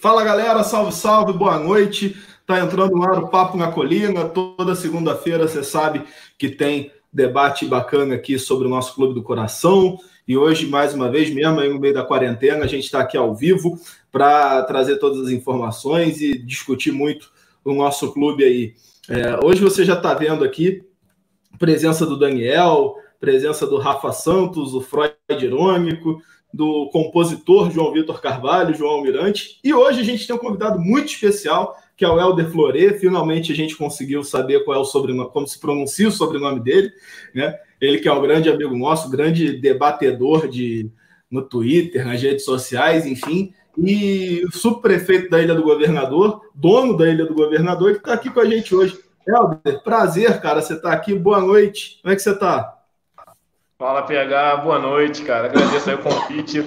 Fala galera, salve, salve, boa noite. Tá entrando no o Papo na Colina. Toda segunda-feira você sabe que tem debate bacana aqui sobre o nosso Clube do Coração. E hoje, mais uma vez, mesmo aí no meio da quarentena, a gente está aqui ao vivo para trazer todas as informações e discutir muito o nosso clube aí. É, hoje você já está vendo aqui presença do Daniel, presença do Rafa Santos, o Freud Irônico, do compositor João Vitor Carvalho, João Almirante. E hoje a gente tem um convidado muito especial, que é o Helder Flore. Finalmente a gente conseguiu saber qual é o sobrenome, como se pronuncia o sobrenome dele, né? Ele que é um grande amigo nosso, grande debatedor de no Twitter, nas redes sociais, enfim. E subprefeito da Ilha do Governador, dono da Ilha do Governador, que está aqui com a gente hoje. Helder, prazer, cara, você está aqui. Boa noite. Como é que você está? Fala, PH, boa noite, cara. Agradeço aí o convite.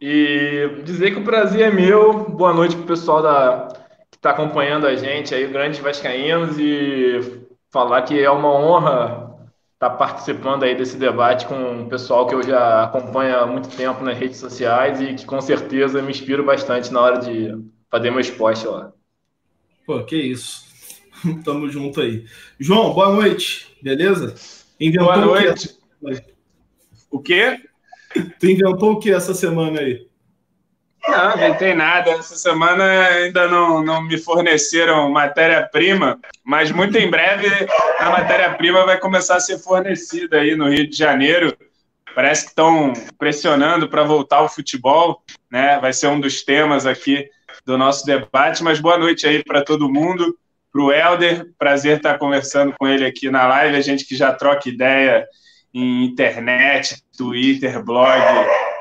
E dizer que o prazer é meu. Boa noite pro pessoal da, que está acompanhando a gente aí, grandes vascaínos, e falar que é uma honra estar tá participando aí desse debate com o pessoal que eu já acompanho há muito tempo nas redes sociais e que com certeza me inspiro bastante na hora de fazer meu esporte lá. Pô, que isso. Tamo junto aí. João, boa noite, beleza? Inventou boa noite. O quê? Tu inventou o que essa semana aí? Não, não tem nada. Essa semana ainda não, não me forneceram matéria-prima, mas muito em breve a matéria-prima vai começar a ser fornecida aí no Rio de Janeiro. Parece que estão pressionando para voltar ao futebol, né? Vai ser um dos temas aqui do nosso debate. Mas boa noite aí para todo mundo, para o Helder. Prazer estar conversando com ele aqui na live. A gente que já troca ideia em internet, Twitter, blog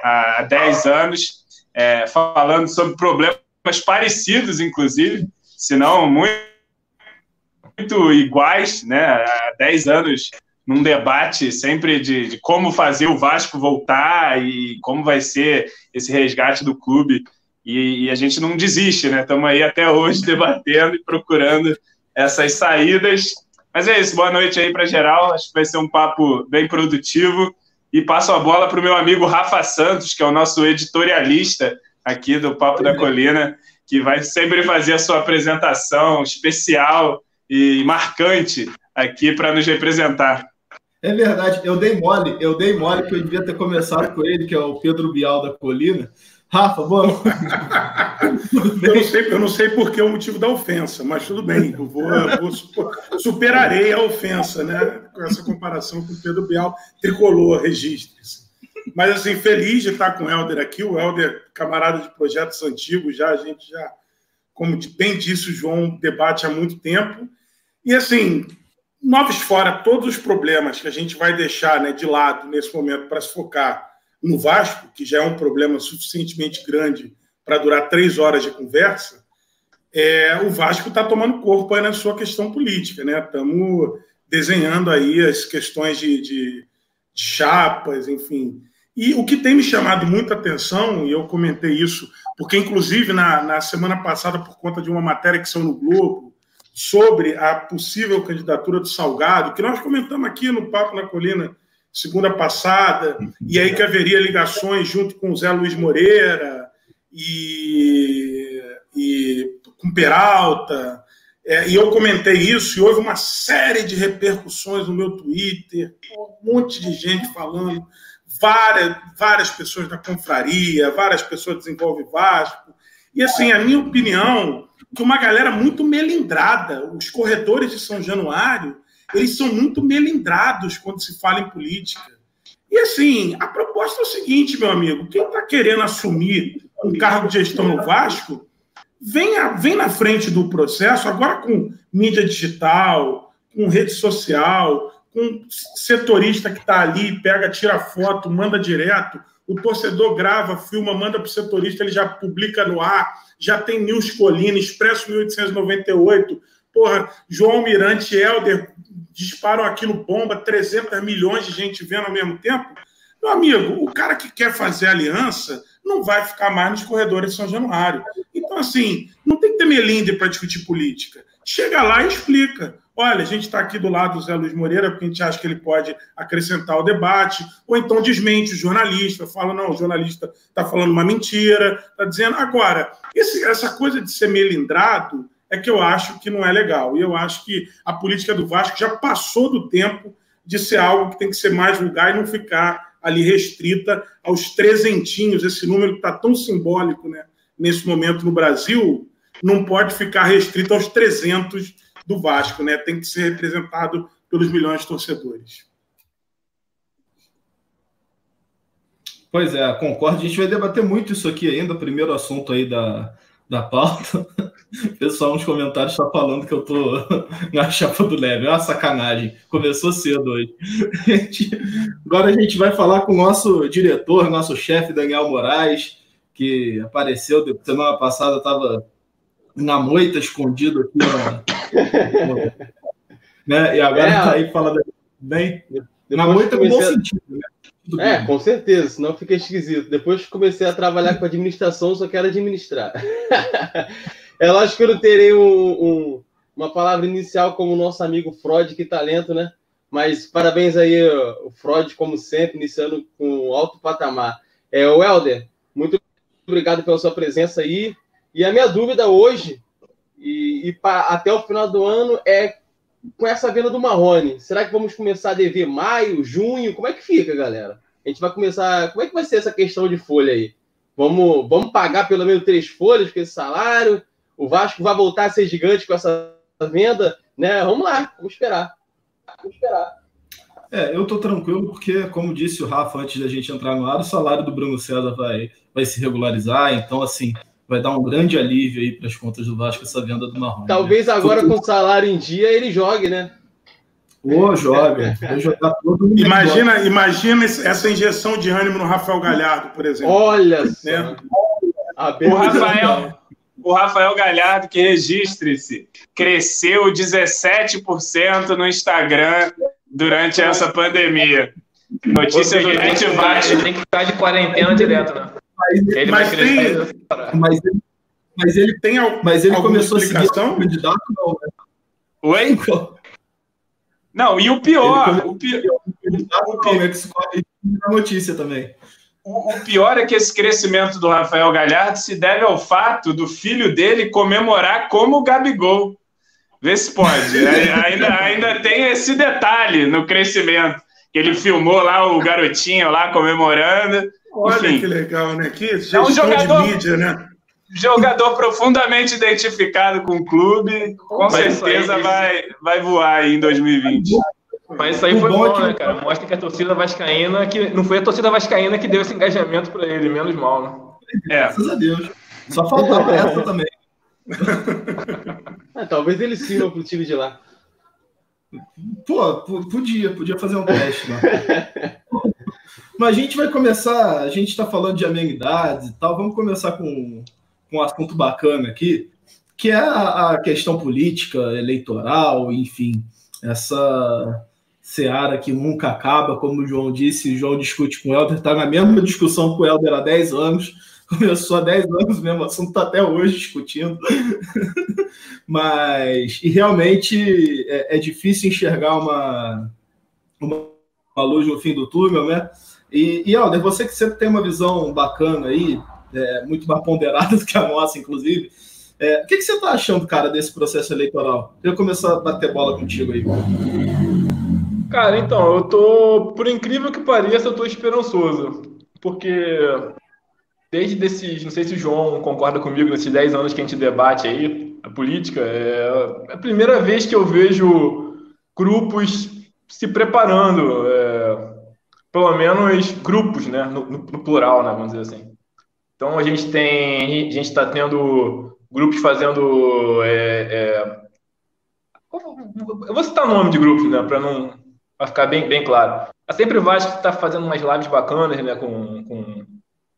há 10 anos, é, falando sobre problemas parecidos, inclusive, se não muito, muito iguais, né? Há 10 anos num debate sempre de, de, como fazer o Vasco voltar e como vai ser esse resgate do clube. E, e a gente não desiste, né? Estamos aí até hoje debatendo e procurando essas saídas mas é isso, boa noite aí para geral. Acho que vai ser um papo bem produtivo. E passo a bola para o meu amigo Rafa Santos, que é o nosso editorialista aqui do Papo da Colina, que vai sempre fazer a sua apresentação especial e marcante aqui para nos representar. É verdade, eu dei mole, eu dei mole que eu devia ter começado com ele, que é o Pedro Bial da Colina, Rafa, boa eu, não sei, eu não sei por que o motivo da ofensa, mas tudo bem. Eu vou, eu vou superarei a ofensa, né? Com essa comparação com o Pedro Bial, tricolor, registre-se. Mas, assim, feliz de estar com o Helder aqui. O Helder, camarada de projetos antigos, já a gente já, como bem disse o João, debate há muito tempo. E, assim, novos fora todos os problemas que a gente vai deixar né, de lado nesse momento para se focar no Vasco, que já é um problema suficientemente grande para durar três horas de conversa, é, o Vasco está tomando corpo aí na sua questão política, né? Estamos desenhando aí as questões de, de, de, chapas, enfim. E o que tem me chamado muita atenção, e eu comentei isso, porque inclusive na, na semana passada, por conta de uma matéria que saiu no Globo, sobre a possível candidatura do Salgado, que nós comentamos aqui no Papo na Colina segunda passada, e aí que haveria ligações junto com o Zé Luiz Moreira e, e com Peralta. É, e eu comentei isso e houve uma série de repercussões no meu Twitter, um monte de gente falando, várias, várias pessoas da confraria, várias pessoas desenvolve Vasco. E assim, a minha opinião, que uma galera muito melindrada, os corredores de São Januário, eles são muito melindrados quando se fala em política. E assim, a proposta é o seguinte, meu amigo: quem está querendo assumir um cargo de gestão no Vasco, vem, a, vem na frente do processo, agora com mídia digital, com rede social, com setorista que está ali, pega, tira foto, manda direto. O torcedor grava, filma, manda para o setorista, ele já publica no ar, já tem News Colina, Expresso 1898, porra, João Mirante, Helder, disparam aquilo bomba, 300 milhões de gente vendo ao mesmo tempo. Meu amigo, o cara que quer fazer aliança não vai ficar mais nos corredores de São Januário. Então, assim, não tem que ter melindre para discutir política. Chega lá e explica. olha, a gente está aqui do lado do Zé Luiz Moreira porque a gente acha que ele pode acrescentar o debate, ou então desmente o jornalista, fala, não, o jornalista está falando uma mentira, está dizendo. Agora, esse, essa coisa de ser melindrado é que eu acho que não é legal. E eu acho que a política do Vasco já passou do tempo de ser algo que tem que ser mais vulgar e não ficar ali restrita aos trezentinhos, esse número que está tão simbólico né, nesse momento no Brasil, não pode ficar restrito aos 300 do Vasco, né? Tem que ser representado pelos milhões de torcedores. Pois é, concordo. A gente vai debater muito isso aqui ainda. Primeiro assunto aí da, da pauta. O pessoal nos comentários está falando que eu tô na chapa do leve. É uma sacanagem. Começou cedo hoje. Agora a gente vai falar com o nosso diretor, nosso chefe, Daniel Moraes, que apareceu semana passada, estava na moita, escondido aqui. né? E agora é, tá aí falando bem. Na moita com bom sentido, né? É, com certeza, senão fica esquisito. Depois que comecei a trabalhar com administração, só quero administrar. É lógico que eu não terei um, um, uma palavra inicial como o nosso amigo Freud, que talento, né? Mas parabéns aí, o Freud, como sempre, iniciando com alto patamar. É, o Helder, muito obrigado pela sua presença aí. E a minha dúvida hoje, e, e pra, até o final do ano, é com essa venda do Marrone. Será que vamos começar a dever maio, junho? Como é que fica, galera? A gente vai começar. Como é que vai ser essa questão de folha aí? Vamos, vamos pagar pelo menos três folhas com esse salário? O Vasco vai voltar a ser gigante com essa venda? Né? Vamos lá, vamos esperar. Vamos esperar. É, eu tô tranquilo porque, como disse o Rafa antes da gente entrar no ar, o salário do Bruno César vai, vai se regularizar, então, assim, vai dar um grande alívio aí para as contas do Vasco essa venda do Marrom. Talvez né? agora, com o salário em dia, ele jogue, né? Ô, joga. jogar todo imagina, imagina essa injeção de ânimo no Rafael Galhardo, por exemplo. Olha né? O Rafael, o Rafael Galhardo, que registre-se, cresceu 17% no Instagram durante essa pandemia. Notícia que a gente vai. Ele tem que ficar de quarentena direto, né? Mas, ele mas, tem, mas, ele, mas ele tem mas ele começou a seguir o candidato, não, né? Oi? Não, e o pior, o pior, o pior é a notícia também. O, pior é que esse crescimento do Rafael Galhardo se deve ao fato do filho dele comemorar como o Gabigol. Vê se pode. ainda, ainda tem esse detalhe no crescimento. Que ele filmou lá o garotinho lá comemorando. Olha Enfim, que legal, né? Que é um jogador, de mídia, né? Jogador profundamente identificado com o clube, com Mas certeza aí, vai, vai voar em 2020. Mas isso aí foi bom, é né, cara? Mostra que a torcida vascaína, que não foi a torcida vascaína que deu esse engajamento para ele, menos mal, né? É. Graças a Deus. Só faltava essa também. ah, talvez ele sirva pro time de lá. Pô, podia, podia fazer um teste lá. Mas a gente vai começar, a gente está falando de amenidades e tal, vamos começar com, com um assunto bacana aqui, que é a, a questão política, eleitoral, enfim, essa seara que nunca acaba, como o João disse, o João discute com o Helder, está na mesma discussão com o Helder há 10 anos, começou há 10 anos o mesmo assunto, está até hoje discutindo. Mas, e realmente é, é difícil enxergar uma, uma, uma luz no fim do túnel, né? E, e Alder, você que sempre tem uma visão bacana aí, é, muito mais ponderada do que a nossa, inclusive, é, o que, que você está achando, cara, desse processo eleitoral? Eu começar a bater bola contigo aí. Cara, então, eu tô, por incrível que pareça, eu tô esperançoso. Porque desde desses, não sei se o João concorda comigo, nesses 10 anos que a gente debate aí, a política, é, é a primeira vez que eu vejo grupos se preparando. É, pelo menos grupos, né, no, no, plural, né, vamos dizer assim. Então a gente tem, a gente está tendo grupos fazendo, é, é, eu vou citar nome de grupos, né, para não, para ficar bem, bem claro. A Sempre Vasco está fazendo umas lives bacanas, né, com, com,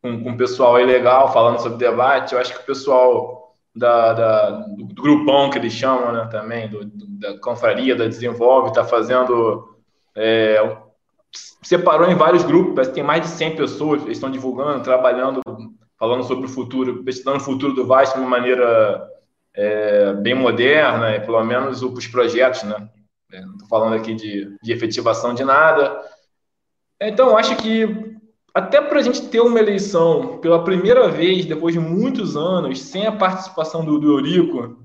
com, com o pessoal aí legal, falando sobre debate. Eu acho que o pessoal da, da do, do, grupão que eles chamam, né, também, do, do, da confraria, da Desenvolve, está fazendo é, separou em vários grupos, parece que tem mais de 100 pessoas, eles estão divulgando, trabalhando, falando sobre o futuro, pesquisando o futuro do Vasco de uma maneira é, bem moderna, pelo menos os projetos, né? É, não estou falando aqui de, de efetivação de nada. Então, acho que até para a gente ter uma eleição pela primeira vez, depois de muitos anos, sem a participação do, do Eurico,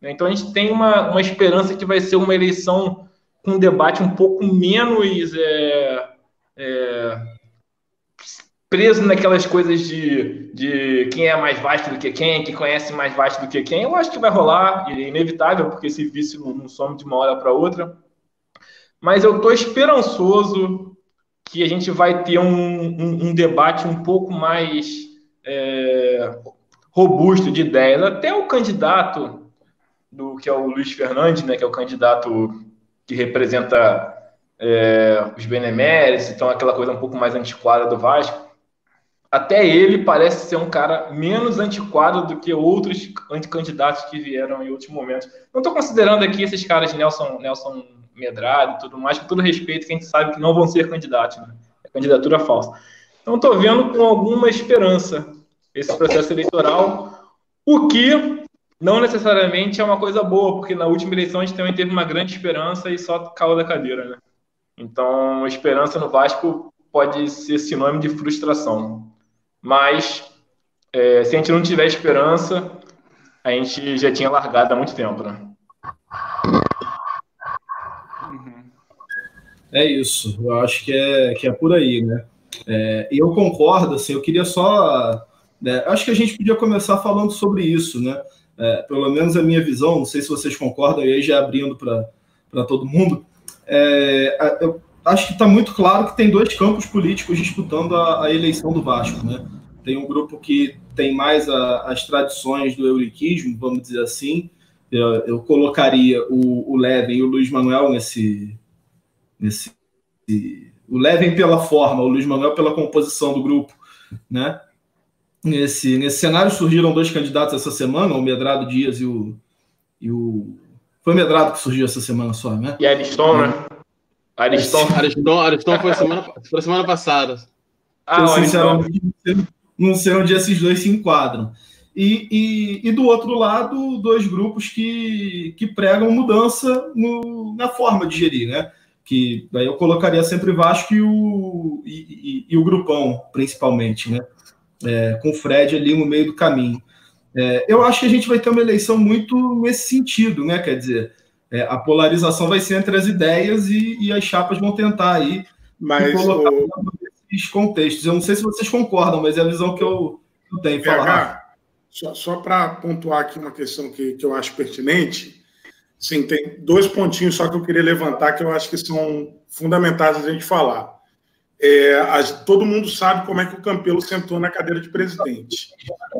né? então a gente tem uma, uma esperança que vai ser uma eleição com um debate um pouco menos é, é, preso naquelas coisas de, de quem é mais vasto do que quem, quem conhece mais vasto do que quem. Eu acho que vai rolar, é inevitável, porque esse vício não some de uma hora para outra. Mas eu estou esperançoso que a gente vai ter um, um, um debate um pouco mais é, robusto de ideias. Até o candidato do que é o Luiz Fernandes, né, que é o candidato que representa é, os beneméritos, então aquela coisa um pouco mais antiquada do Vasco. Até ele parece ser um cara menos antiquado do que outros candidatos que vieram em outros momentos. Não estou considerando aqui esses caras Nelson, Nelson Medrado e tudo mais, com todo respeito, que a gente sabe que não vão ser candidatos, né? É candidatura falsa. Então, estou vendo com alguma esperança esse processo eleitoral, o que não necessariamente é uma coisa boa, porque na última eleição a gente também teve uma grande esperança e só caiu da cadeira, né? Então, esperança no Vasco pode ser sinônimo de frustração. Mas, é, se a gente não tiver esperança, a gente já tinha largado há muito tempo, né? É isso, eu acho que é, que é por aí, né? É, eu concordo, assim, eu queria só. Né, acho que a gente podia começar falando sobre isso, né? É, pelo menos a minha visão, não sei se vocês concordam, e aí já abrindo para todo mundo. É, eu acho que está muito claro que tem dois campos políticos disputando a, a, eleição do Vasco, né? Tem um grupo que tem mais a, as tradições do euriquismo, vamos dizer assim. Eu, eu colocaria o, o Levin e o Luiz Manuel nesse, nesse o Levin pela forma, o Luiz Manuel pela composição do grupo, né? Nesse, nesse cenário surgiram dois candidatos essa semana, o Medrado Dias e o, e o foi o Medrado que surgiu essa semana só, né? E Ariston, né? Ariston. Ariston, Ariston foi, semana, foi semana passada. Ah, sinceramente, não sei onde esses dois se enquadram. E, e, e, do outro lado, dois grupos que, que pregam mudança no, na forma de gerir, né? que daí eu colocaria sempre Vasco e o, e, e, o grupão, principalmente, né? É, com o Fred ali no meio do caminho. É, eu acho que a gente vai ter uma eleição muito nesse sentido, né? Quer dizer, é, a polarização vai ser entre as ideias e, e as chapas vão tentar aí mas colocar o... esses contextos. Eu não sei se vocês concordam, mas é a visão que eu, eu tenho. Fala, só, só para pontuar aqui uma questão que, que eu acho pertinente, Sim, tem dois pontinhos só que eu queria levantar que eu acho que são fundamentais a gente falar. É, a, todo mundo sabe como é que o Campelo sentou na cadeira de presidente.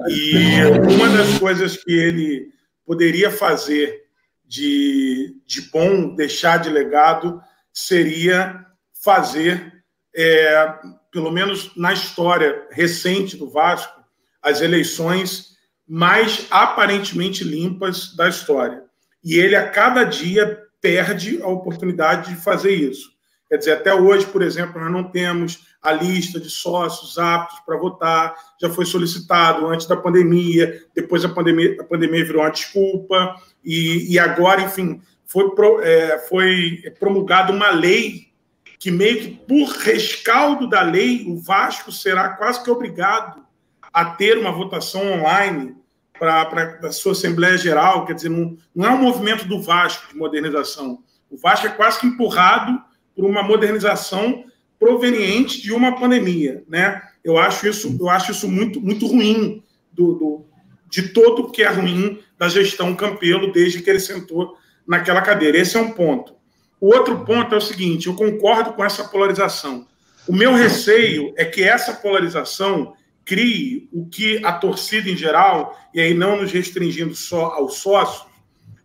E uma das coisas que ele poderia fazer de, de bom, deixar de legado, seria fazer, é, pelo menos na história recente do Vasco, as eleições mais aparentemente limpas da história. E ele, a cada dia, perde a oportunidade de fazer isso. Quer dizer, até hoje, por exemplo, nós não temos a lista de sócios aptos para votar, já foi solicitado antes da pandemia, depois a pandemia, a pandemia virou uma desculpa, e, e agora, enfim, foi, pro, é, foi promulgada uma lei que, meio que por rescaldo da lei, o Vasco será quase que obrigado a ter uma votação online para a sua Assembleia Geral, quer dizer, não, não é um movimento do Vasco de modernização. O Vasco é quase que empurrado por uma modernização proveniente de uma pandemia, né? Eu acho isso, eu acho isso muito, muito ruim do, do, de todo o que é ruim da gestão Campelo desde que ele sentou naquela cadeira. Esse é um ponto. O outro ponto é o seguinte: eu concordo com essa polarização. O meu receio é que essa polarização crie o que a torcida em geral, e aí não nos restringindo só aos sócios,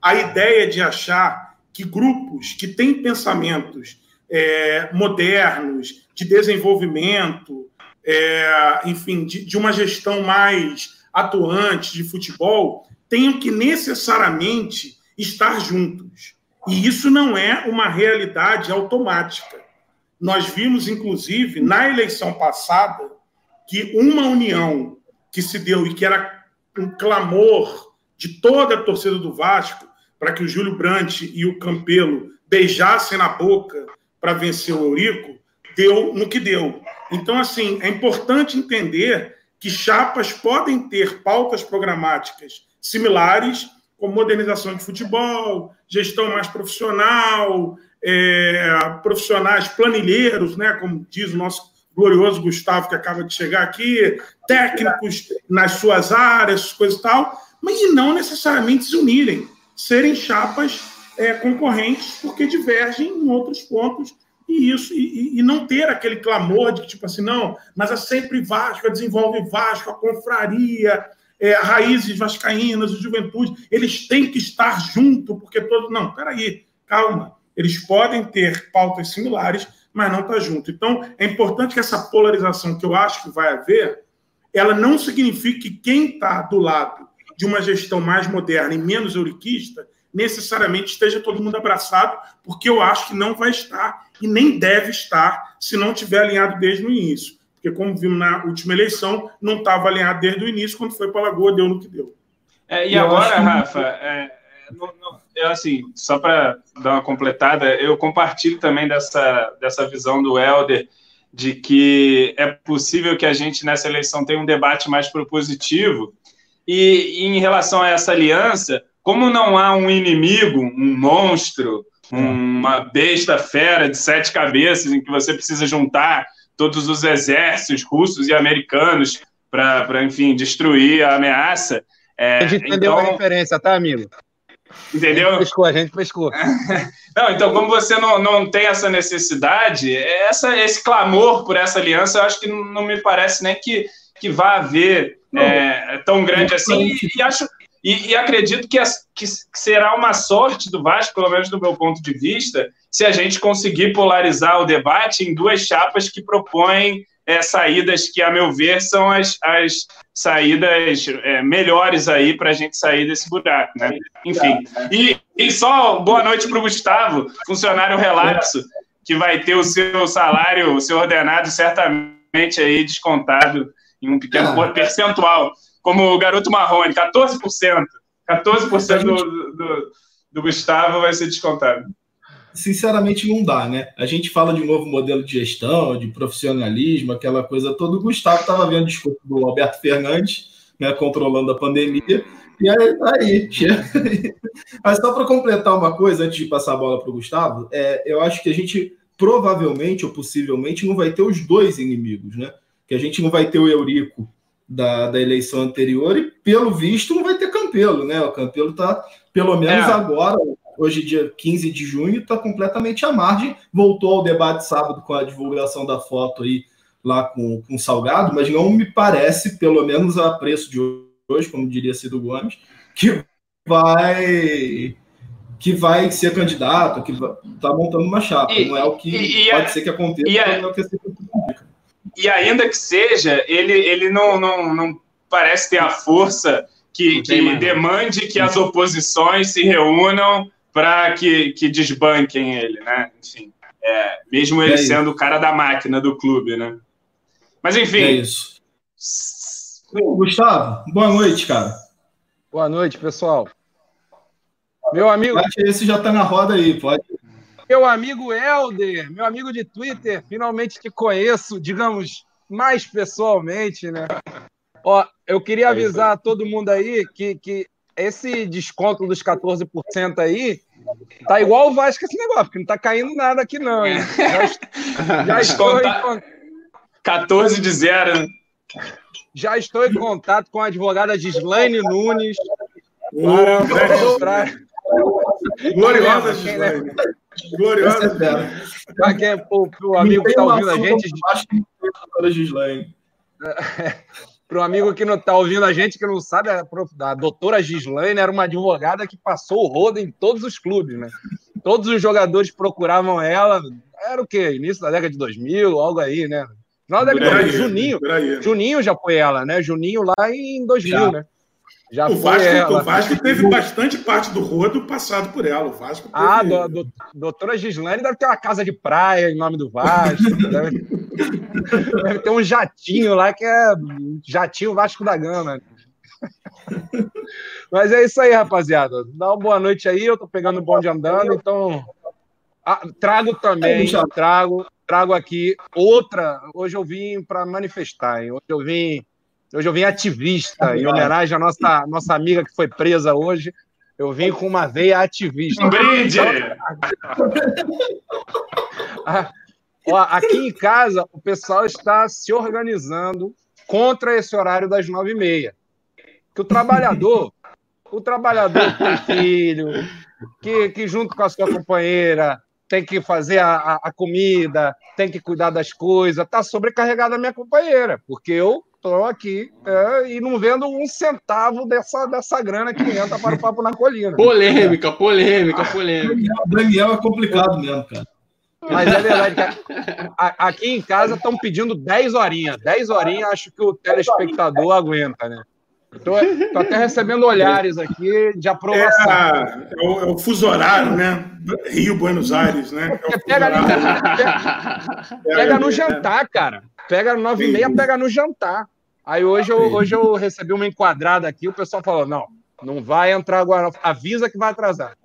a ideia de achar que grupos que têm pensamentos é, modernos, de desenvolvimento, é, enfim, de, de uma gestão mais atuante de futebol, tenham que necessariamente estar juntos. E isso não é uma realidade automática. Nós vimos, inclusive, na eleição passada, que uma união que se deu e que era um clamor de toda a torcida do Vasco para que o Júlio Brandt e o Campelo beijassem na boca para vencer o Eurico, deu no que deu. Então, assim, é importante entender que chapas podem ter pautas programáticas similares, como modernização de futebol, gestão mais profissional, é, profissionais planilheiros, né, como diz o nosso glorioso Gustavo, que acaba de chegar aqui, técnicos nas suas áreas, coisa e tal, mas não necessariamente se unirem, serem chapas é, concorrentes, porque divergem em outros pontos e isso e, e, não ter aquele clamor de que tipo assim não mas é sempre Vasco desenvolve Vasco a confraria é, raízes vascaínas juventude eles têm que estar junto porque todos não peraí calma eles podem ter pautas similares mas não tá junto então é importante que essa polarização que eu acho que vai haver ela não signifique que quem está do lado de uma gestão mais moderna e menos euriquista necessariamente esteja todo mundo abraçado, porque eu acho que não vai estar e nem deve estar se não tiver alinhado desde o início. Porque, como vimos na última eleição, não estava alinhado desde o início, quando foi para a Lagoa, deu no que deu. É, e, agora, que... Rafa, é, é, assim, só para dar uma completada, eu compartilho também dessa, dessa visão do Helder de que é possível que a gente, nessa eleição, tenha um debate mais propositivo. E, e em relação a essa aliança, como não há um inimigo, um monstro, uma besta fera de sete cabeças em que você precisa juntar todos os exércitos russos e americanos para, enfim, destruir a ameaça. É, a gente entendeu então... a referência, tá, amigo? Entendeu? A gente pescou, a gente pescou. não, então, como você não, não tem essa necessidade, essa, esse clamor por essa aliança, eu acho que não me parece nem que, que vá haver é, tão grande assim. E, e, acho, e, e acredito que, as, que, será uma sorte do Vasco, pelo menos do meu ponto de vista, se a gente conseguir polarizar o debate em duas chapas que propõem é, saídas que, a meu ver, são as, as saídas é, melhores aí para a gente sair desse buraco, né? Enfim. E, e só boa noite para o Gustavo, funcionário relapso, que vai ter o seu salário, o seu ordenado certamente aí descontado em um pequeno ah. percentual como o garoto Marrone, 14%. 14% do, do, do Gustavo vai ser descontado. Sinceramente, não dá, né? A gente fala de um novo modelo de gestão, de profissionalismo, aquela coisa toda. O Gustavo estava vendo o discurso do Alberto Fernandes, né, controlando a pandemia, e aí, tá aí Mas só para completar uma coisa, antes de passar a bola para o Gustavo, é, eu acho que a gente provavelmente ou possivelmente não vai ter os dois inimigos, né? Que a gente não vai ter o Eurico da, da eleição anterior e, pelo visto, não vai ter Campelo, né? O Campelo está, pelo menos é. agora, hoje, dia 15 de junho, está completamente à margem. Voltou ao debate sábado com a divulgação da foto aí lá com, com Salgado, mas não me parece, pelo menos a preço de hoje, como diria Cido Gomes, que vai que vai ser candidato, que está montando uma chapa. E, não é o que e, e pode ser que aconteça, e, não é o que é e ainda que seja, ele, ele não, não, não parece ter a força que, que demande que as oposições se reúnam para que, que desbanquem ele, né? Enfim, é, mesmo ele é sendo o cara da máquina do clube, né? Mas enfim. É isso. Gustavo, boa noite, cara. Boa noite, pessoal. Meu amigo. Esse já está na roda aí, pode. Meu amigo Helder, meu amigo de Twitter, finalmente te conheço, digamos, mais pessoalmente, né? Ó, eu queria é avisar a todo mundo aí que, que esse desconto dos 14% aí tá igual o Vasco esse negócio, porque não tá caindo nada aqui, não. Hein? Já, já estou em... 14 de zero, né? Já estou em contato com a advogada Gislaine Nunes para mostrar. Gloriosa Gislaine. Gloriosa. É para quem é o amigo que está ouvindo a gente. Para o amigo que não está ouvindo a gente, que não sabe, a, a doutora Gislaine era uma advogada que passou o rodo em todos os clubes, né? Todos os jogadores procuravam ela. Era o quê? Início da década de 2000, algo aí, né? Final da década de Juninho. Juninho já foi ela, né? Juninho lá em 2000, já. né? Já o, Vasco, ela. o Vasco teve bastante parte do rodo passado por ela. O Vasco teve... Ah, do, do, doutora Gislane deve ter uma casa de praia em nome do Vasco. deve, deve, ter um jatinho lá que é jatinho Vasco da Gama. Mas é isso aí, rapaziada. Dá uma boa noite aí. Eu tô pegando o bonde andando, então. Ah, trago também, trago, trago aqui outra. Hoje eu vim para manifestar, hein? Hoje eu vim, hoje eu vim ativista, em homenagem à nossa, nossa amiga que foi presa hoje. Eu vim com uma veia ativista. Um brinde! Ah, ó, aqui em casa, o pessoal está se organizando contra esse horário das nove e meia. Que o trabalhador, o trabalhador tem filho, que, que junto com a sua companheira tem que fazer a, a comida, tem que cuidar das coisas, está sobrecarregada a minha companheira, porque eu estou aqui é, e não vendo um centavo dessa, dessa grana que entra para o Papo na Colina. Polêmica, polêmica, polêmica. Daniel é complicado mesmo, cara. Mas é verdade aqui em casa estão pedindo 10 horinhas. 10 horinhas acho que o telespectador aguenta, né? Estou até recebendo olhares aqui de aprovação. É, é, o, é o, fuso horário, né? Rio, Buenos Aires, né? É pega, ali, pega, pega, no jantar, cara. Pega nove e meia, pega no jantar. Aí hoje eu, hoje eu recebi uma enquadrada aqui, o pessoal falou: não, não vai entrar agora, avisa que vai atrasar.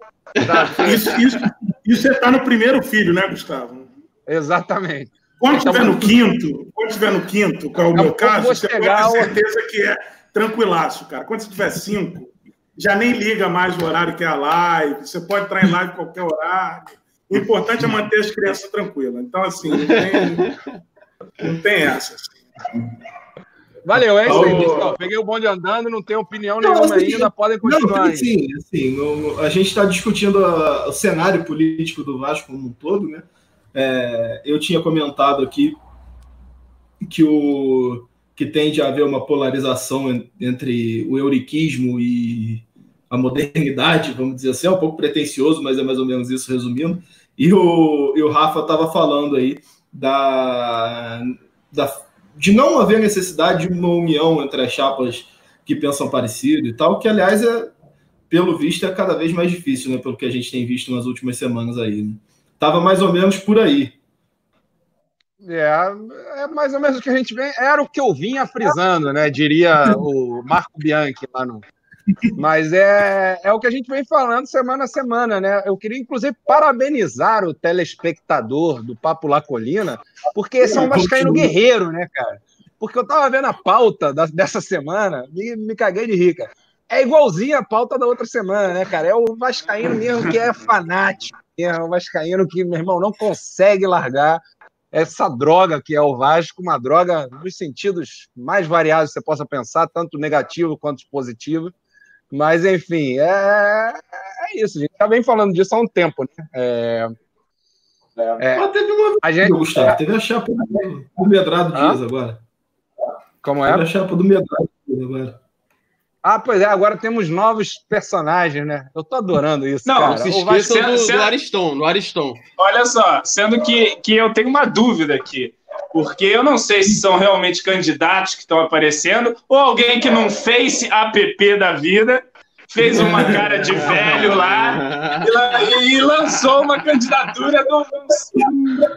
Isso, isso, isso você está no primeiro filho, né, Gustavo? Exatamente. Quando estiver no quinto, quando estiver no quinto, qual é o meu caso, você pode ter certeza que é tranquilaço, cara. Quando você tiver cinco, já nem liga mais o horário que é a live, você pode entrar em live qualquer horário. O importante é manter as crianças tranquilas. Então, assim, não tem, não tem essa. Assim. Valeu, é isso aí, pessoal. Peguei o bonde andando, não tenho opinião não, nenhuma assim, ainda, podem continuar. Não, sim, assim, no, a gente está discutindo a, o cenário político do Vasco como um todo, né? É, eu tinha comentado aqui que o que tende a haver uma polarização entre o euriquismo e a modernidade, vamos dizer assim, é um pouco pretencioso, mas é mais ou menos isso resumindo. E o, e o Rafa estava falando aí da, da, de não haver necessidade de uma união entre as chapas que pensam parecido e tal, que aliás é, pelo visto, é cada vez mais difícil, né? Pelo que a gente tem visto nas últimas semanas aí. Né? Tava mais ou menos por aí. É, é mais ou menos o que a gente vem. Era o que eu vinha frisando, né? Diria o Marco Bianchi lá no. Mas é, é o que a gente vem falando semana a semana, né? Eu queria, inclusive, parabenizar o telespectador do Papo La Colina, porque esse é um Vascaíno guerreiro, né, cara? Porque eu tava vendo a pauta da, dessa semana, me, me caguei de rica. É igualzinho a pauta da outra semana, né, cara? É o Vascaíno mesmo que é fanático. É o Vascaíno que, meu irmão, não consegue largar essa droga que é o Vasco, uma droga nos sentidos mais variados que você possa pensar, tanto negativo quanto positivo. Mas, enfim, é, é isso. A gente está bem falando disso há um tempo, né? É, é, Mas teve uma a gente, Gustavo, teve a chapa do Medrado Dias agora. Como é? Teve a chapa do Medrado Dias agora. Ah, pois é, agora temos novos personagens, né? Eu tô adorando isso. Não, cara. se esqueçam do, sendo... do Ariston, do Ariston. Olha só, sendo que, que eu tenho uma dúvida aqui. Porque eu não sei se são realmente candidatos que estão aparecendo ou alguém que não fez app da vida, fez uma cara de velho lá e, lançou uma candidatura do,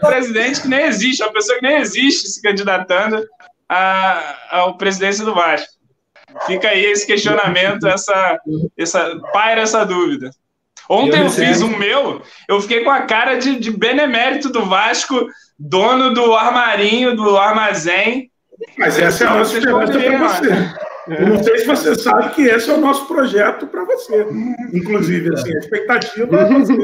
presidente que nem existe, uma pessoa que nem existe se candidatando à, à presidência do Vasco. Fica aí esse questionamento, essa, essa paira essa dúvida. Ontem eu, eu fiz um meu, eu fiquei com a cara de, de benemérito do Vasco, dono do armarinho, do armazém. Mas essa é a nossa esperança para você. Eu não sei se você sabe que esse é o nosso projeto para você. Inclusive, assim, a expectativa é você.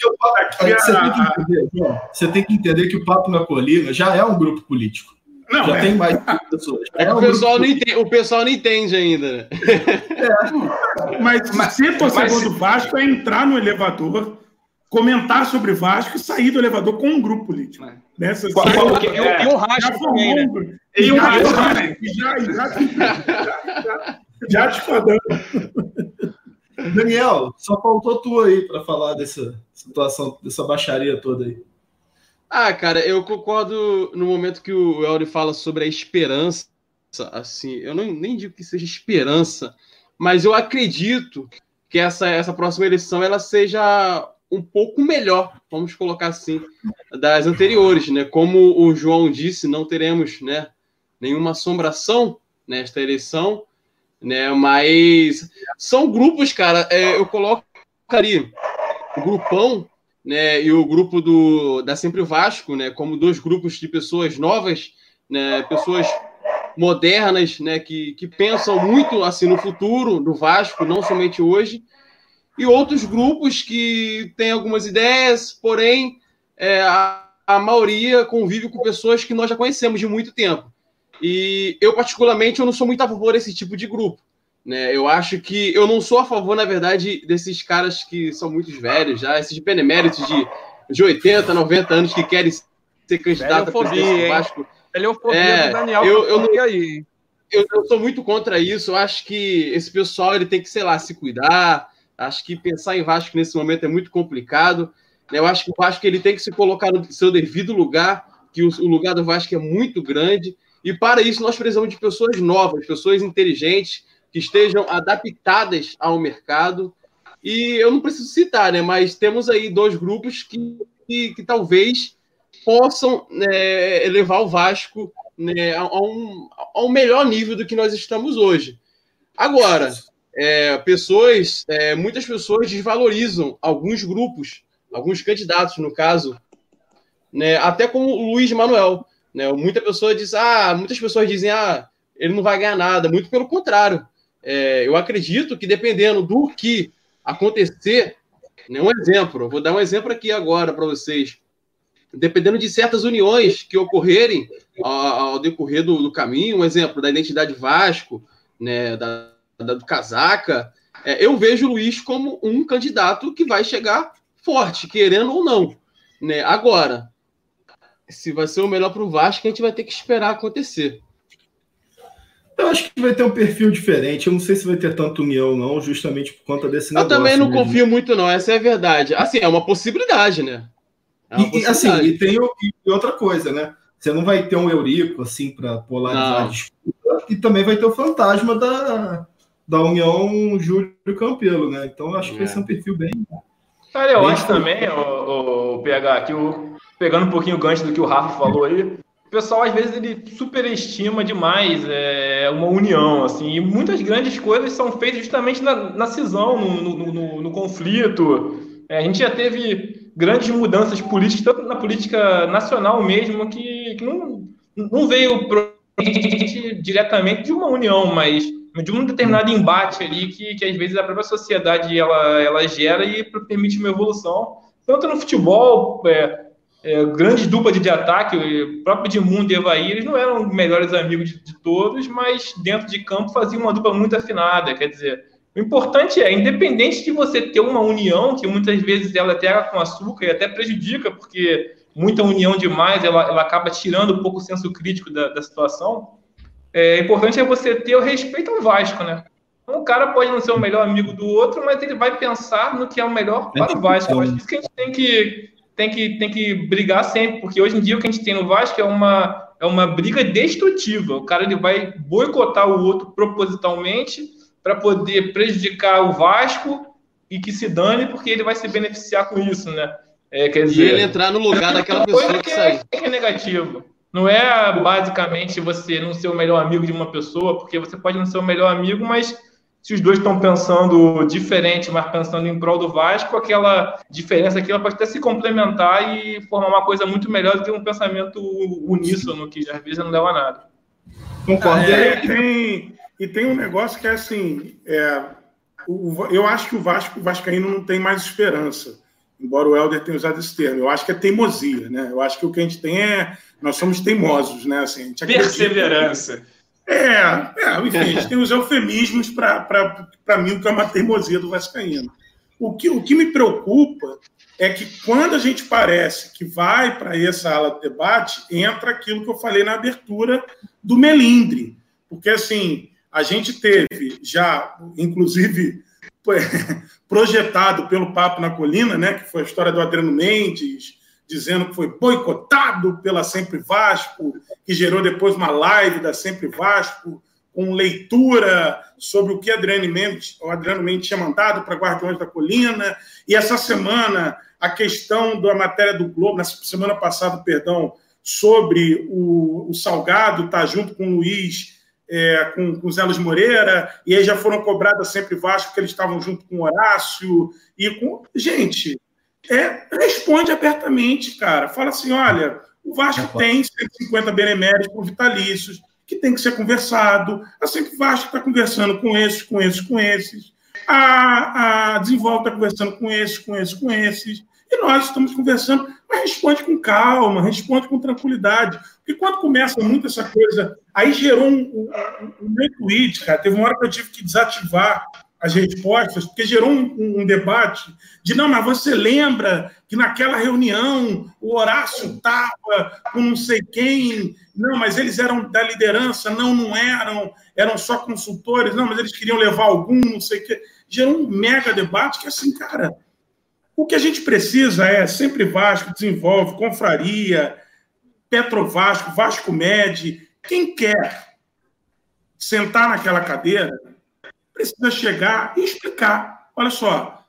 Você, tem que entender, você tem que entender que o Papo na Colina já é um grupo político. Não, já é. tem mais pessoas. É que o, pessoal não entende, o pessoal não entende ainda. Né? É. Mas, mas ser torcedor mas... do Vasco é entrar no elevador, comentar sobre Vasco e sair do elevador com um grupo político. É. Nessa qual, qual, é, é, e o Racho também, né? E o também. Já, já, já, já discordando. Daniel, só faltou tu aí para falar dessa situação, dessa baixaria toda aí. Ah, cara, eu concordo no momento que o Elri fala sobre a esperança. Assim, eu não, nem digo que seja esperança, mas eu acredito que essa, essa próxima eleição ela seja um pouco melhor, vamos colocar assim, das anteriores, né? Como o João disse, não teremos, né, nenhuma assombração nesta eleição. né? Mas são grupos, cara. É, eu coloco ali o grupão, né? E o grupo do da Sempre Vasco, né? Como dois grupos de pessoas novas, né? Pessoas modernas, né? Que, que pensam muito assim no futuro do Vasco, não somente hoje. E outros grupos que têm algumas ideias, porém é, a, a maioria convive com pessoas que nós já conhecemos de muito tempo. E eu, particularmente, eu não sou muito a favor desse tipo de grupo. Né? Eu acho que eu não sou a favor, na verdade, desses caras que são muito velhos já, esses beneméritos de, de 80, 90 anos que querem ser candidato a presidente do Vasco. Eleofobia é, do Daniel. Eu, eu, não, aí. Eu, eu sou muito contra isso. Eu acho que esse pessoal ele tem que, sei lá, se cuidar. Acho que pensar em Vasco nesse momento é muito complicado. Eu acho que o Vasco ele tem que se colocar no seu devido lugar, que o, lugar do Vasco é muito grande. E para isso nós precisamos de pessoas novas, pessoas inteligentes, que estejam adaptadas ao mercado. E eu não preciso citar, né? Mas temos aí dois grupos que, que, que talvez possam né, elevar o Vasco né, a, um, a um melhor nível do que nós estamos hoje. Agora, é, pessoas, é, muitas pessoas desvalorizam alguns grupos, alguns candidatos, no caso, né, até como o Luiz Manuel. Né? Muita pessoa diz, ah, muitas pessoas dizem, ah, ele não vai ganhar nada. Muito pelo contrário. É, eu acredito que dependendo do que acontecer, né, um exemplo, vou dar um exemplo aqui agora para vocês. Dependendo de certas uniões que ocorrerem ao, ao decorrer do, do, caminho, um exemplo da identidade Vasco, né, da, da do Casaca, é, eu vejo o Luiz como um candidato que vai chegar forte, querendo ou não. Né? Agora, se vai ser o melhor para o Vasco, a gente vai ter que esperar acontecer. Eu acho que vai ter um perfil diferente. Eu não sei se vai ter tanto união, não, justamente por conta desse negócio. Eu também não mesmo. confio muito, não. Essa é a verdade. Assim, é uma possibilidade, né? É uma e, assim, possibilidade. assim, e tem e outra coisa, né? Você não vai ter um Eurico, assim, para polarizar não. a disputa, e também vai ter o fantasma da, da União Júlio Campelo, né? Então, eu acho que é. vai ser um perfil bem. Cara, eu bem acho também, o, o PH, que o, pegando um pouquinho o gancho do que o Rafa falou aí, o pessoal às vezes ele superestima demais é, uma união, assim, e muitas grandes coisas são feitas justamente na, na cisão, no, no, no, no conflito. É, a gente já teve grandes mudanças políticas, tanto na política nacional mesmo, que, que não, não veio diretamente de uma união, mas de um determinado embate ali que, que às vezes a própria sociedade ela, ela gera e permite uma evolução, tanto no futebol, é, é, grande dupla de, de ataque, o próprio Edmundo e Evaí, eles não eram melhores amigos de, de, todos, mas dentro de campo faziam uma dupla muito afinada. Quer dizer, o importante é, independente de você ter uma união, que muitas vezes ela até com açúcar e até prejudica, porque muita união demais ela, ela acaba tirando um pouco o senso crítico da, da situação. É importante é você ter o respeito ao Vasco, né? Um cara pode não ser o melhor amigo do outro, mas ele vai pensar no que é o melhor para o Vasco. Eu acho que isso que a gente tem que tem que, tem que brigar sempre, porque hoje em dia o que a gente tem no Vasco é uma, é uma briga destrutiva. O cara ele vai boicotar o outro propositalmente para poder prejudicar o Vasco e que se dane, porque ele vai se beneficiar com isso, né? É, quer dizer, e ele entrar no lugar daquela pessoa que, que. É, que é negativo. Não é basicamente você não ser o melhor amigo de uma pessoa, porque você pode não ser o melhor amigo, mas se os dois estão pensando diferente, mas pensando em prol do Vasco, aquela diferença aqui ela pode até se complementar e formar uma coisa muito melhor do que um pensamento uníssono, que às vezes não leva a nada. Concordo. É, e, tem, e tem um negócio que é assim: é, o, eu acho que o Vasco, o Vascaíno não tem mais esperança, embora o Helder tenha usado esse termo. Eu acho que é teimosia, né? Eu acho que o que a gente tem é. Nós somos teimosos, né? Assim, Perseverança. É, é enfim, a gente tem os eufemismos para mim, o que é uma teimosia do Vascaíno. O que, o que me preocupa é que quando a gente parece que vai para essa ala de debate, entra aquilo que eu falei na abertura do melindre. Porque, assim, a gente teve já, inclusive, projetado pelo Papo na Colina, né, que foi a história do Adriano Mendes, dizendo que foi boicotado pela Sempre Vasco, que gerou depois uma live da Sempre Vasco, com leitura sobre o que Adriano Mendes, o Adriano Mendes tinha mandado para Guardiões da Colina. E essa semana, a questão da matéria do Globo, na semana passada, perdão, sobre o, o Salgado tá junto com o Luiz é, com, com Zé Luiz Moreira, e aí já foram cobradas sempre Vasco, porque eles estavam junto com o Horácio, e com. Gente, é, responde abertamente, cara. Fala assim: olha, o Vasco tem 150 beneméritos por vitalícios, que tem que ser conversado. Assim que o Vasco está conversando com esses, com esses, com esses. A, a Desenvolve está conversando com esses, com esses, com esses. E nós estamos conversando, mas responde com calma, responde com tranquilidade. Porque quando começa muito essa coisa, aí gerou um, um, um meu tweet, cara. Teve uma hora que eu tive que desativar as respostas, porque gerou um, um, debate de não, mas você lembra que naquela reunião o Horácio estava com não sei quem, não, mas eles eram da liderança, não, não eram, eram só consultores, não, mas eles queriam levar algum, não sei o quê. Gerou um mega debate que, assim, cara, o que a gente precisa é sempre Vasco, desenvolve, confraria, Petrovasco, Vasco Med, quem quer sentar naquela cadeira precisa chegar e explicar. Olha só,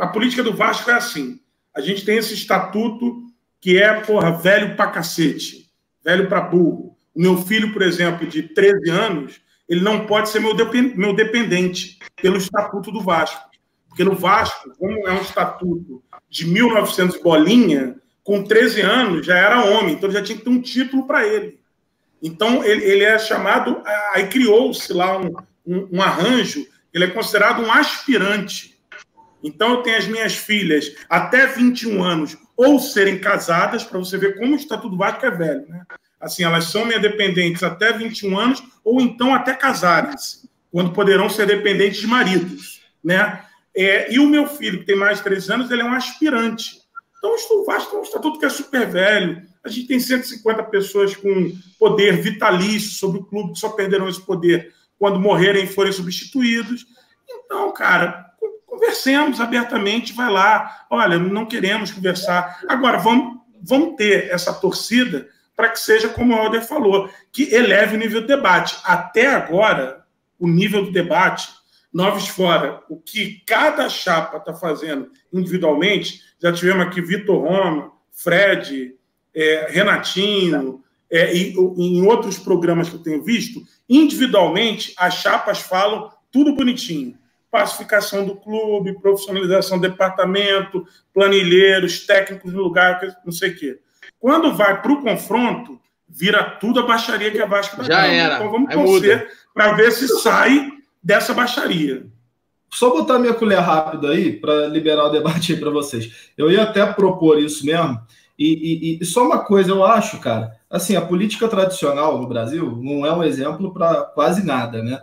a política do Vasco é assim. A gente tem esse estatuto que é, porra, velho pra cacete, velho pra burro. O meu filho, por exemplo, de 13 anos, ele não pode ser meu, dependente pelo estatuto do Vasco. Porque no Vasco, como é um estatuto de 1900 bolinha, com 13 anos já era homem, então já tinha que ter um título para ele. Então ele, ele, é chamado, aí criou-se lá um, um, um arranjo ele é considerado um aspirante. Então, eu tenho as minhas filhas até 21 anos ou serem casadas, para você ver como o Estatuto Vasco é velho, né? Assim, elas são minhas dependentes até 21 anos ou então até casarem-se, quando poderão ser dependentes de maridos, né? É, e o meu filho, que tem mais de 13 anos, ele é um aspirante. Então, o Vasco é um estatuto que é super velho. A gente tem 150 pessoas com poder vitalício sobre o clube que só perderão esse poder quando morrerem forem substituídos. Então, cara, conversemos abertamente, vai lá. Olha, não queremos conversar. Agora, vamos, vamos ter essa torcida para que seja como o Alder falou, que eleve o nível do debate. Até agora, o nível do debate, noves fora, o que cada chapa está fazendo individualmente, já tivemos aqui Vitor Roma, Fred, é, Renatinho, é, e, em outros programas que eu tenho visto, individualmente, as chapas falam tudo bonitinho. Pacificação do clube, profissionalização do departamento, planilheiros, técnicos no lugar, não sei o quê. Quando vai para o confronto, vira tudo a baixaria que a Vasco está Já era. Então vamos torcer para ver se sai dessa baixaria. Só botar minha colher rápido aí para liberar o debate aí para vocês. Eu ia até propor isso mesmo. E, e, e, só uma coisa eu acho, cara, assim, a política tradicional no Brasil não é um exemplo para quase nada, né?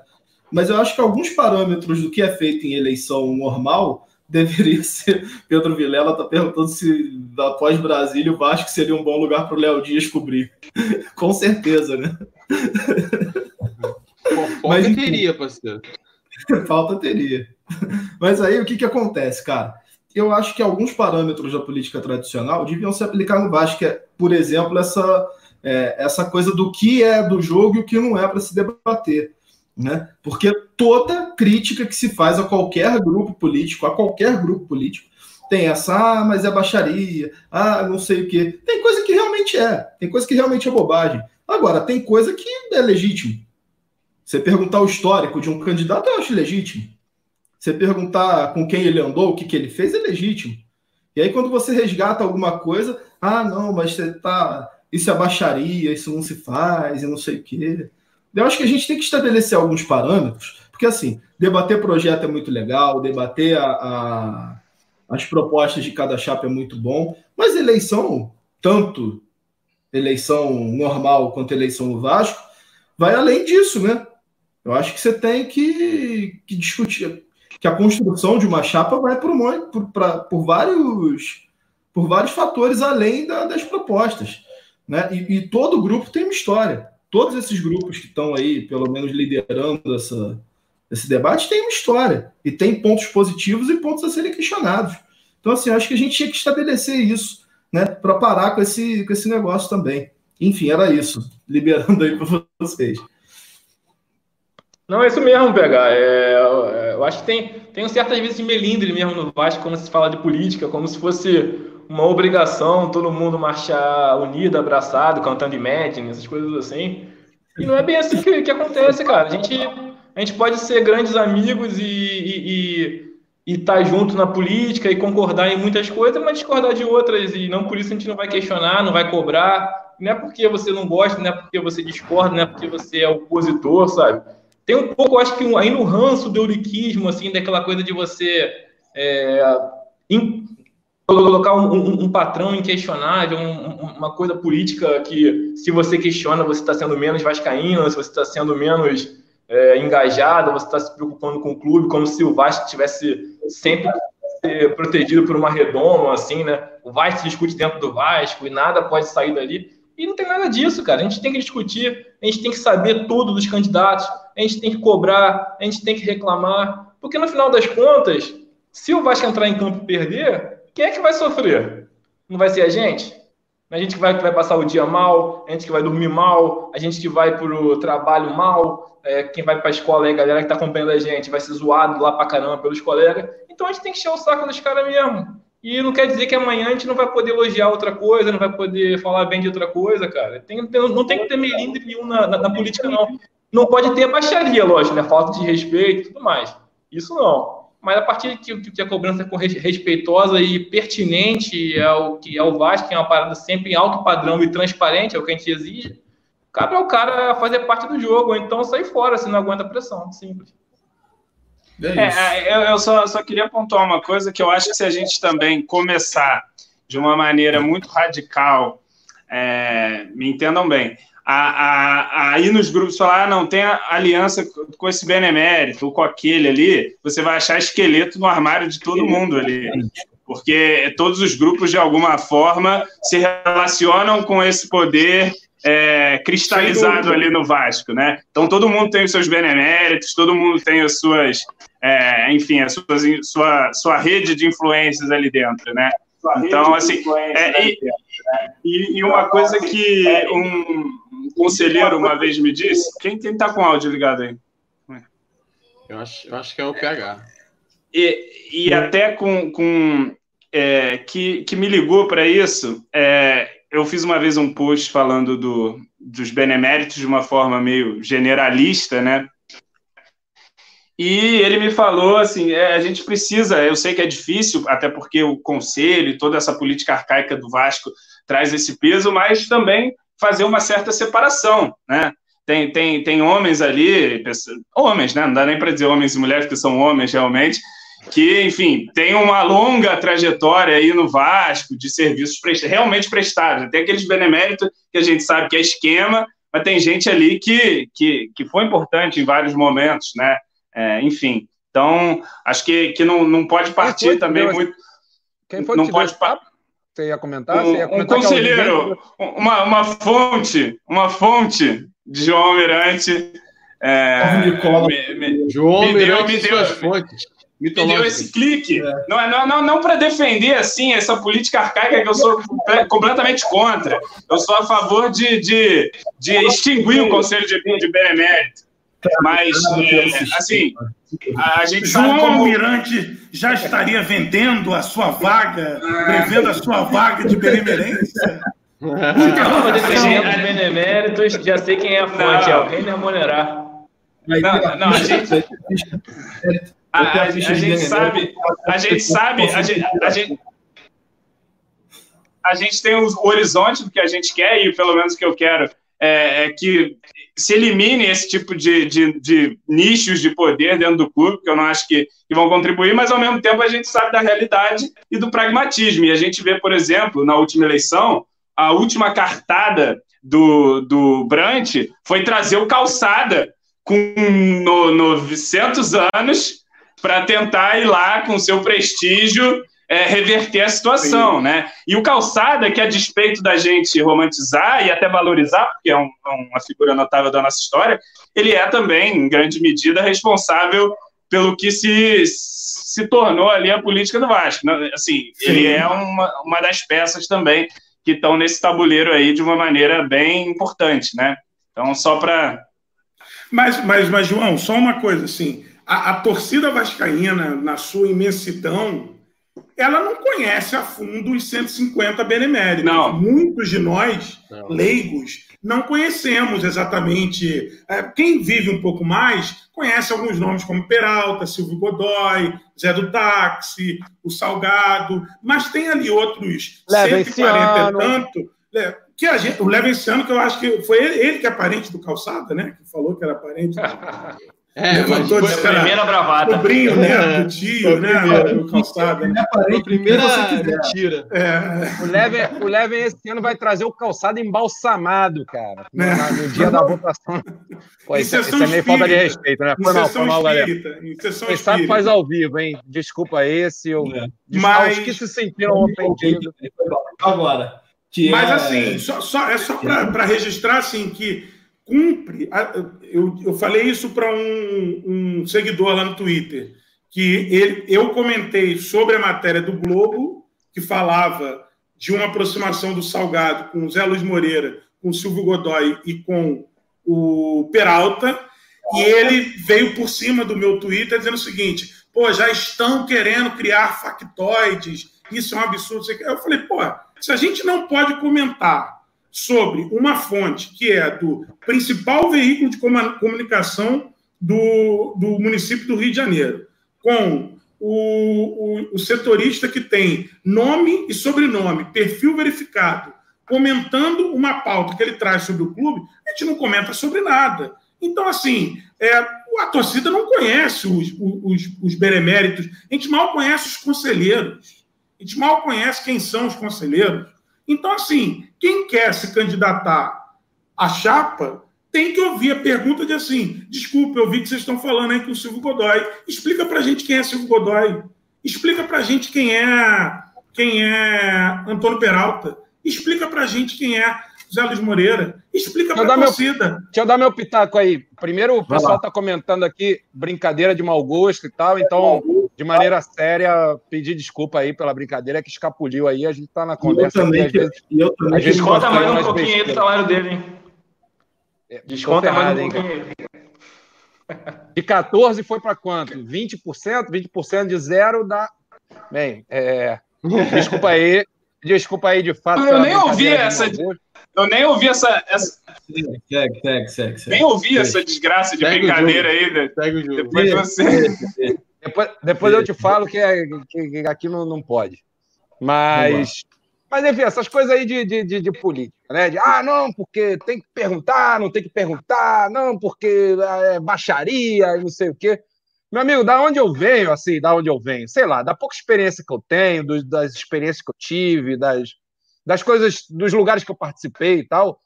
Mas eu acho que alguns parâmetros do que é feito em eleição normal deveria ser. Pedro Vilela está perguntando se após Brasília o Vasco seria um bom lugar para o Léo Dias cobrir. Com certeza, né? Falta Mas, teria, parceiro. Falta teria. Mas aí o que, que acontece, cara? Eu acho que alguns parâmetros da política tradicional deviam se aplicar no Vasco, que é, por exemplo, essa é, essa coisa do que é do jogo e o que não é para se debater. Né? Porque toda crítica que se faz a qualquer grupo político, a qualquer grupo político, tem essa, ah, mas é baixaria, ah, não sei o quê. Tem coisa que realmente é, tem coisa que realmente é bobagem. Agora, tem coisa que é legítimo. Você perguntar o histórico de um candidato, eu acho legítimo. Você perguntar com quem ele andou, o que, que ele fez, é legítimo. E aí, quando você resgata alguma coisa, ah, não, mas você está isso é baixaria, isso não se faz, e não sei o quê. Eu acho que a gente tem que estabelecer alguns parâmetros, porque assim, debater projeto é muito legal, debater a, a, as propostas de cada chapa é muito bom, mas eleição, tanto eleição normal quanto eleição no Vasco, vai além disso, né? Eu acho que você tem que, que discutir que a construção de uma chapa vai por, por, pra, por vários por vários fatores além da, das propostas. Né? E, e todo grupo tem uma história. Todos esses grupos que estão aí, pelo menos liderando essa, esse debate, têm uma história. E tem pontos positivos e pontos a serem questionados. Então, assim, acho que a gente tinha que estabelecer isso, né? Para parar com esse, com esse negócio também. Enfim, era isso. Liberando aí para vocês. Não, é isso mesmo, pegar. É, é, eu acho que tem, tem um certas vezes de melindre mesmo no Vasco quando se fala de política, como se fosse uma obrigação todo mundo marchar unido, abraçado, cantando Imagine, essas coisas assim. E não é bem assim que, que acontece, cara. A gente, a gente pode ser grandes amigos e, e, e estar tá junto na política e concordar em muitas coisas, mas discordar de outras. E não por isso a gente não vai questionar, não vai cobrar. Não é porque você não gosta, não é porque você discorda, não é porque você é opositor, sabe? Tem um pouco, acho que aí no ranço do euriquismo, assim, daquela coisa de você é, in, colocar um, um, um, patrão inquestionável, um, uma coisa política que, se você questiona, você está sendo menos vascaíno, se você está sendo menos é, engajado, você está se preocupando com o clube, como se o Vasco tivesse sempre protegido por uma redoma, assim, né? O Vasco discute dentro do Vasco e nada pode sair dali. E não tem nada disso, cara. A gente tem que discutir, a gente tem que saber tudo dos candidatos, a gente tem que cobrar, a gente tem que reclamar, porque no final das contas, se o Vasco entrar em campo e perder, quem é que vai sofrer? Não vai ser a gente? A gente que vai, que vai passar o dia mal, a gente que vai dormir mal, a gente que vai para o trabalho mal, é, quem vai para a escola aí, a galera que está acompanhando a gente, vai ser zoado lá para caramba pelos colegas. Então a gente tem que encher o saco dos caras mesmo. E não quer dizer que amanhã a gente não vai poder elogiar outra coisa, não vai poder falar bem de outra coisa, cara. Tem, não tem que ter melindre nenhum na, na, na, política, não. Não pode ter baixaria, lógico, né? Falta de respeito e tudo mais. Isso não. Mas a partir que, que a cobrança é respeitosa e pertinente ao que é o Vasco, que é uma parada sempre em alto padrão e transparente, é o que a gente exige, cabe ao cara fazer parte do jogo, ou então sair fora se não aguenta a pressão. Simples. É, é eu, eu só, só queria pontuar uma coisa que eu acho que se a gente também começar de uma maneira muito radical, é, me entendam bem, a, a, a ir nos grupos falar, ah, não, tem aliança com esse benemérito ou com aquele ali, você vai achar esqueleto no armário de todo mundo ali. Porque todos os grupos, de alguma forma, se relacionam com esse poder é, cristalizado ali no Vasco, né? Então todo mundo tem os seus beneméritos, todo mundo tem as suas, é, enfim, a suas, sua, sua rede de influências ali dentro, né? Então, assim, é, e, e, uma coisa que um conselheiro uma vez me disse, quem, quem tá com o áudio ligado aí? Eu acho, eu acho que é o PH. E, e até com, com é, que, que me ligou para isso, é, eu fiz uma vez um post falando do, dos beneméritos de uma forma meio generalista, né? E ele me falou assim: é, a gente precisa, eu sei que é difícil, até porque o conselho e toda essa política arcaica do Vasco traz esse peso, mas também fazer uma certa separação, né? Tem, tem, tem homens ali, homens, né? Não dá nem para dizer homens e mulheres, que são homens realmente, que, enfim, tem uma longa trajetória aí no Vasco de serviços realmente prestados. Tem aqueles beneméritos que a gente sabe que é esquema, mas tem gente ali que, que, que foi importante em vários momentos, né? É, enfim, então acho que, que não, não pode partir também deu, muito. Quem foi não que pode par... Você ia comentar? Um, ia comentar um conselheiro, uma, uma fonte, uma fonte de João Almirante. É, me, me, João me Almirante deu, me deu, fontes me deu esse clique. É. Não, não, não, não para defender assim essa política arcaica que eu sou completamente contra. Eu sou a favor de, de, de extinguir o Conselho de, de Benemérito. Mas, é, assim, a gente João sabe como... Almirante já estaria vendendo a sua vaga, prevendo a sua vaga de benemerência? Não, defendendo os beneméritos, já sei quem é a fonte, é o Reino Remunerar. Não, não, a gente... A, a, a, gente sabe, a gente sabe, a gente, a gente, a gente tem o horizonte do que a gente quer, e pelo menos o que eu quero é, é que se elimine esse tipo de, de, de, nichos de poder dentro do clube, que eu não acho que, que, vão contribuir, mas ao mesmo tempo a gente sabe da realidade e do pragmatismo. E a gente vê, por exemplo, na última eleição, a última cartada do, do Brant foi trazer o calçada com no, 900 anos para tentar ir lá com seu prestígio é, reverter a situação, Sim. né? E o Calçada, que a despeito da gente romantizar e até valorizar, porque é, um, é uma figura notável da nossa história, ele é também, em grande medida, responsável pelo que se, se tornou ali a política do Vasco. Assim, Sim. ele é uma, uma das peças também que estão nesse tabuleiro aí de uma maneira bem importante, né? Então, só para... Mas, mas, mas, João, só uma coisa, assim, a, a torcida vascaína, na sua imensidão, ela não conhece a fundo os 150 beneméritos. Não. Muitos de nós, não. leigos, não conhecemos exatamente. É, quem vive um pouco mais conhece alguns nomes como Peralta, Silvio Godoy, Zé do Táxi, o Salgado, mas tem ali outros Leva 140 e tanto. É, que a gente, o Levenciano, que eu acho que foi ele, ele que é parente do Calçada, né? Que falou que era parente. Do... É, Levantou foi a primeira bravata. Sobrinho, né? Do tio, né? Do calçado. Né? A primeira mentira. É. O Leven, o Leven esse ano vai trazer o calçado embalsamado, cara. No, é. no dia da votação. Pô, isso, é, isso é meio falta de respeito, né? Foi mal, foi mal, galera. Vocês sabem que faz ao vivo, hein? Desculpa esse. Eu... É. Mas... Os que se sentiram ofendidos. Agora. Mas é... assim, só, só, é só para registrar assim que cumpre. Eu, eu falei isso para um, um, seguidor lá no Twitter, que ele, eu comentei sobre a matéria do Globo, que falava de uma aproximação do Salgado com o Zé Luiz Moreira, com o Silvio Godoy e com o Peralta, e ele veio por cima do meu Twitter dizendo o seguinte: pô, já estão querendo criar factoides, isso é um absurdo. Eu falei, pô, se a gente não pode comentar sobre uma fonte que é do principal veículo de comunicação do, do município do Rio de Janeiro, com o, o, o setorista que tem nome e sobrenome, perfil verificado, comentando uma pauta que ele traz sobre o clube, a gente não comenta sobre nada. Então, assim, é, a torcida não conhece os, os, os beneméritos, a gente mal conhece os conselheiros, a gente mal conhece quem são os conselheiros. Então, assim, quem quer se candidatar à chapa tem que ouvir a pergunta de assim: desculpe, eu vi que vocês estão falando aí com o Silvio Godoy. Explica para gente quem é Silvio Godoy. Explica para gente quem é quem é Antônio Peralta. Explica para gente quem é Zé Luiz Moreira. Explica para a torcida. Meu, deixa eu dar meu pitaco aí. Primeiro, o pessoal está comentando aqui brincadeira de mau gosto e tal, então, de maneira séria, pedir desculpa aí pela brincadeira que escapuliu aí. A gente está na conversa. Eu também, aqui, vezes, eu também Desconta mais um pouquinho aí do salário dele, hein? É, Desconta mais um pouquinho De 14 foi para quanto? 20%? 20% de zero dá. Bem, é... desculpa aí. Desculpa aí de fato. Eu nem ouvi essa. Eu nem ouvi essa. essa... Segue, segue, segue, segue, Nem ouvi segue. essa desgraça de segue brincadeira aí. Né? Segue o jogo. Depois você. Depois, depois eu te falo que, é, que aqui não, não pode. Mas. Mas, enfim, essas coisas aí de, de, de, de, política, né? De, ah, não, porque tem que perguntar, não tem que perguntar, não, porque é baixaria e não sei o quê. Meu amigo, da onde eu venho, assim, da onde eu venho? Sei lá, da pouca experiência que eu tenho, dos, das experiências que eu tive, das, das coisas, dos lugares que eu participei e tal,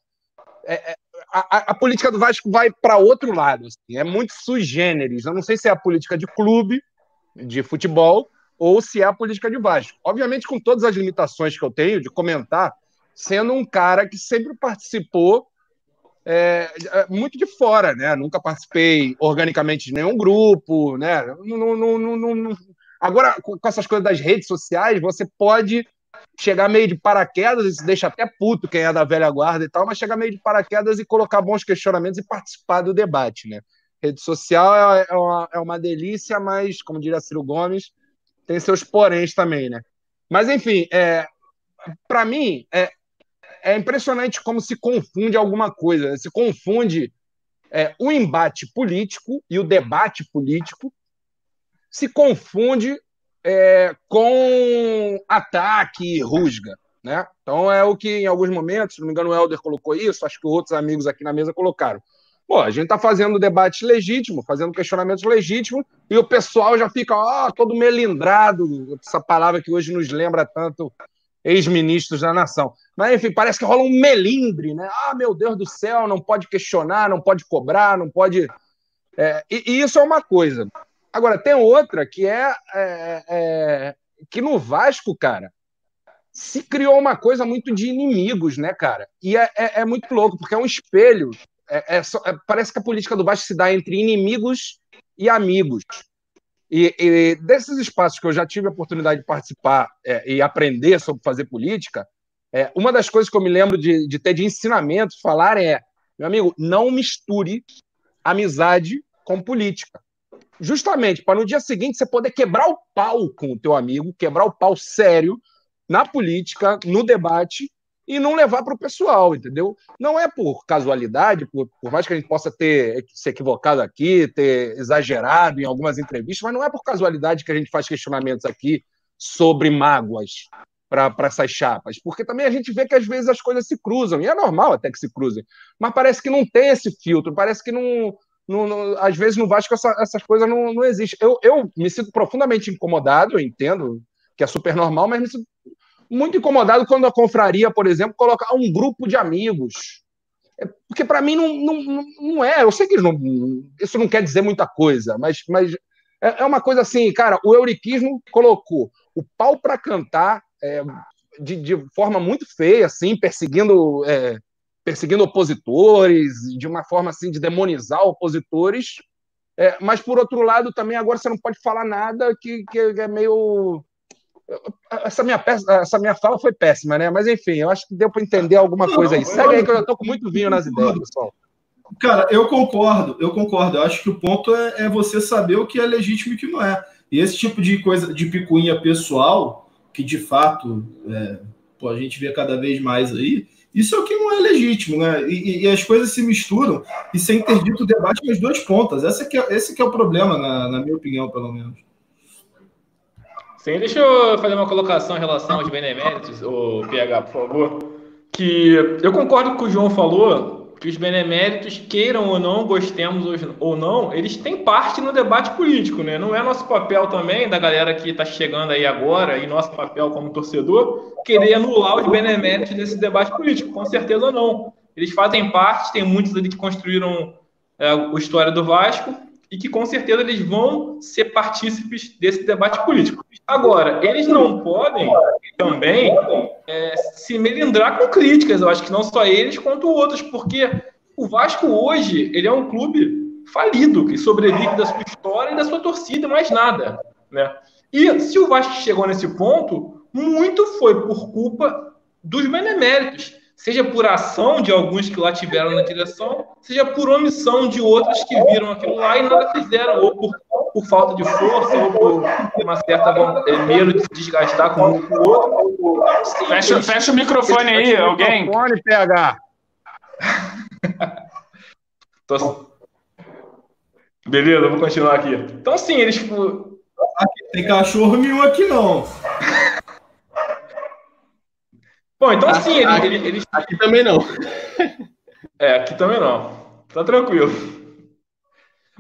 é, é, a, a, política do Vasco vai para outro lado. Assim, é muito sui generis. Eu não sei se é a política de clube, de futebol, ou se é a política de Vasco. Obviamente, com todas as limitações que eu tenho de comentar, sendo um cara que sempre participou é, é muito de fora, né? Nunca participei organicamente de nenhum grupo, né? Não, não, não, Agora, com essas coisas das redes sociais, você pode chegar meio de paraquedas, se deixa até puto quem é da velha guarda e tal, mas chegar meio de paraquedas e colocar bons questionamentos e participar do debate, né? Rede social é, é uma, é uma delícia, mas, como diria Ciro Gomes, tem seus poréns também, né? Mas, enfim, é, para mim, é, é impressionante como se confunde alguma coisa. Né? Se confunde é, o embate político e o debate político, se confunde é, com ataque e rusga. Né? Então é o que em alguns momentos, se não me engano, o Helder colocou isso, acho que outros amigos aqui na mesa colocaram. Pô, a gente está fazendo debate legítimo, fazendo questionamentos legítimos, e o pessoal já fica ó, todo melindrado, essa palavra que hoje nos lembra tanto ex-ministros da nação. Mas, enfim, parece que rola um melindre, né? Ah, meu Deus do céu, não pode questionar, não pode cobrar, não pode. É, e, e, isso é uma coisa. Agora, tem outra que é, é, é, que no Vasco, cara, se criou uma coisa muito de inimigos, né, cara? E é, é, é muito louco, porque é um espelho. É, é só, parece que a política do Vasco se dá entre inimigos e amigos. E, e desses espaços que eu já tive a oportunidade de participar e aprender sobre fazer política, uma das coisas que eu me lembro de, de ter de ensinamento, falar é, meu amigo, não misture amizade com política. Justamente para no dia seguinte você poder quebrar o pau com o teu amigo, quebrar o pau sério na política, no debate e não levar para o pessoal, entendeu? Não é por casualidade, por, por, mais que a gente possa ter se equivocado aqui, ter exagerado em algumas entrevistas, mas não é por casualidade que a gente faz questionamentos aqui sobre mágoas para essas chapas, porque também a gente vê que às vezes as coisas se cruzam, e é normal até que se cruzem, mas parece que não tem esse filtro, parece que não. Não, não às vezes no Vasco essa, essas coisas não, não existem. Eu, eu me sinto profundamente incomodado, eu entendo que é super normal, mas me sinto muito incomodado quando a confraria, por exemplo, colocar um grupo de amigos. É, porque para mim não, não, não é. Eu sei que não, isso não quer dizer muita coisa, mas, mas é, é uma coisa assim, cara. O euriquismo colocou o pau para cantar é, de, de, forma muito feia, assim, perseguindo, é, perseguindo opositores, de uma forma assim de demonizar opositores. É, mas por outro lado, também agora você não pode falar nada que, que é meio essa minha, peça, essa minha fala foi péssima, né? Mas enfim, eu acho que deu para entender alguma não, coisa aí. Segue aí que eu já tô com muito vinho nas ideias, pessoal. Cara, eu concordo, eu concordo. Eu acho que o ponto é, é, você saber o que é legítimo e o que não é. E esse tipo de coisa de picuinha pessoal, que de fato é, pô, a gente vê cada vez mais aí, isso é o que não é legítimo, né? E, e as coisas se misturam e ser interdito o debate nas duas pontas. Esse que é, esse que é o problema, na, na minha opinião, pelo menos. Sim, deixa eu fazer uma colocação em relação aos beneméritos, o PH, por favor. Que eu concordo com o que o João falou, que os beneméritos, queiram ou não, gostemos ou não, eles têm parte no debate político, né? Não é nosso papel também, da galera que está chegando aí agora, e nosso papel como torcedor, querer anular os beneméritos desse debate político. Com certeza não. Eles fazem parte, tem muitos ali que construíram é, a história do Vasco, e que com certeza eles vão ser partícipes desse debate político. Agora, eles não podem também é, se melindrar com críticas, eu acho que não só eles, quanto outros, porque o Vasco hoje ele é um clube falido, que sobrevive da sua história e da sua torcida, mais nada. Né? E se o Vasco chegou nesse ponto, muito foi por culpa dos beneméritos seja por ação de alguns que lá tiveram na direção, seja por omissão de outros que viram aquilo lá e nada fizeram, ou por, por falta de força, ou por uma certa é, medo de se desgastar com um com o outro. Sim, fecha, eles, fecha o microfone aí, alguém. Microfone, PH. Tô... Beleza, vou continuar aqui. Então, sim, eles. Aqui tem cachorro nenhum aqui, não. Bom, então assim, ele, aqui, ele, ele, aqui também não. É, aqui também não. Tá tranquilo.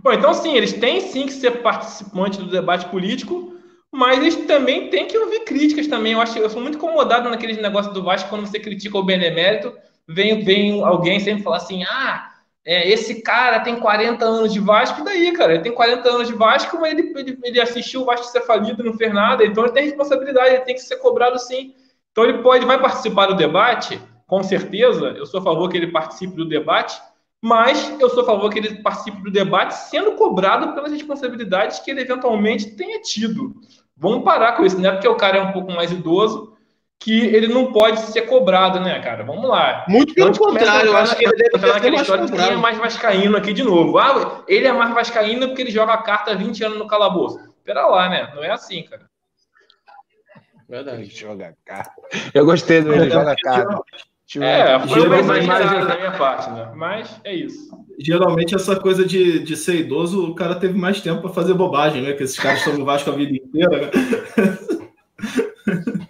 Bom, então sim, eles têm sim que ser participantes do debate político, mas eles também têm que ouvir críticas também. Eu acho eu sou muito incomodado naqueles negócios do Vasco quando você critica o benemérito, vem, vem alguém sempre falar assim: ah, é, esse cara tem 40 anos de Vasco, e daí, cara? Ele tem 40 anos de Vasco, mas ele, ele, ele assistiu o Vasco ser falido, não fez nada, então ele tem responsabilidade, ele tem que ser cobrado sim. Então ele pode, vai participar do debate, com certeza, eu sou a favor que ele participe do debate, mas eu sou a favor que ele participe do debate sendo cobrado pelas responsabilidades que ele eventualmente tenha tido. Vamos parar com isso, não é porque o cara é um pouco mais idoso que ele não pode ser cobrado, né, cara? Vamos lá. Muito pelo contrário, eu acho que ele deve aquela história de quem é mais vascaíno aqui de novo. Ah, ele é mais vascaíno porque ele joga a carta há 20 anos no calabouço. Pera lá, né? Não é assim, cara. Verdade. Joga carta. Eu gostei do ele joga carta. É, foi uma exagerada da minha parte, né? Mas é isso. Geralmente, essa coisa de, de ser idoso, o cara teve mais tempo para fazer bobagem, né? Que esses caras estão no Vasco a vida inteira, né?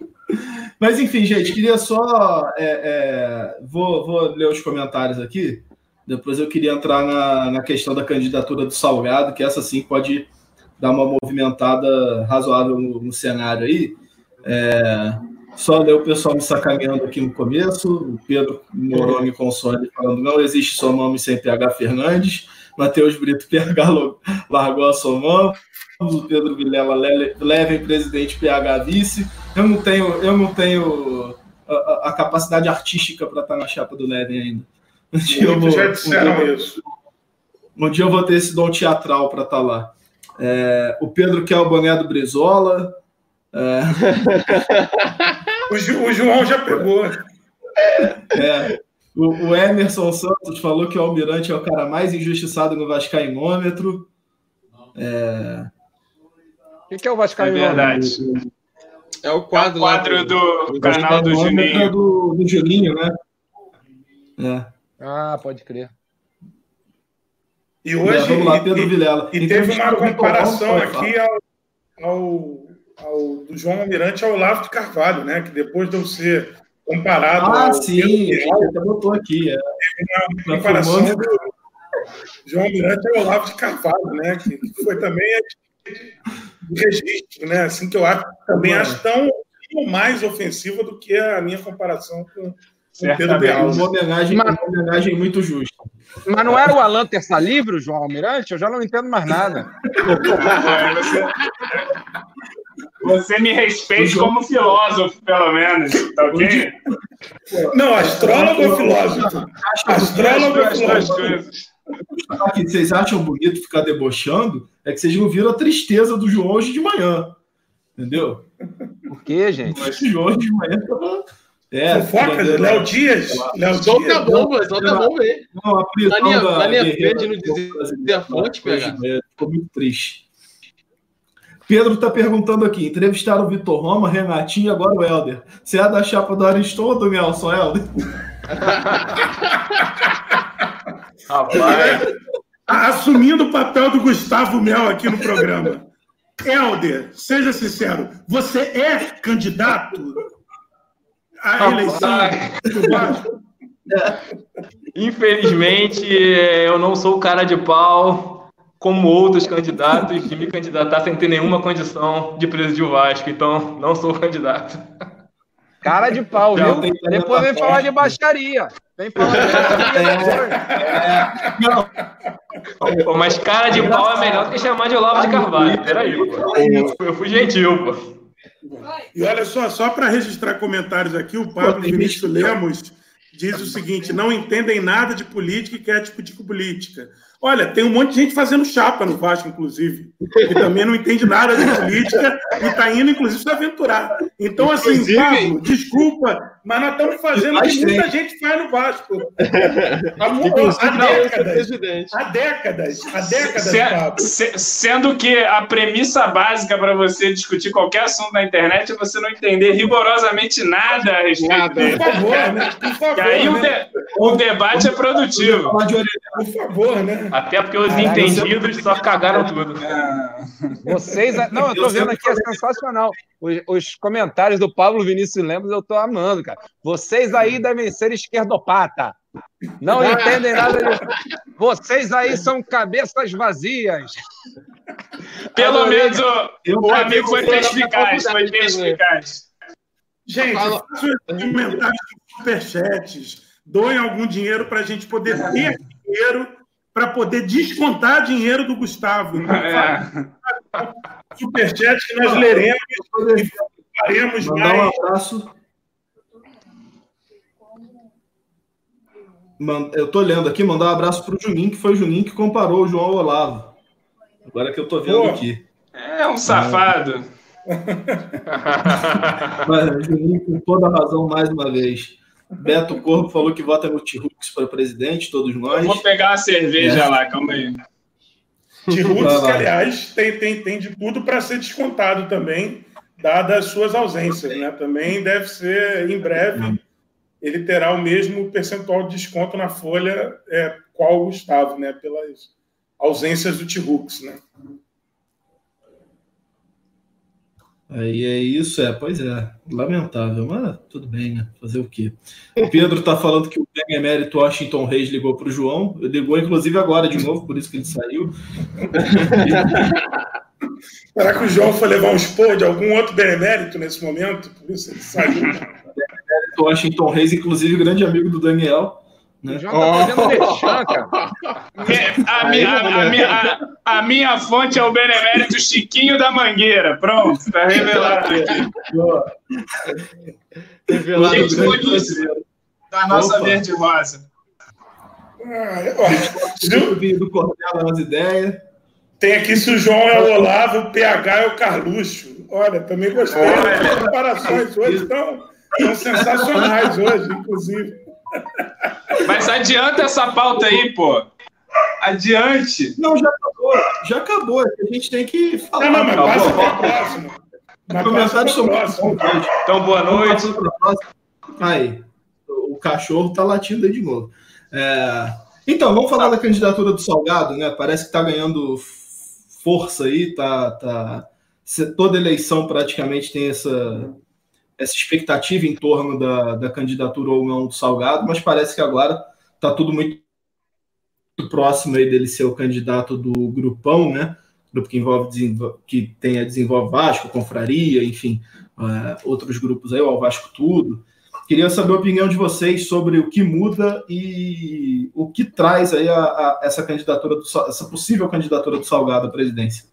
Mas enfim, gente, queria só. É, é, vou, vou ler os comentários aqui. Depois eu queria entrar na, na questão da candidatura do Salgado, que essa sim pode dar uma movimentada razoável no, no cenário aí. É, só ler o pessoal me sacaneando aqui no começo, o Pedro Moroni Console falando não existe nome sem PH Fernandes, Matheus Brito PH largou a Somão, o Pedro Vilela leve presidente PH vice. Eu não tenho, eu não tenho a, a capacidade artística para estar na chapa do Leven ainda. Um dia, vou, já disseram um isso. Um dia eu vou ter esse dom teatral para estar lá. É, o Pedro quer o boné do Brizola. É. o, o, João já pegou. É. O, o, Emerson Santos falou que o Almirante é o cara mais injustiçado no Vascainômetro. É... O que é o Vascaíno? É verdade. É o quadro, é o quadro do, do canal do Juninho. É do, do Juninho, né? É. Ah, pode crer. E hoje. É, vamos lá, Pedro Vilela. E, e teve uma comparação aqui ao, ao, ao, do João Almirante ao Olavo de Carvalho, né? Que depois de eu ser comparado. Ah, sim, já botou aqui. É. Uma comparação do João Almirante ao Olavo de Carvalho, né? Que, que foi também de registro, né? Assim que eu acho, também acho tão mais ofensiva do que a minha comparação com, Pedro. Uma homenagem, uma homenagem muito justa. Mas não era o Alan Terça Livre, o João Almirante? Eu já não entendo mais nada. você, me respeite como filósofo, pelo menos, tá ok? Não, astrólogo ou filósofo? Astrólogo ou filósofo? que vocês acham bonito ficar debochando é que vocês não viram a tristeza do João hoje de manhã. Entendeu? Por quê, gente? Mas o João hoje de manhã tava. É, Fofoca, Léo Dias. Léo Solta a bomba, solta a bomba aí. Não, a prisão na linha, da na linha verde não dizia a fonte, pegar. Ficou muito triste. Pedro está perguntando aqui: entrevistaram o Vitor Roma, Renatinho e agora o Helder. Você é da chapa do Ariston ou do Nelson, Helder? Rapaz. Assumindo o papel do Gustavo Mel aqui no programa. Helder, seja sincero, você é candidato à eleição do Vasco? Infelizmente, eu não sou cara de pau como outros candidatos que me candidatar sem ter nenhuma condição de presidir o Vasco. Então, não sou candidato. Cara de pau, viu? Depois vem falar de baixaria. Vem falar de é, é, Pô, mas cara de pau é melhor do que chamar de Olavo de Carvalho. Peraí, pô. Eu fui gentil, pô. E olha só, só para registrar comentários aqui, o Pablo Vinícius Lemos diz o seguinte: não entendem nada de política e quer discutir com política. Olha, tem um monte de gente fazendo chapa no Vasco, inclusive, que também não entende nada de política e está indo, inclusive, se aventurar. Então, assim, Pablo, desculpa, mas nós estamos fazendo o que muita gente faz no Vasco. Há, há décadas, há décadas, há décadas, se, Pablo. Se, sendo que a premissa básica para você discutir qualquer assunto na internet é você não entender rigorosamente nada a respeito dele. Por favor, né? Por favor. aí né? o, de, o debate é produtivo. Por favor, né? Até porque os Caralho, entendidos só cagaram tudo. Vocês. Não, eu tô vendo aqui, é sensacional. Os, os, comentários do Pablo Vinícius Lemos eu tô amando, cara. Vocês aí devem ser esquerdopata. Não entendem nada de... Vocês aí são cabeças vazias. Pelo Adorei. menos o, o amigo foi perspicaz, foi perspicaz. Gente, façam comentários de superchats, doem algum dinheiro para a gente poder ter dinheiro para poder descontar dinheiro do Gustavo. Então, é. Superchat que nós leremos e faremos Mandar mais. um abraço. Eu estou lendo aqui, mandar um abraço para o Juninho, que foi o Juninho que comparou o João ao Olavo. Agora que eu estou vendo Pô, aqui. É um safado. Mas, Juninho com toda a razão mais uma vez. Beto Corpo falou que vota no T-Rux para presidente, todos nós. Eu vou pegar uma cerveja é. lá, calma aí. T-Rux, que aliás tem, tem, tem de tudo para ser descontado também, dadas as suas ausências, né? Também deve ser, em breve, ele terá o mesmo percentual de desconto na folha é, qual o Gustavo, né? Pelas ausências do T-Rux, né? Aí é isso, é, pois é, lamentável, mas tudo bem, né? Fazer o quê? O Pedro tá falando que o emérito Washington Reis ligou para o João, ligou inclusive agora de novo, por isso que ele saiu. Será que o João foi levar um expor de algum outro benemérito nesse momento? Por isso ele saiu. Washington Reis, inclusive grande amigo do Daniel. Né? Tá a, minha, a, minha, a, minha fonte é o benemérito Chiquinho da Mangueira. Pronto, está revelado aqui. revelado da nossa Opa. verde rosa. Ah, do Cordel as ideias. Tem aqui se o João é o Olavo, o PH é o Carluxo. Olha, também gostei. As comparações hoje estão, estão sensacionais hoje, inclusive. Mas adianta essa pauta aí, pô. Adiante. Não, já acabou. Já acabou. A gente tem que falar. Não, não, mas passa para próximo. Comentário sobre próximo. Então, boa noite. Aí, o cachorro tá latindo aí de novo. É... Então, vamos falar da candidatura do Salgado, né? Parece que está ganhando força aí, tá, tá. Toda eleição praticamente tem essa, essa expectativa em torno da, da candidatura ou não do Salgado, mas parece que agora está tudo muito próximo aí dele ser o candidato do grupão, né? Grupo que envolve que tem a desenvolve Vasco, Confraria, enfim, uh, outros grupos aí, o Vasco Tudo. Queria saber a opinião de vocês sobre o que muda e o que traz aí a, a, essa candidatura, do, essa possível candidatura do Salgado à presidência.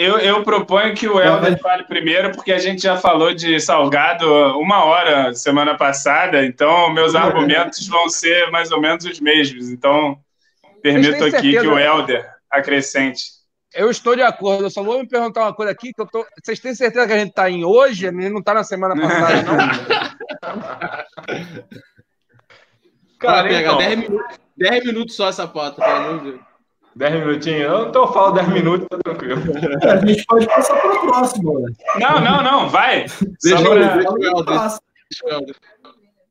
Eu, eu proponho que o Helder fale primeiro, porque a gente já falou de Salgado uma hora semana passada, então meus argumentos vão ser mais ou menos os mesmos. Então, permito aqui que o Helder acrescente. Eu estou de acordo, eu só vou me perguntar uma coisa aqui, que eu tô. Vocês têm certeza que a gente está em hoje? Ele não está na semana passada, não? Cara, pega então... 10 minutos, 10 minutos só essa pauta, pelo amor de Deus. 10 minutinhos? Então eu falo 10 minutos, tá tranquilo. É, a gente pode passar para o próximo. Né? Não, não, não, vai. Deixa eu ver.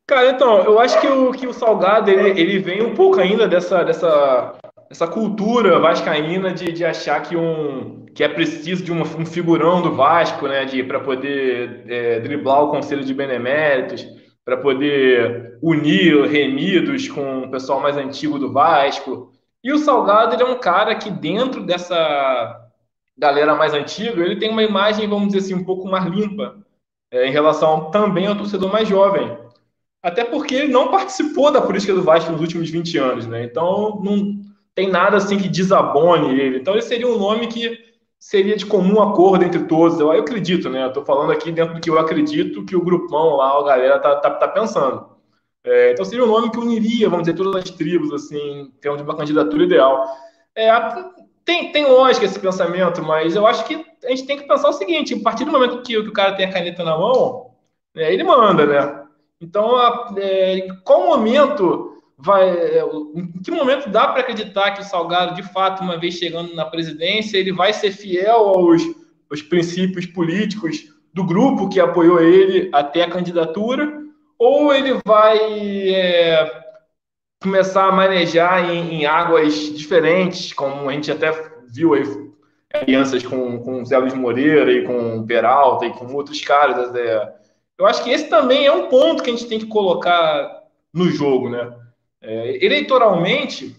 Cara, então, eu acho que o, que o Salgado, ele, ele vem um pouco ainda dessa, dessa essa cultura vascaína de, de achar que, um, que é preciso de uma, um figurão do Vasco, né, de para poder é, driblar o conselho de beneméritos, para poder unir remidos com o pessoal mais antigo do Vasco. E o Salgado ele é um cara que dentro dessa galera mais antiga, ele tem uma imagem, vamos dizer assim, um pouco mais limpa é, em relação também ao torcedor mais jovem. Até porque ele não participou da política do Vasco nos últimos 20 anos, né? Então, não, tem nada assim que desabone ele. Então ele seria um nome que seria de comum acordo entre todos. Eu, eu acredito, né? Estou falando aqui dentro do que eu acredito que o grupão lá, a galera tá, tá, tá pensando. É, então seria um nome que uniria, vamos dizer, todas as tribos, assim, em termos de uma candidatura ideal. É, tem, tem lógica esse pensamento, mas eu acho que a gente tem que pensar o seguinte: a partir do momento que, que o cara tem a caneta na mão, é, ele manda, né? Então, a, é, qual momento vai, é, em que momento dá para acreditar que o Salgado, de fato, uma vez chegando na presidência, ele vai ser fiel aos, aos princípios políticos do grupo que apoiou ele até a candidatura, ou ele vai é, começar a manejar em, em, águas diferentes, como a gente até viu aí, alianças com, com Zé Luiz Moreira e com Peralta e com outros caras. É, eu acho que esse também é um ponto que a gente tem que colocar no jogo, né? É, eleitoralmente,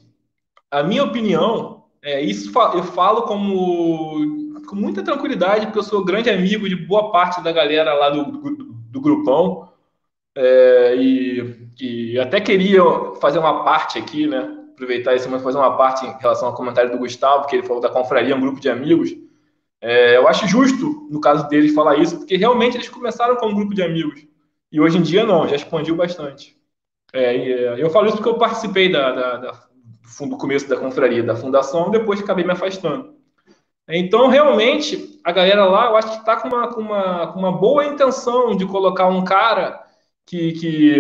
a minha opinião, é, isso eu falo como com muita tranquilidade, porque eu sou grande amigo de boa parte da galera lá do, do, do grupão. É, e, e, até queria fazer uma parte aqui, né? Aproveitar esse momento fazer uma parte em relação ao comentário do Gustavo, que ele falou da confraria, um grupo de amigos. É, eu acho justo, no caso deles, falar isso, porque realmente eles começaram como um grupo de amigos. E hoje em dia não, já expandiu bastante. É, é, eu falo isso porque eu participei da, da, da, do começo da confraria, da fundação, depois acabei me afastando. Então, realmente, a galera lá, eu acho que está com uma, com, uma, com uma boa intenção de colocar um cara que, que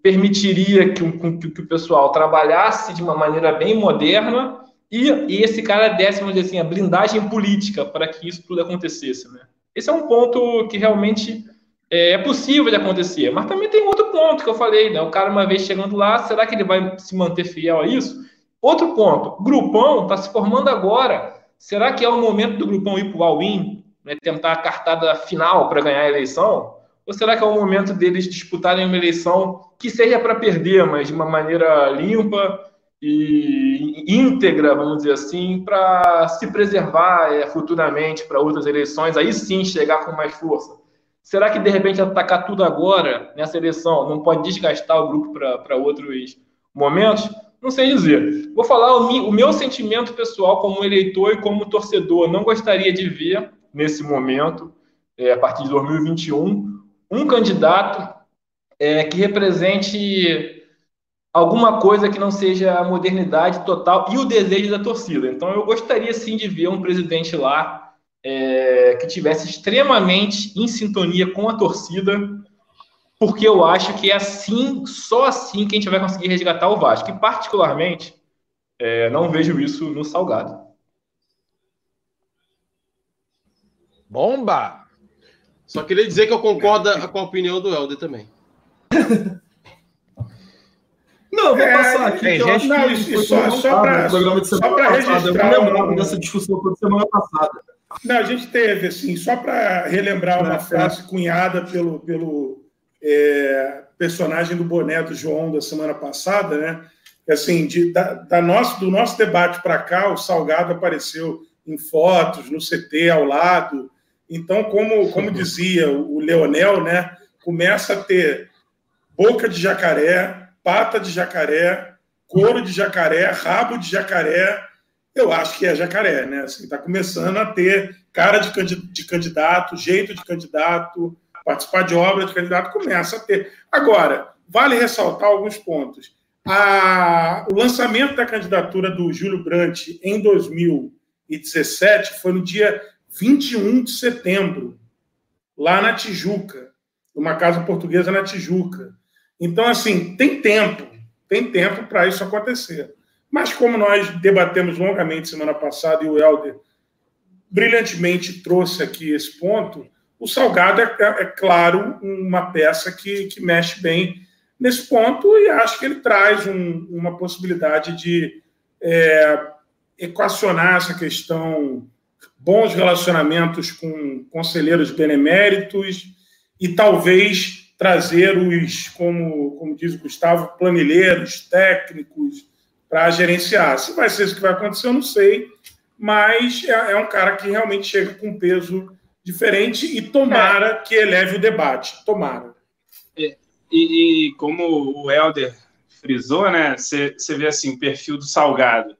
permitiria que, que, que, o pessoal trabalhasse de uma maneira bem moderna e, e esse cara desse, vamos dizer assim, a blindagem política para que isso tudo acontecesse. Né? Esse é um ponto que realmente é, é possível de acontecer. Mas também tem outro ponto que eu falei, né? O cara, uma vez chegando lá, será que ele vai se manter fiel a isso? Outro ponto, grupão está se formando agora. Será que é o momento do grupão ir para o all-in, né, tentar a cartada final para ganhar a eleição? Ou será que é o momento deles disputarem uma eleição que seja para perder, mas de uma maneira limpa e íntegra, vamos dizer assim, para se preservar é, futuramente para outras eleições, aí sim chegar com mais força? Será que de repente atacar tudo agora nessa eleição não pode desgastar o grupo para outros momentos? Não sei dizer. Vou falar o, o meu sentimento pessoal como eleitor e como torcedor. Não gostaria de ver nesse momento, é, a partir de 2021, um candidato é, que represente alguma coisa que não seja a modernidade total e o desejo da torcida. Então, eu gostaria sim de ver um presidente lá é, que tivesse extremamente em sintonia com a torcida, porque eu acho que é assim, só assim que a gente vai conseguir resgatar o Vasco. E particularmente, É, não vejo isso no Salgado. Bomba! Só queria dizer que eu concordo com a opinião do Helder também. Não, vou é, passar aqui. É, gente, não, isso, só, só para passada. Eu não lembrava dessa discussão toda semana passada. Não, a gente teve, assim, só para relembrar uma frase cunhada pelo, pelo é, personagem do boné do João da semana passada, né? Assim, de, da, da nosso, do nosso debate para cá, o Salgado apareceu em fotos, no CT ao lado. Então, como, como dizia o Leonel, né? Começa a ter boca de jacaré, pata de jacaré, couro de jacaré, rabo de jacaré. Eu acho que é jacaré, né? Está assim, tá começando a ter cara de candidato, jeito de candidato, participar de obra de candidato, começa a ter. Agora, vale ressaltar alguns pontos. A, o lançamento da candidatura do Júlio Brandt em 2017 foi no dia 21 de setembro, lá na Tijuca, numa casa portuguesa na Tijuca. Então, assim, tem tempo, tem tempo para isso acontecer. Mas como nós debatemos longamente semana passada e o Helder brilhantemente trouxe aqui esse ponto, o Salgado é, é, é claro, uma peça que, que mexe bem nesse ponto e acho que ele traz um, uma possibilidade de é, equacionar essa questão, bons relacionamentos com conselheiros beneméritos e talvez trazer os, como, como diz o Gustavo, planilheiros, técnicos, para gerenciar. Se vai ser isso que vai acontecer, eu não sei, mas é, é um cara que realmente chega com um peso diferente e tomara é. que eleve o debate. Tomara. É, e, e, como o Helder frisou, né? Você vê assim, o perfil do Salgado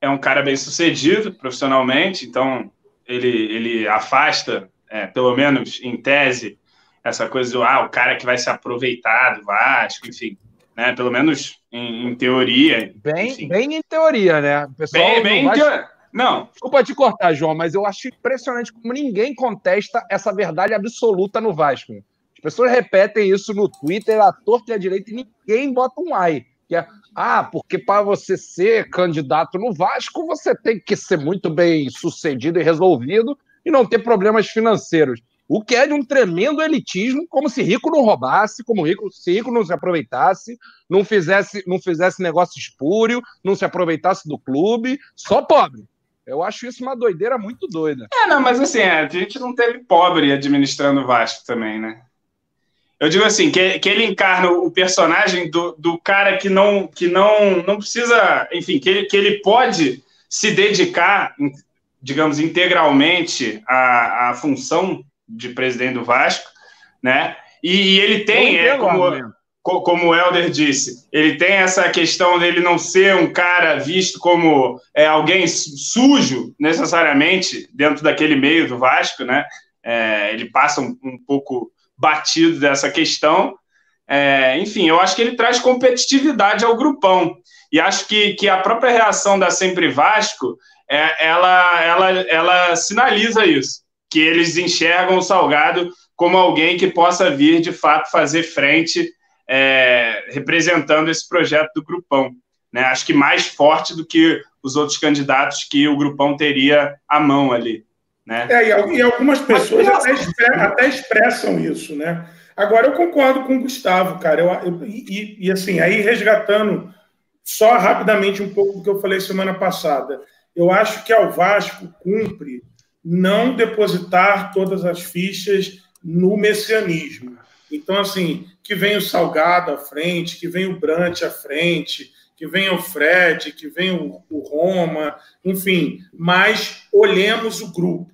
é um cara bem sucedido profissionalmente, então ele, ele afasta, é, pelo menos em tese, essa coisa do ah, o cara que vai se aproveitar do Vasco, enfim, né? Pelo menos em, em teoria. Bem, bem em teoria, né? O pessoal bem, bem Vasco... Não. Desculpa te cortar, João, mas eu acho impressionante como ninguém contesta essa verdade absoluta no Vasco. As pessoas repetem isso no Twitter, a torta e a direita, e ninguém bota um ai. Que é, ah, porque para você ser candidato no Vasco, você tem que ser muito bem sucedido e resolvido e não ter problemas financeiros. O que é de um tremendo elitismo, como se rico não roubasse, como rico, se rico não se aproveitasse, não fizesse, não fizesse negócio espúrio, não se aproveitasse do clube, só pobre. Eu acho isso uma doideira muito doida. É, não, mas assim, a gente não teve pobre administrando o Vasco também, né? Eu digo assim, que, que ele encarna o personagem do, do cara que não, que não, não precisa, enfim, que ele, que ele pode se dedicar, digamos, integralmente à, à função de presidente do Vasco, né? E, e ele tem, é, como, como o Helder disse, ele tem essa questão dele não ser um cara visto como é, alguém sujo, necessariamente, dentro daquele meio do Vasco, né? É, ele passa um, um, pouco batido dessa questão. É, enfim, eu acho que ele traz competitividade ao grupão. E acho que, que a própria reação da Sempre Vasco, é, ela, ela, ela sinaliza isso que eles enxergam o Salgado como alguém que possa vir, de fato, fazer frente é, representando esse projeto do Grupão. Né? Acho que mais forte do que os outros candidatos que o Grupão teria à mão ali. Né? É, e algumas pessoas até, até, expressam isso, né? Agora, eu concordo com o Gustavo, cara. Eu, eu e, e, assim, aí resgatando só rapidamente um pouco do que eu falei semana passada. Eu acho que ao Vasco cumpre não depositar todas as fichas no messianismo. Então, assim, que venha o Salgado à frente, que venha o Brant à frente, que venha o Fred, que venha o, o Roma, enfim, mas olhemos o grupo.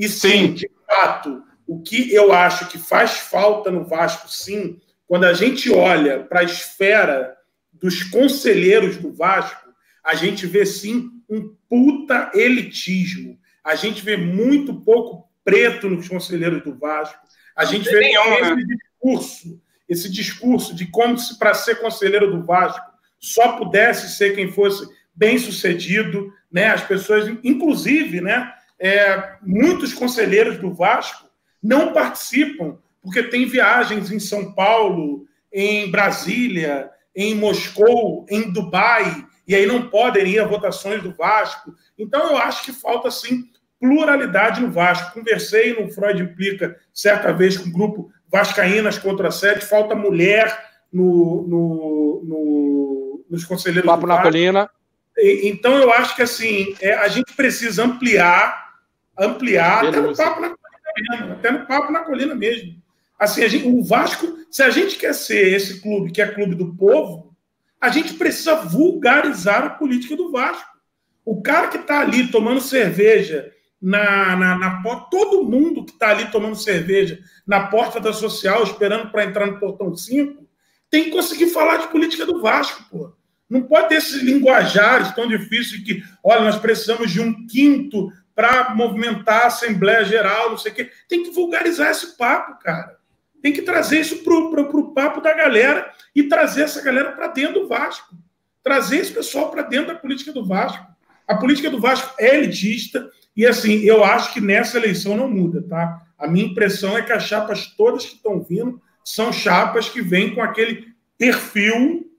E sim, de fato, o que eu acho que faz falta no Vasco, sim, quando a gente olha para a esfera dos conselheiros do Vasco, a gente vê sim um puta elitismo. A gente vê muito pouco preto nos conselheiros do Vasco. A gente vê nenhum, esse né? discurso, esse discurso de como se para ser conselheiro do Vasco só pudesse ser quem fosse bem sucedido, né? As pessoas, inclusive, né? É, muitos conselheiros do Vasco não participam porque tem viagens em São Paulo, em Brasília, em Moscou, em Dubai e aí não podem ir a votações do Vasco. Então, eu acho que falta, sim, pluralidade no Vasco. Conversei no Freud Implica certa vez com o grupo Vascaínas contra a Sete, falta mulher no, no, no, nos conselheiros Papo na colina. Então, eu acho que assim, é, a gente precisa ampliar, ampliar, até no, papo na colina mesmo, até no papo na colina mesmo. Assim, gente, o Vasco, se a gente quer ser esse clube que é clube do povo, a gente precisa vulgarizar a política do Vasco. O cara que está ali tomando cerveja na, na, na porta, todo mundo que está ali tomando cerveja na porta da social, esperando para entrar no portão 5, tem que conseguir falar de política do Vasco, pô. Não pode ter esses linguajares tão difíceis que, olha, nós precisamos de um quinto para movimentar a Assembleia Geral, não sei o quê. Tem que vulgarizar esse papo, cara. Tem que trazer isso para o papo da galera e trazer essa galera para dentro do Vasco. Trazer esse pessoal para dentro da política do Vasco. A política do Vasco é elitista e, assim, eu acho que nessa eleição não muda, tá? A minha impressão é que as chapas todas que estão vindo são chapas que vêm com aquele perfil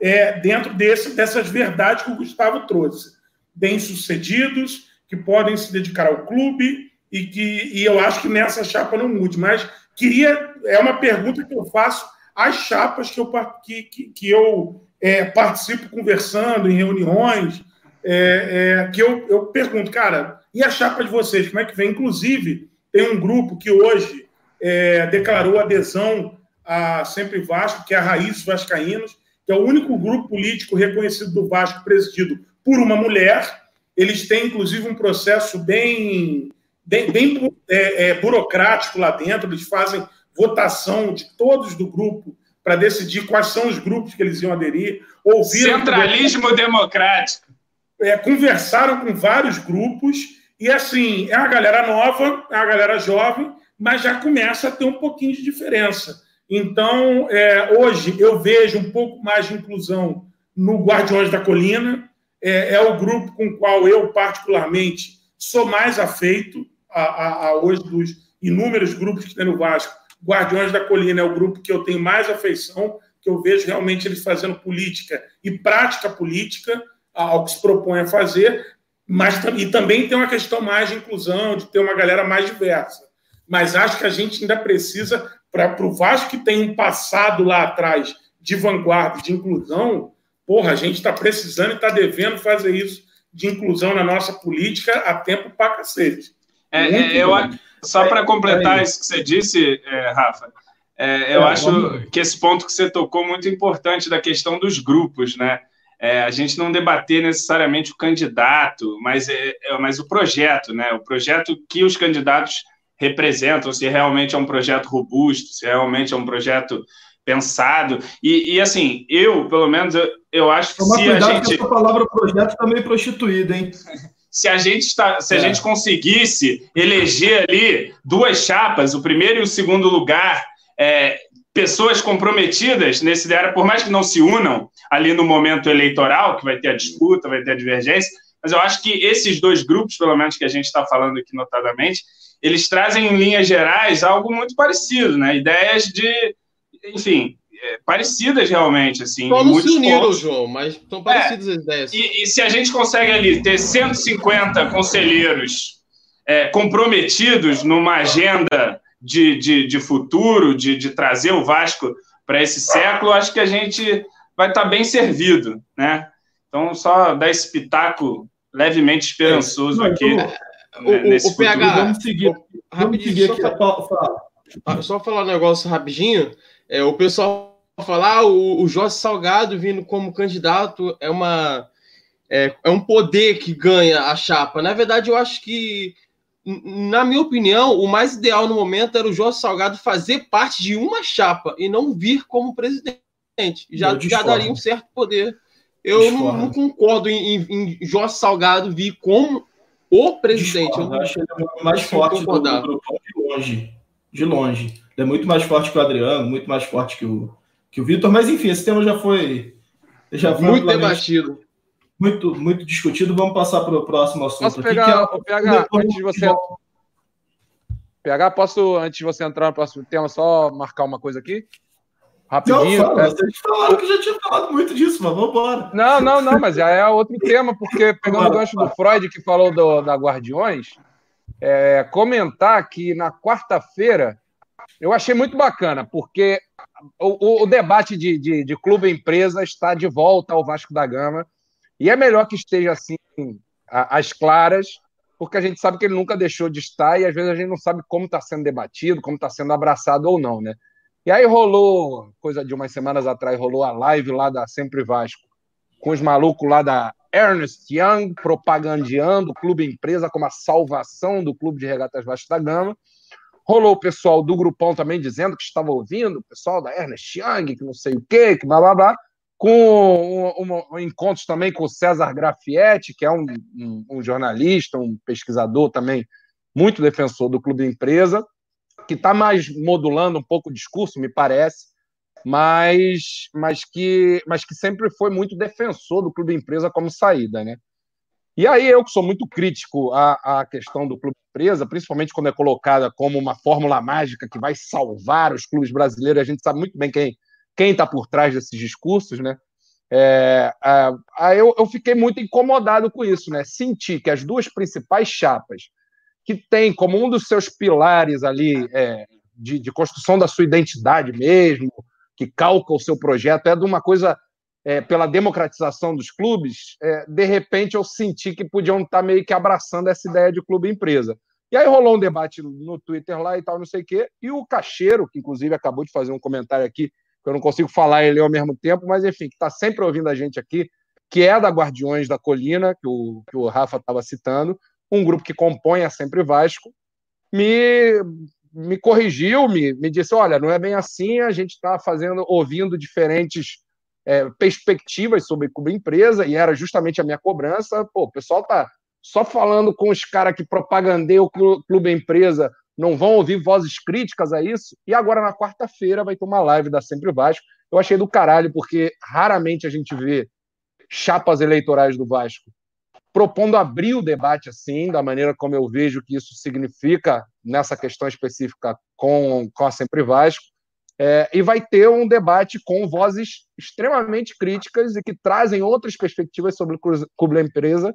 é, dentro desse, dessas verdades que o Gustavo trouxe. Bem-sucedidos, que podem se dedicar ao clube e que e eu acho que nessa chapa não mude. Mas queria. É uma pergunta que eu faço às chapas que eu, que, que, que eu é, participo conversando em reuniões, é, é, que eu, eu pergunto, cara, e a chapa de vocês, como é que vem? Inclusive, tem um grupo que hoje é, declarou adesão a Sempre Vasco, que é a Raiz Vascaínos, que é o único grupo político reconhecido do Vasco presidido por uma mulher. Eles têm, inclusive, um processo bem, bem, bem é, é, burocrático lá dentro. Eles fazem votação de todos do grupo para decidir quais são os grupos que eles iam aderir. Ouviram Centralismo democrático. É, conversaram com vários grupos e, assim, é uma galera nova, é uma galera jovem, mas já começa a ter um pouquinho de diferença. Então, é, hoje eu vejo um pouco mais de inclusão no Guardiões da Colina. É, é, o grupo com o qual eu, particularmente, sou mais afeito a, a, a, hoje dos inúmeros grupos que tem no Vasco. Guardiões da Colina é o grupo que eu tenho mais afeição, que eu vejo realmente eles fazendo política e prática política ao que se propõe a fazer, mas e também tem uma questão mais de inclusão, de ter uma galera mais diversa. Mas acho que a gente ainda precisa para o Vasco que tem um passado lá atrás de vanguarda, de inclusão, porra, a gente está precisando e está devendo fazer isso de inclusão na nossa política a tempo para cacete. É, é, eu, só para completar é isso que você disse, é, Rafa, é, eu é, acho vamos... que esse ponto que você tocou muito importante da questão dos grupos, né? É, a gente não debater necessariamente o candidato, mas, é, mas o projeto, né? O projeto que os candidatos representam, se realmente é um projeto robusto, se realmente é um projeto pensado. E, e assim, eu, pelo menos, eu, eu acho que Toma se a gente. Que essa palavra projeto está meio prostituída, hein? se a gente está, se a é. gente conseguisse eleger ali duas chapas, o primeiro e o segundo lugar, é, pessoas comprometidas nesse ideário, por mais que não se unam ali no momento eleitoral, que vai ter a disputa, vai ter a divergência, mas eu acho que esses dois grupos, pelo menos que a gente está falando aqui notadamente, eles trazem em linhas gerais algo muito parecido, né? Ideias de, enfim, é, parecidas realmente, assim. Só não se uniram, João, mas são parecidas é, as ideias. E, e, se a gente consegue ali ter 150 conselheiros é, comprometidos numa agenda de, de, de futuro, de, de trazer o Vasco para esse século, acho que a gente vai estar tá bem servido, né? Então, só dar esse pitaco levemente esperançoso é, aqui. Então, o, né, o, o PH, vamos seguir. Vamos seguir aqui. Só, fala. só falar um negócio rapidinho. É, o pessoal falar ah, o, o Jorge Salgado vindo como candidato é uma é, é um poder que ganha a chapa. Na verdade, eu acho que, na minha opinião, o mais ideal no momento era o Jorge Salgado fazer parte de uma chapa e não vir como presidente. Já, já daria um certo poder. Eu não, não, concordo em, em, em Jorge Salgado vir como o presidente. eu acho ele é mais forte do grupo de longe. De longe. É muito mais forte que o Adriano, muito mais forte que o, que o Vitor. Mas enfim, esse tema já foi. Já foi muito debatido. Muito, muito discutido. Vamos passar para o próximo assunto. Posso pegar, aqui, que é, PH, antes de você. PH, posso, antes de você entrar no próximo tema, só marcar uma coisa aqui? Rapidinho. Não, fala, é... Vocês falaram que já tinha falado muito disso, mas vamos embora. Não, não, não, mas já é outro tema, porque pegando o gancho do Freud que falou do, da Guardiões, é, comentar que na quarta-feira eu achei muito bacana, porque o, o, o debate de, de, de clube-empresa está de volta ao Vasco da Gama, e é melhor que esteja assim, às claras, porque a gente sabe que ele nunca deixou de estar, e às vezes a gente não sabe como está sendo debatido, como está sendo abraçado ou não, né? E aí rolou, coisa de umas semanas atrás, rolou a live lá da Sempre Vasco, com os malucos lá da Ernest Young propagandeando o clube empresa como a salvação do clube de regatas Vasco da Gama. Rolou o pessoal do grupão também dizendo que estava ouvindo, o pessoal da Ernest Young, que não sei o quê, que blá blá blá, com um, um, um encontros também com o César Grafietti, que é um, um, jornalista, um pesquisador também muito defensor do clube empresa, que está mais modulando um pouco o discurso, me parece, mas, mas, que, mas que sempre foi muito defensor do clube empresa como saída, né? E aí eu que sou muito crítico à, à questão do clube empresa, principalmente quando é colocada como uma fórmula mágica que vai salvar os clubes brasileiros, a gente sabe muito bem quem quem está por trás desses discursos, né? É, é, eu, eu fiquei muito incomodado com isso, né? Senti que as duas principais chapas que tem como um dos seus pilares ali é, de, de construção da sua identidade mesmo, que calca o seu projeto, é de uma coisa é, pela democratização dos clubes, é, de repente eu senti que podiam estar meio que abraçando essa ideia de clube-empresa. E aí rolou um debate no Twitter lá e tal, não sei o quê, e o Cacheiro, que inclusive acabou de fazer um comentário aqui, que eu não consigo falar ele ao mesmo tempo, mas enfim, que está sempre ouvindo a gente aqui, que é da Guardiões da Colina, que o, que o Rafa estava citando, um grupo que compõe a Sempre Vasco, me me corrigiu, me, me disse: olha, não é bem assim, a gente está fazendo, ouvindo diferentes é, perspectivas sobre clube empresa, e era justamente a minha cobrança. Pô, o pessoal tá só falando com os caras que propagandeiam o clube empresa, não vão ouvir vozes críticas a isso. E agora, na quarta-feira, vai ter uma live da Sempre Vasco. Eu achei do caralho, porque raramente a gente vê chapas eleitorais do Vasco propondo abrir o debate assim, da maneira como eu vejo que isso significa nessa questão específica com, com a Sempre Vasco, é, e vai ter um debate com vozes extremamente críticas e que trazem outras perspectivas sobre o clube da empresa.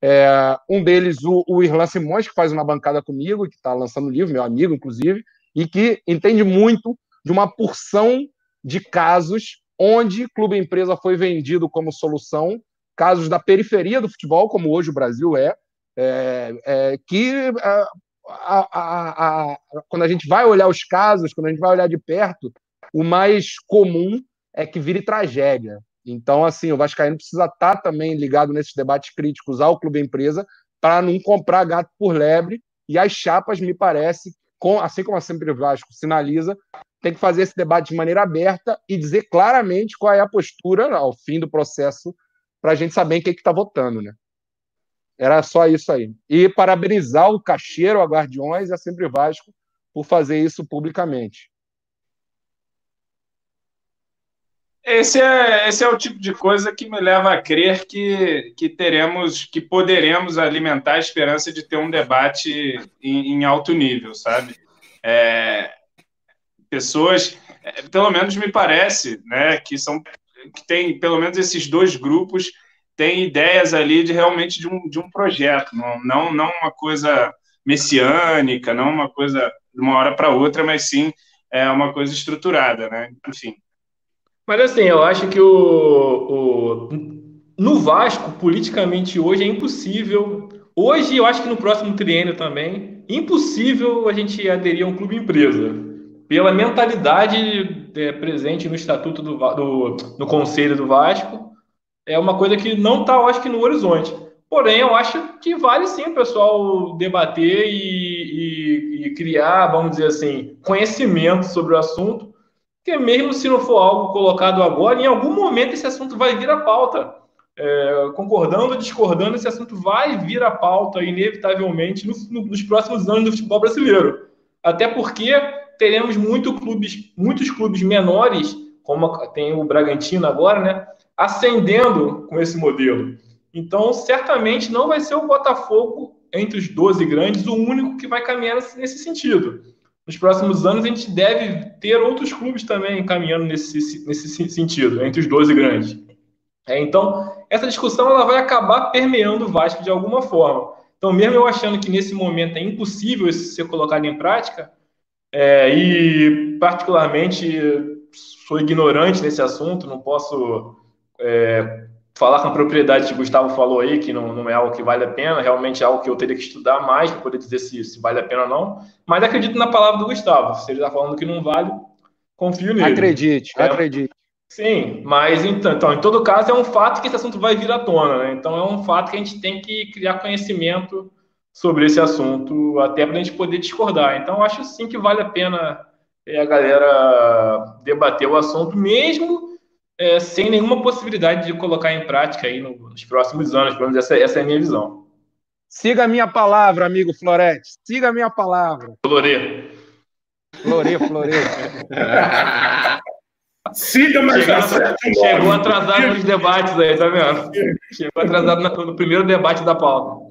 É, um deles, o, o Irlan Simões, que faz uma bancada comigo, que está lançando o livro, meu amigo, inclusive, e que entende muito de uma porção de casos onde clube empresa foi vendido como solução casos da periferia do futebol, como hoje o Brasil é, é, é que é, a, a, a, quando a gente vai olhar os casos, quando a gente vai olhar de perto, o mais comum é que vire tragédia. Então, assim, o Vascaíno precisa estar também ligado nesses debates críticos ao clube empresa para não comprar gato por lebre. E as chapas, me parece, com, assim como a Sempre Vasco sinaliza, tem que fazer esse debate de maneira aberta e dizer claramente qual é a postura ao fim do processo para a gente saber em quem que está votando, né? Era só isso aí. E parabenizar o Cacheiro, a Guardiões e a Sempre Vasco por fazer isso publicamente. Esse é, esse é o tipo de coisa que me leva a crer que, que teremos, que poderemos alimentar a esperança de ter um debate em, em alto nível, sabe? É, pessoas, é, pelo menos me parece, né, que são que tem pelo menos esses dois grupos têm ideias ali de realmente de um, de um projeto, não, não, não uma coisa messiânica, não uma coisa de uma hora para outra, mas sim é uma coisa estruturada, né? Enfim. Mas assim, eu acho que o, o no Vasco, politicamente hoje, é impossível. Hoje, eu acho que no próximo triênio também, impossível a gente aderir a um clube empresa pela mentalidade é, presente no estatuto do, do, do Conselho do Vasco, é uma coisa que não está, eu acho que, no horizonte. Porém, eu acho que vale sim o pessoal debater e, e, e, criar, vamos dizer assim, conhecimento sobre o assunto, porque mesmo se não for algo colocado agora, em algum momento esse assunto vai vir à pauta. É, concordando ou discordando, esse assunto vai vir à pauta, inevitavelmente, no, no, nos próximos anos do futebol brasileiro. Até porque teremos muito clubes, muitos clubes menores, como tem o Bragantino agora, né, ascendendo com esse modelo. Então, certamente não vai ser o Botafogo entre os 12 grandes o único que vai caminhar nesse sentido. nos próximos anos a gente deve ter outros clubes também caminhando nesse, nesse sentido, entre os 12 grandes. É, então, essa discussão ela vai acabar permeando o Vasco de alguma forma. Então, mesmo eu achando que nesse momento é impossível isso ser colocado em prática, é, e particularmente sou ignorante nesse assunto, não posso é, falar com a propriedade que o Gustavo falou aí, que não, não, é algo que vale a pena, realmente é algo que eu teria que estudar mais para poder dizer se, se, vale a pena ou não. Mas acredito na palavra do Gustavo. Se ele está falando que não vale, confio nele. Acredite, é, acredite. Sim, mas então, então, em todo caso, é um fato que esse assunto vai vir à tona, né? Então, é um fato que a gente tem que criar conhecimento sobre esse assunto, até para a gente poder discordar. Então, acho sim que vale a pena é, a galera debater o assunto, mesmo é, sem nenhuma possibilidade de colocar em prática aí nos próximos anos. Pelo menos essa, essa é a minha visão. Siga a minha palavra, amigo Florete. Siga a minha palavra. Florê. Florê, Florê. Siga, mas chegou, chegou atrasado nos debates aí, tá vendo? Chegou atrasado no, no primeiro debate da pauta.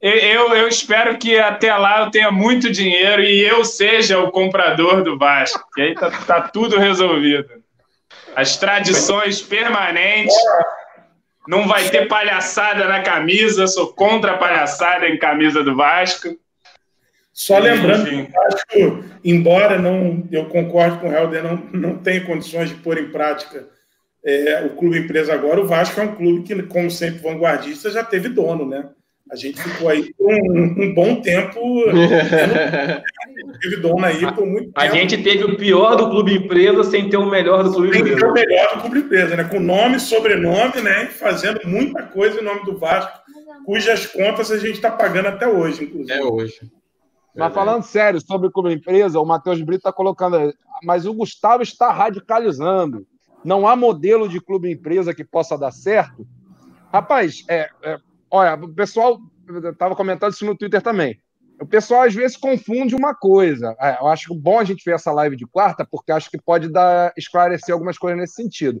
Eu, eu, espero que até lá eu tenha muito dinheiro e eu seja o comprador do Vasco. E aí tá, tá tudo resolvido. As tradições permanentes. Não vai ter palhaçada na camisa, sou contra a palhaçada em camisa do Vasco. Só lembrando que o Vasco, embora não, eu concordo com o Helder, não, não tem condições de pôr em prática é, o clube empresa agora, o Vasco é um clube que, como sempre vanguardista, já teve dono, né? A gente ficou aí por um, um bom tempo. teve dona aí por muito tempo. A gente teve o pior do clube empresa sem ter o melhor do clube sem empresa. Sem ter o melhor do clube empresa, né? Com nome, sobrenome, né? Fazendo muita coisa em nome do Vasco, cujas contas a gente está pagando até hoje, inclusive. É hoje. Mas falando sério sobre o clube empresa, o Matheus Brito está colocando. Mas o Gustavo está radicalizando. Não há modelo de clube empresa que possa dar certo. Rapaz, é, é Olha, o pessoal estava comentando isso no Twitter também. O pessoal às vezes confunde uma coisa. É, eu acho bom a gente ver essa live de quarta, porque acho que pode dar, esclarecer algumas coisas nesse sentido.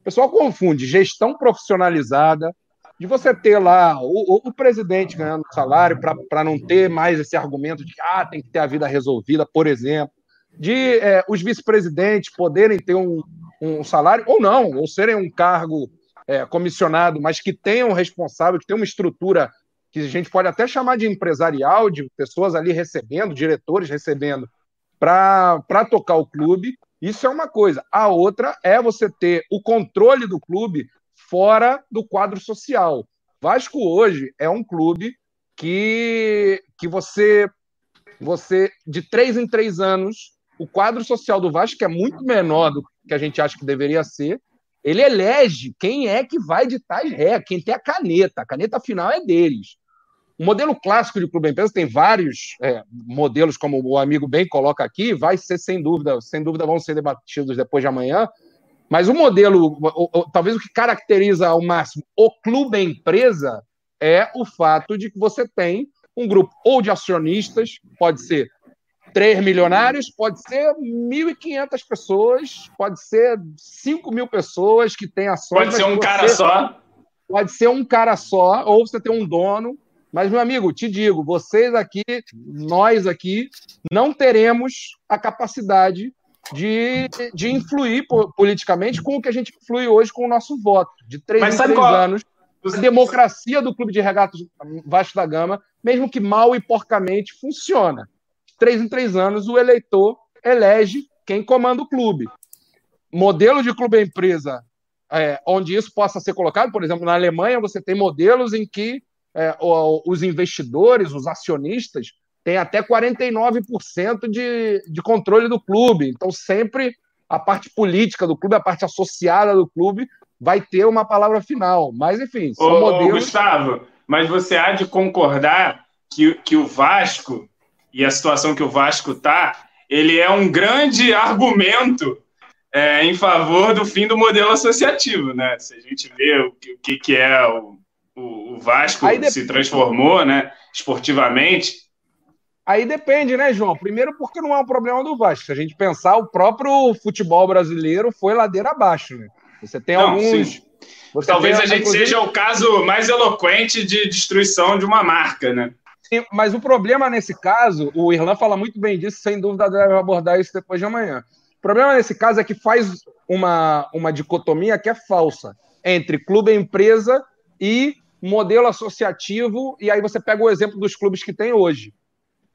O pessoal confunde gestão profissionalizada, de você ter lá o, o, presidente ganhando salário para não ter mais esse argumento de que ah, tem que ter a vida resolvida, por exemplo, de é, os vice-presidentes poderem ter um, um salário ou não, ou serem um cargo é, comissionado, mas que tenham um responsável, que tenham uma estrutura que a gente pode até chamar de empresarial, de pessoas ali recebendo, diretores recebendo, para tocar o clube. Isso é uma coisa. A outra é você ter o controle do clube fora do quadro social. Vasco hoje é um clube que, que você, você, de três em três anos, o quadro social do Vasco é muito menor do que a gente acha que deveria ser, ele elege quem é que vai ditar as regras, quem tem a caneta. A caneta final é deles. O modelo clássico de clube empresa tem vários é, modelos, como o amigo bem coloca aqui, vai ser sem dúvida, sem dúvida vão ser debatidos depois de amanhã. Mas o modelo, o, o, talvez o que caracteriza ao máximo o clube empresa é o fato de que você tem um grupo ou de acionistas, pode ser três milionários, pode ser 1.500 pessoas, pode ser 5 mil pessoas que têm ações. Pode ser um cara só. Pode ser um cara só, ou você tem um dono. Mas, meu amigo, te digo, vocês aqui, nós aqui, não teremos a capacidade de, de influir politicamente com o que a gente influi hoje com o nosso voto. De três Mas em três qual? anos, a democracia do Clube de Regatas Vasco da Gama, mesmo que mal e porcamente, funciona três em três anos, o eleitor elege quem comanda o clube. Modelo de clube-empresa, é, onde isso possa ser colocado, por exemplo, na Alemanha, você tem modelos em que é, os investidores, os acionistas, têm até 49% de, de controle do clube. Então, sempre a parte política do clube, a parte associada do clube, vai ter uma palavra final. Mas, enfim, são ô, modelos. Gustavo, mas você há de concordar que, que o Vasco e a situação que o Vasco está, ele é um grande argumento é, em favor do fim do modelo associativo, né? Se a gente vê o que, que é o, o, Vasco depois... se transformou, né, esportivamente. Aí depende, né, João? Primeiro, porque não é um problema do Vasco. Se a gente pensar, o próprio futebol brasileiro foi ladeira abaixo, né? Você tem não, alguns. Você Talvez tem, a gente inclusive... seja o caso mais eloquente de destruição de uma marca, né? Sim, mas o problema nesse caso, o Irlan fala muito bem disso, sem dúvida deve abordar isso depois de amanhã. O problema nesse caso é que faz uma, uma dicotomia que é falsa entre clube e empresa e modelo associativo, e aí você pega o exemplo dos clubes que tem hoje.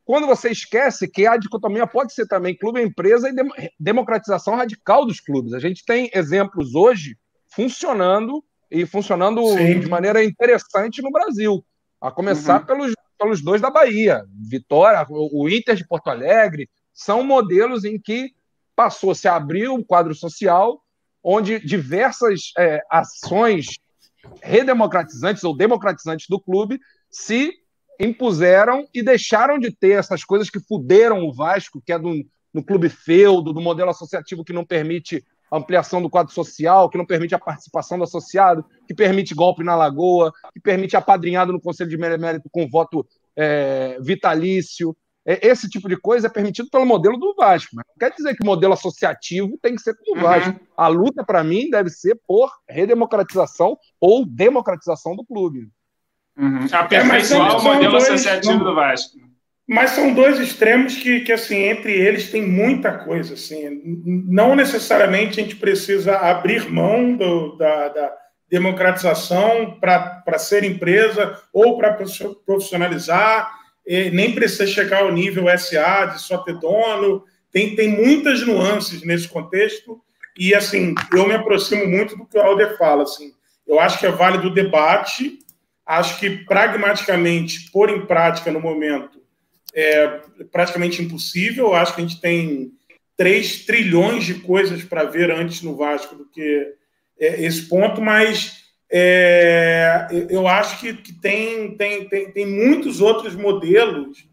Quando você esquece que a dicotomia pode ser também clube e empresa e democratização radical dos clubes. A gente tem exemplos hoje funcionando e funcionando Sim. de maneira interessante no Brasil. A começar uhum. pelos, pelos dois da Bahia, Vitória, o Inter de Porto Alegre, são modelos em que passou-se a abrir um quadro social onde diversas é, ações redemocratizantes ou democratizantes do clube se impuseram e deixaram de ter essas coisas que fuderam o Vasco, que é do, no clube feudo, do modelo associativo que não permite ampliação do quadro social, que não permite a participação do associado, que permite golpe na lagoa, que permite apadrinhado no Conselho de Mérito com voto é, vitalício. É, esse tipo de coisa é permitido pelo modelo do Vasco, mas não quer dizer que o modelo associativo tem que ser como o uhum. Vasco. A luta, para mim, deve ser por redemocratização ou democratização do clube. Uhum. Aperfeiçoar é, o modelo dois, associativo do Vasco. Mas são dois extremos que, que, assim, entre eles tem muita coisa. Assim. Não necessariamente a gente precisa abrir mão do, da, da democratização para ser empresa ou para profissionalizar, nem precisa chegar ao nível SA de só ter dono. Tem, tem muitas nuances nesse contexto. E, assim, eu me aproximo muito do que o Alder fala. Assim. Eu acho que é válido o debate, Acho que, pragmaticamente, pôr em prática no momento é praticamente impossível. Acho que a gente tem 3 trilhões de coisas para ver antes no Vasco do que é, esse ponto, mas é, eu acho que, que tem, tem, tem, tem muitos outros modelos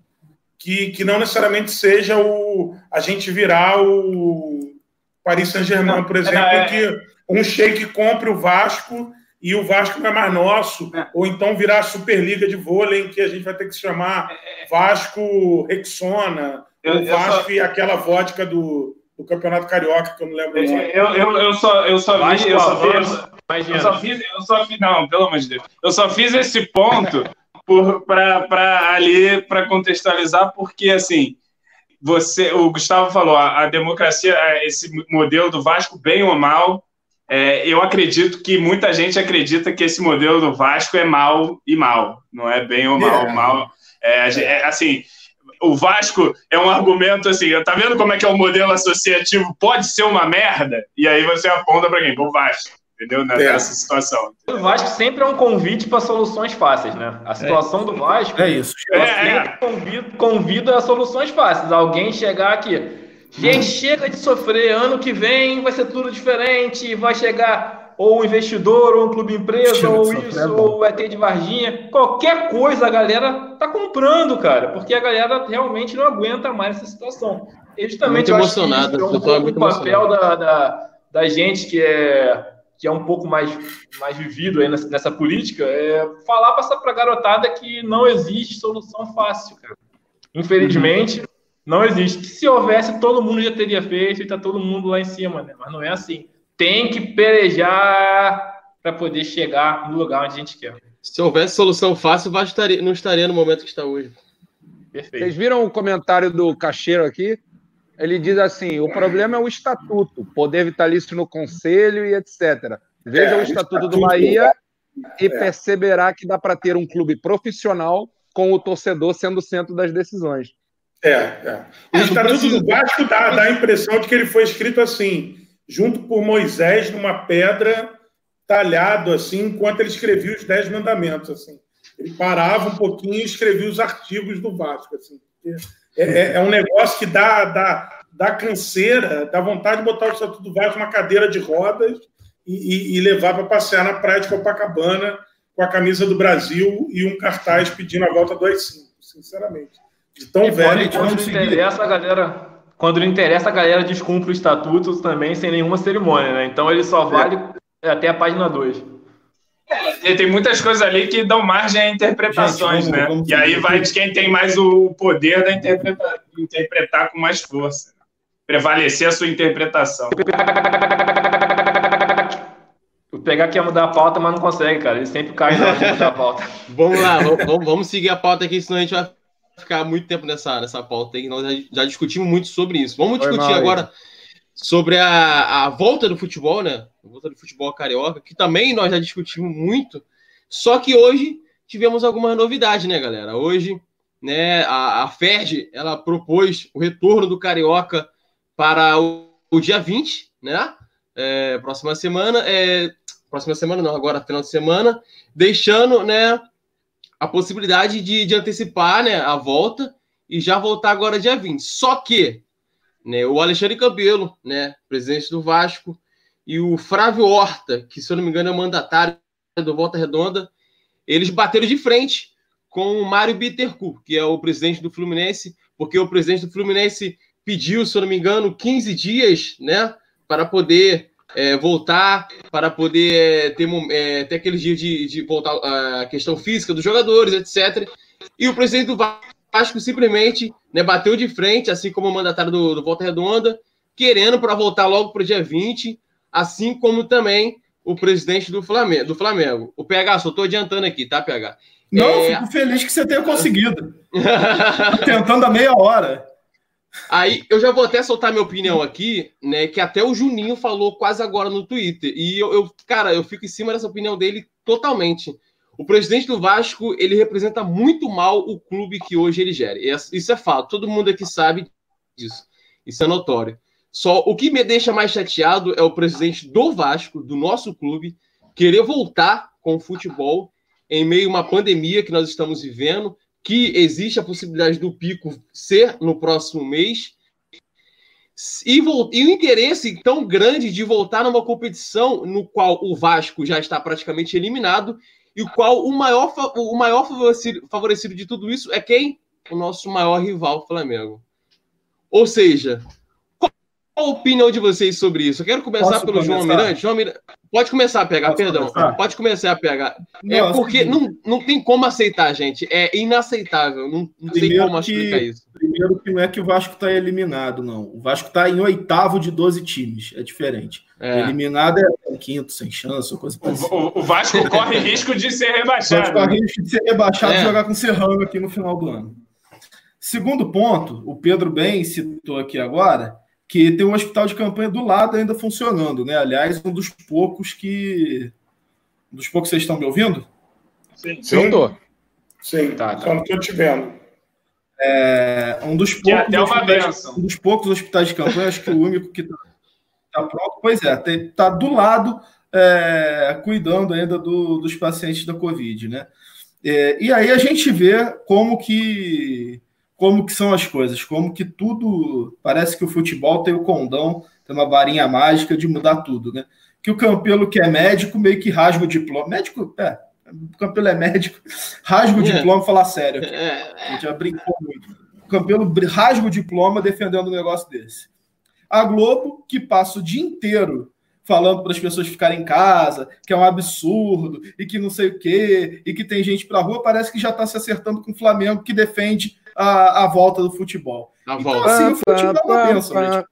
que, que não necessariamente seja o a gente virar o Paris Saint-Germain, por exemplo, é, que um sheik compre o Vasco e o Vasco não é mais nosso, é. ou então virar a Superliga de vôlei, em que a gente vai ter que se chamar é, é. Vasco Rexona, eu, o Vasco só... e aquela vodka do, do Campeonato Carioca, que eu não lembro eu, eu, eu, eu, só, eu só vi, eu só fiz, eu só fiz, eu só fiz, não, pelo amor de Deus, eu só fiz esse ponto para ali, para contextualizar, porque assim, você, o Gustavo falou, a, a democracia, esse modelo do Vasco, bem ou mal, é, eu acredito que muita gente acredita que esse modelo do Vasco é mal e mal, não é bem ou mal. É. mal é, é, assim, o Vasco é um argumento assim, tá vendo como é que é o modelo associativo? Pode ser uma merda? E aí você aponta para quem? Para o Vasco. Entendeu? Nessa é. situação. O Vasco sempre é um convite para soluções fáceis, né? A situação do Vasco é isso. É, convida, convida a soluções fáceis. Alguém chegar aqui Gente, chega de sofrer. Ano que vem vai ser tudo diferente. Vai chegar ou um investidor, ou um clube empresa, ou isso, é ou o ET de Varginha. Qualquer coisa a galera tá comprando, cara, porque a galera realmente não aguenta mais essa situação. E justamente muito emocionado, acho que é um pouco o papel da, da, da, gente que é, que é um pouco mais, mais vivido aí nessa, nessa política, é falar para a garotada que não existe solução fácil, cara. Infelizmente. Uhum não existe. Se houvesse, todo mundo já teria feito e tá todo mundo lá em cima, né? Mas não é assim. Tem que pelejar para poder chegar no lugar onde a gente quer. Se houvesse solução fácil, não estaria no momento que está hoje. Perfeito. Vocês viram o comentário do Cacheiro aqui? Ele diz assim: o problema é o estatuto, poder vitalício no conselho e etc. Veja é, o estatuto do Bahia e é. perceberá que dá para ter um clube profissional com o torcedor sendo o centro das decisões. É, é. O Estatuto do Vasco dá, dá a impressão de que ele foi escrito assim, junto por Moisés numa pedra, talhado assim, enquanto ele escrevia os Dez Mandamentos. Assim. Ele parava um pouquinho e escrevia os artigos do Vasco. Assim. É, é, é um negócio que dá, dá, dá canseira, dá vontade de botar o Estatuto do Vasco numa cadeira de rodas e, e, e levar para passear na praia de Copacabana com a camisa do Brasil e um cartaz pedindo a volta do AI-5, sinceramente. De tão e velho. Quando, quando interessa, a galera. Quando não interessa, a galera descumpre o estatuto também sem nenhuma cerimônia, né? Então ele só vale é. até a página 2. É, tem muitas coisas ali que dão margem a interpretações, Gente, vamos, né? Vamos e aí vai de quem tem mais o poder da interpretar, interpretar com mais força. Prevalecer a sua interpretação. O pegar que ia mudar a pauta, mas não consegue, cara. Ele sempre cai na hora de mudar a pauta. vamos lá, vamos, vamos seguir a pauta aqui, senão a gente vai ficar muito tempo nessa, nessa pauta aí. Nós já, já discutimos muito sobre isso. Vamos Foi discutir mal, agora sobre a, a volta do futebol, né? A volta do futebol carioca, que também nós já discutimos muito. Só que hoje tivemos algumas novidades, né, galera? Hoje, né, a, a FERJ, ela propôs o retorno do Carioca para o, o dia 20, né? É, próxima semana, é, próxima semana não, agora final de semana, deixando, né, a possibilidade de, de antecipar, né, a volta e já voltar agora dia 20. Só que, né, o Alexandre Campelo, né, presidente do Vasco, e o Flávio Horta, que se eu não me engano é mandatário do Volta Redonda, eles bateram de frente com o Mário Bittercourt, que é o presidente do Fluminense, porque o presidente do Fluminense pediu, se eu não me engano, 15 dias, né, para poder é, voltar, para poder é, ter, é, ter aqueles dias de, de voltar a questão física dos jogadores, etc. E o presidente do Vasco simplesmente né, bateu de frente, assim como o mandatário do, do Volta Redonda, querendo para voltar logo para o dia 20, assim como também o presidente do Flamengo. Do Flamengo. O PH, só estou adiantando aqui, tá, PH? Não, é... fico feliz que você tenha conseguido. Tentando a meia hora. Aí eu já vou até soltar minha opinião aqui, né? Que até o Juninho falou quase agora no Twitter. E eu, eu, cara, eu fico em cima dessa opinião dele totalmente. O presidente do Vasco, ele representa muito mal o clube que hoje ele gera. Isso é fato. Todo mundo aqui sabe disso. Isso é notório. Só o que me deixa mais chateado é o presidente do Vasco, do nosso clube, querer voltar com o futebol em meio a uma pandemia que nós estamos vivendo, que existe a possibilidade do pico ser no próximo mês, e, e, o interesse tão grande de voltar numa competição no qual o Vasco já está praticamente eliminado, e o qual o maior, o maior favorecido, favorecido de tudo isso é quem? O nosso maior rival, Flamengo. Ou seja, a opinião de vocês sobre isso? Eu quero começar Posso pelo começar? João Almirante. João Almirante. Pode começar a pegar, Posso perdão. Começar? Pode começar a pegar. É não, é porque não, não tem como aceitar, gente. É inaceitável. Não, não tem como que, explicar isso. Primeiro que não é que o Vasco está eliminado, não. O Vasco está em oitavo de 12 times. É diferente. É. Eliminado é quinto, sem chance, ou coisa assim. O, o, Vasco corre risco de ser rebaixado. O Vasco corre risco de ser rebaixado e é. jogar com o Serrano aqui no final do ano. Segundo ponto, o Pedro bem citou aqui agora que tem um hospital de campanha do lado ainda funcionando, né? Aliás, um dos poucos que. Um dos poucos vocês estão me ouvindo? Sim, sim. Eu tô. Sim, tá, tá. só não estou te vendo. É, um dos poucos. até uma benção. Um dos poucos hospitais de campanha, acho que o único que está tá pronto. Pois é, está do lado, é, cuidando ainda do, dos pacientes da Covid, né? É, e aí a gente vê como que como que são as coisas, como que tudo parece que o futebol tem o condão, tem uma varinha mágica de mudar tudo, né? Que o Campelo que é médico meio que rasga o diploma, médico, é, o Campelo é médico, rasga o é. diploma, falar sério, aqui. É. a gente já brincou muito. O Campelo rasga o diploma defendendo um negócio desse. A Globo que passa o dia inteiro falando para as pessoas ficarem em casa, que é um absurdo e que não sei o quê, e que tem gente para rua, parece que já está se acertando com o Flamengo que defende a, a volta do futebol. A então, volta. assim, o futebol é uma benção, gente.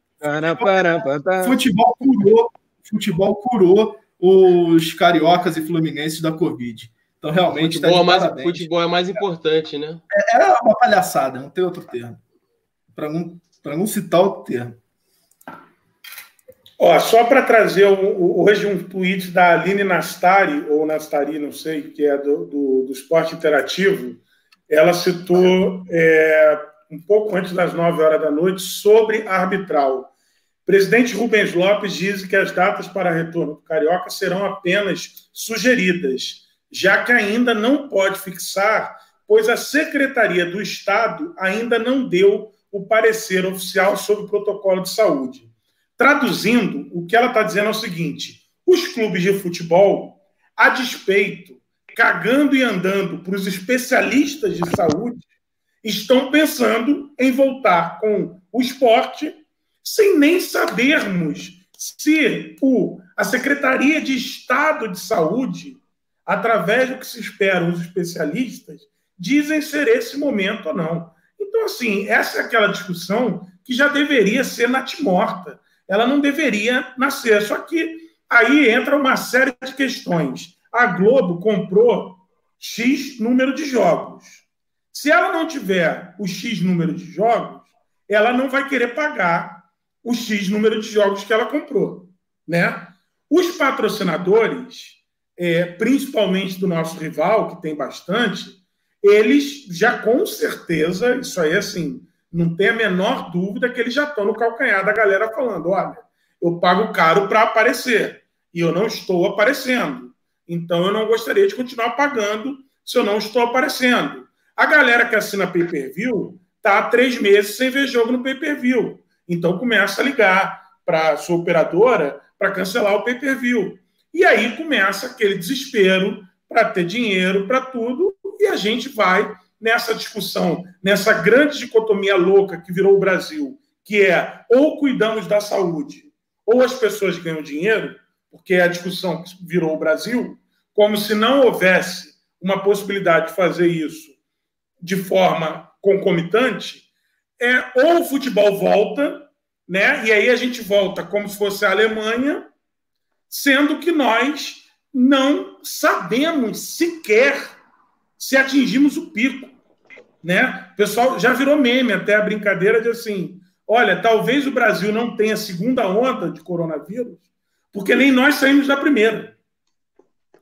Futebol curou, futebol curou os cariocas e fluminenses da Covid. Então, realmente. Futebol, tá é mais, futebol é mais importante, né? É, é uma palhaçada, não tem outro termo. Para não, não citar outro termo. Ó, só para trazer hoje um tweet da Aline Nastari, ou Nastari, não sei, que é do, do, do Esporte Interativo, ela citou é, um pouco antes das 9 horas da noite sobre arbitral. Presidente Rubens Lopes diz que as datas para retorno do Carioca serão apenas sugeridas, já que ainda não pode fixar, pois a Secretaria do Estado ainda não deu o parecer oficial sobre o protocolo de saúde. Traduzindo, o que ela está dizendo é o seguinte: os clubes de futebol, a despeito cagando e andando para os especialistas de saúde, estão pensando em voltar com o esporte sem nem sabermos se o, a Secretaria de Estado de Saúde, através do que se esperam os especialistas, dizem ser esse momento ou não. Então, assim, essa é aquela discussão que já deveria ser natimorta. Ela não deveria nascer. Só que aí entra uma série de questões. A Globo comprou X número de jogos. Se ela não tiver o X número de jogos, ela não vai querer pagar o X número de jogos que ela comprou. Né? Os patrocinadores, é, principalmente do nosso rival, que tem bastante, eles já com certeza, isso aí assim, não tem a menor dúvida que eles já estão no calcanhar da galera falando: olha, eu pago caro para aparecer e eu não estou aparecendo. Então eu não gostaria de continuar pagando se eu não estou aparecendo. A galera que assina pay-per-view está há três meses sem ver jogo no pay-per-view. Então começa a ligar para a sua operadora para cancelar o pay-per-view. E aí começa aquele desespero para ter dinheiro para tudo, e a gente vai nessa discussão, nessa grande dicotomia louca que virou o Brasil, que é ou cuidamos da saúde, ou as pessoas ganham dinheiro, porque a discussão virou o Brasil, como se não houvesse uma possibilidade de fazer isso de forma concomitante, é ou o futebol volta, né? E aí a gente volta como se fosse a Alemanha, sendo que nós não sabemos sequer se atingimos o pico, né? O pessoal já virou meme até a brincadeira de assim, olha, talvez o Brasil não tenha segunda onda de coronavírus, porque nem nós saímos da primeira.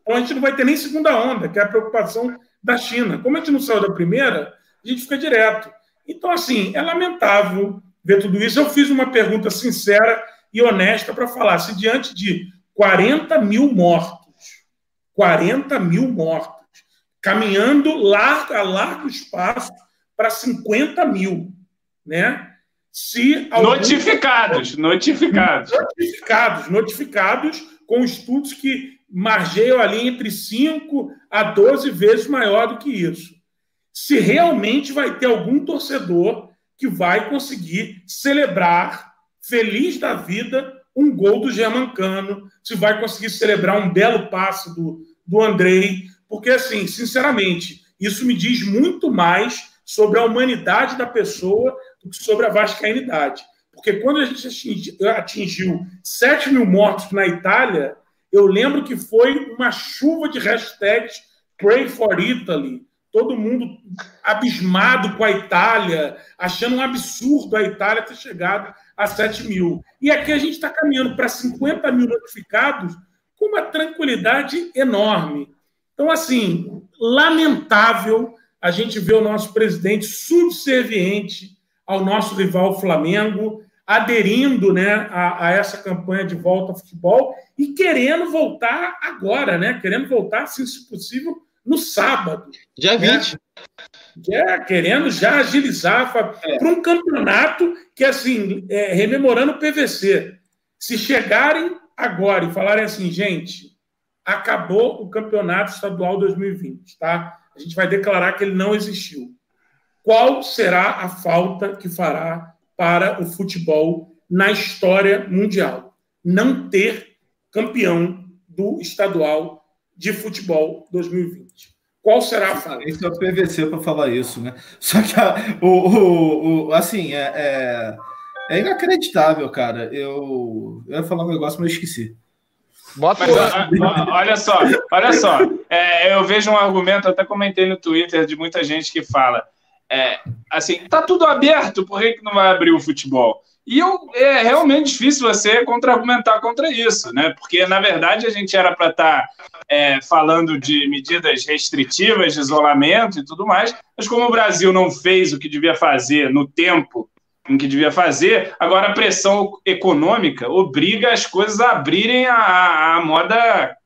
Então a gente não vai ter nem segunda onda, que é a preocupação da China. Como a gente não saiu da primeira, a gente fica direto. Então, assim, é lamentável ver tudo isso. Eu fiz uma pergunta sincera e honesta para falar se diante de 40 mil mortos, 40 mil mortos, caminhando largo, a largo espaço para 50 mil, né? Se algum... notificados, notificados, notificados, notificados com estudos que margeiam ali entre 5 a 12 vezes maior do que isso. Se realmente vai ter algum torcedor que vai conseguir celebrar, feliz da vida, um gol do Germancano, se vai conseguir celebrar um belo passe do, do Andrei, porque, assim, sinceramente, isso me diz muito mais sobre a humanidade da pessoa do que sobre a vascainidade. Porque quando a gente atingiu 7 mil mortos na Itália, eu lembro que foi uma chuva de hashtags Pray for Italy, todo mundo abismado com a Itália, achando um absurdo a Itália ter chegado a 7 mil. E aqui a gente está caminhando para 50 mil notificados com uma tranquilidade enorme. Então, assim, lamentável a gente ver o nosso presidente subserviente ao nosso rival Flamengo, aderindo né, a, a, essa campanha de volta ao futebol e querendo voltar agora, né? Querendo voltar, assim, se possível, no sábado. Dia 20. Né? É, querendo já agilizar para é. um campeonato que, assim, é, rememorando o PVC. Se chegarem agora e falarem assim, gente, acabou o campeonato estadual 2020, tá? A gente vai declarar que ele não existiu. Qual será a falta que fará para o futebol na história mundial? Não ter campeão do estadual de futebol 2020. Qual será a falta? Esse é o PVC para falar isso, né? Só que a, o, o, o, assim é, é, é, inacreditável, cara. Eu, eu ia falar um negócio, mas eu esqueci. Bota Mas, olha só, olha só. É, eu vejo um argumento, até comentei no Twitter, de muita gente que fala: é, assim, tá tudo aberto, por que, que não vai abrir o futebol? E eu, é realmente difícil você contra-argumentar contra isso, né? Porque, na verdade, a gente era para estar tá, é, falando de medidas restritivas de isolamento e tudo mais, mas como o Brasil não fez o que devia fazer no tempo em que devia fazer, agora a pressão econômica obriga as coisas a abrirem a, a moda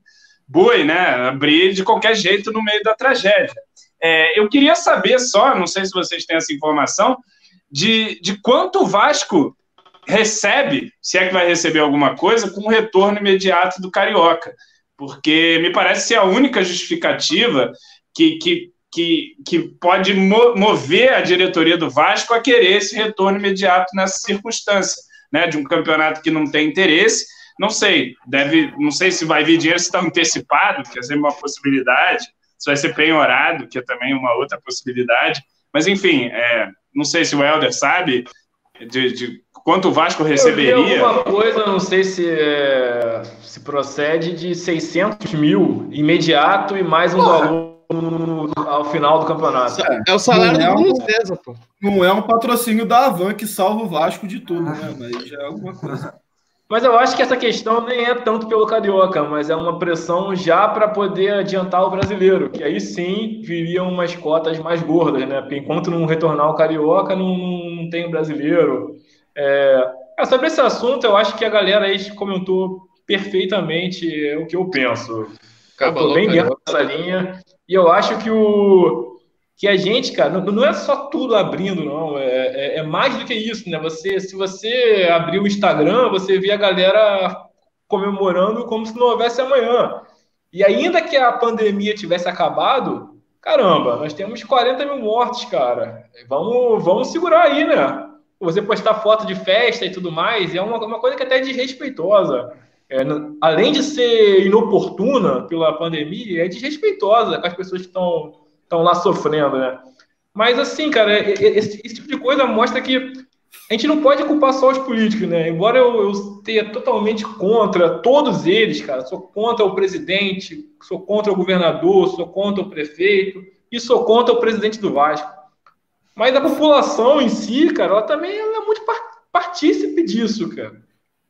boi, né? Abrir de qualquer jeito no meio da tragédia. É, eu queria saber só, não sei se vocês têm essa informação, de, de quanto o Vasco recebe, se é que vai receber alguma coisa, com o retorno imediato do Carioca. Porque me parece ser a única justificativa que, que que, que pode mover a diretoria do Vasco a querer esse retorno imediato nessa circunstância, né? De um campeonato que não tem interesse. Não sei, deve, não sei se vai vir dinheiro se está antecipado, que é sempre uma possibilidade, se vai ser penhorado, que é também uma outra possibilidade. Mas, enfim, é, não sei se o Helder sabe de, de quanto o Vasco receberia. Eu alguma coisa, não sei se, é, se procede, de 600 mil imediato e mais um Porra. valor ao final do campeonato. É o salário não do é um, César, pô. Não é um patrocínio da Avan que salva o Vasco de tudo, né? Mas já é alguma coisa. Mas eu acho que essa questão nem é tanto pelo Carioca, mas é uma pressão já para poder adiantar o brasileiro, que aí sim viriam umas cotas mais gordas, né? Porque enquanto não retornar o Carioca, não, não tem o brasileiro. É... é... sobre esse assunto, eu acho que a galera aí comentou perfeitamente o que eu penso. Acabou, eu tô bem dentro dessa linha. E eu acho que o, que a gente, cara, não, não é só tudo abrindo, não. É, é, é, mais do que isso, né? Você, se você abrir o Instagram, você vê a galera comemorando como se não houvesse amanhã. E ainda que a pandemia tivesse acabado, caramba, nós temos 40 mil mortes, cara. Vamos, vamos segurar aí, né? Você postar foto de festa e tudo mais é uma, uma coisa que até é desrespeitosa. É, além de ser inoportuna pela pandemia, é desrespeitosa com as pessoas que estão lá sofrendo, né? Mas assim, cara, esse, esse, tipo de coisa mostra que a gente não pode culpar só os políticos, né? Embora eu, eu tenha totalmente contra todos eles, cara, sou contra o presidente, sou contra o governador, sou contra o prefeito e sou contra o presidente do Vasco. Mas a população em si, cara, ela também ela é muito partícipe disso, cara.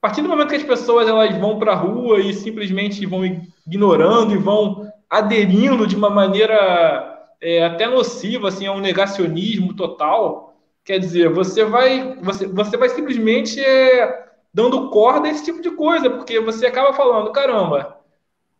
A partir do momento que as pessoas elas vão para a rua e simplesmente vão ignorando e vão aderindo de uma maneira é, até nocivo, assim, é um negacionismo total. Quer dizer, você vai, você, você vai simplesmente é, dando corda a esse tipo de coisa, porque você acaba falando, caramba,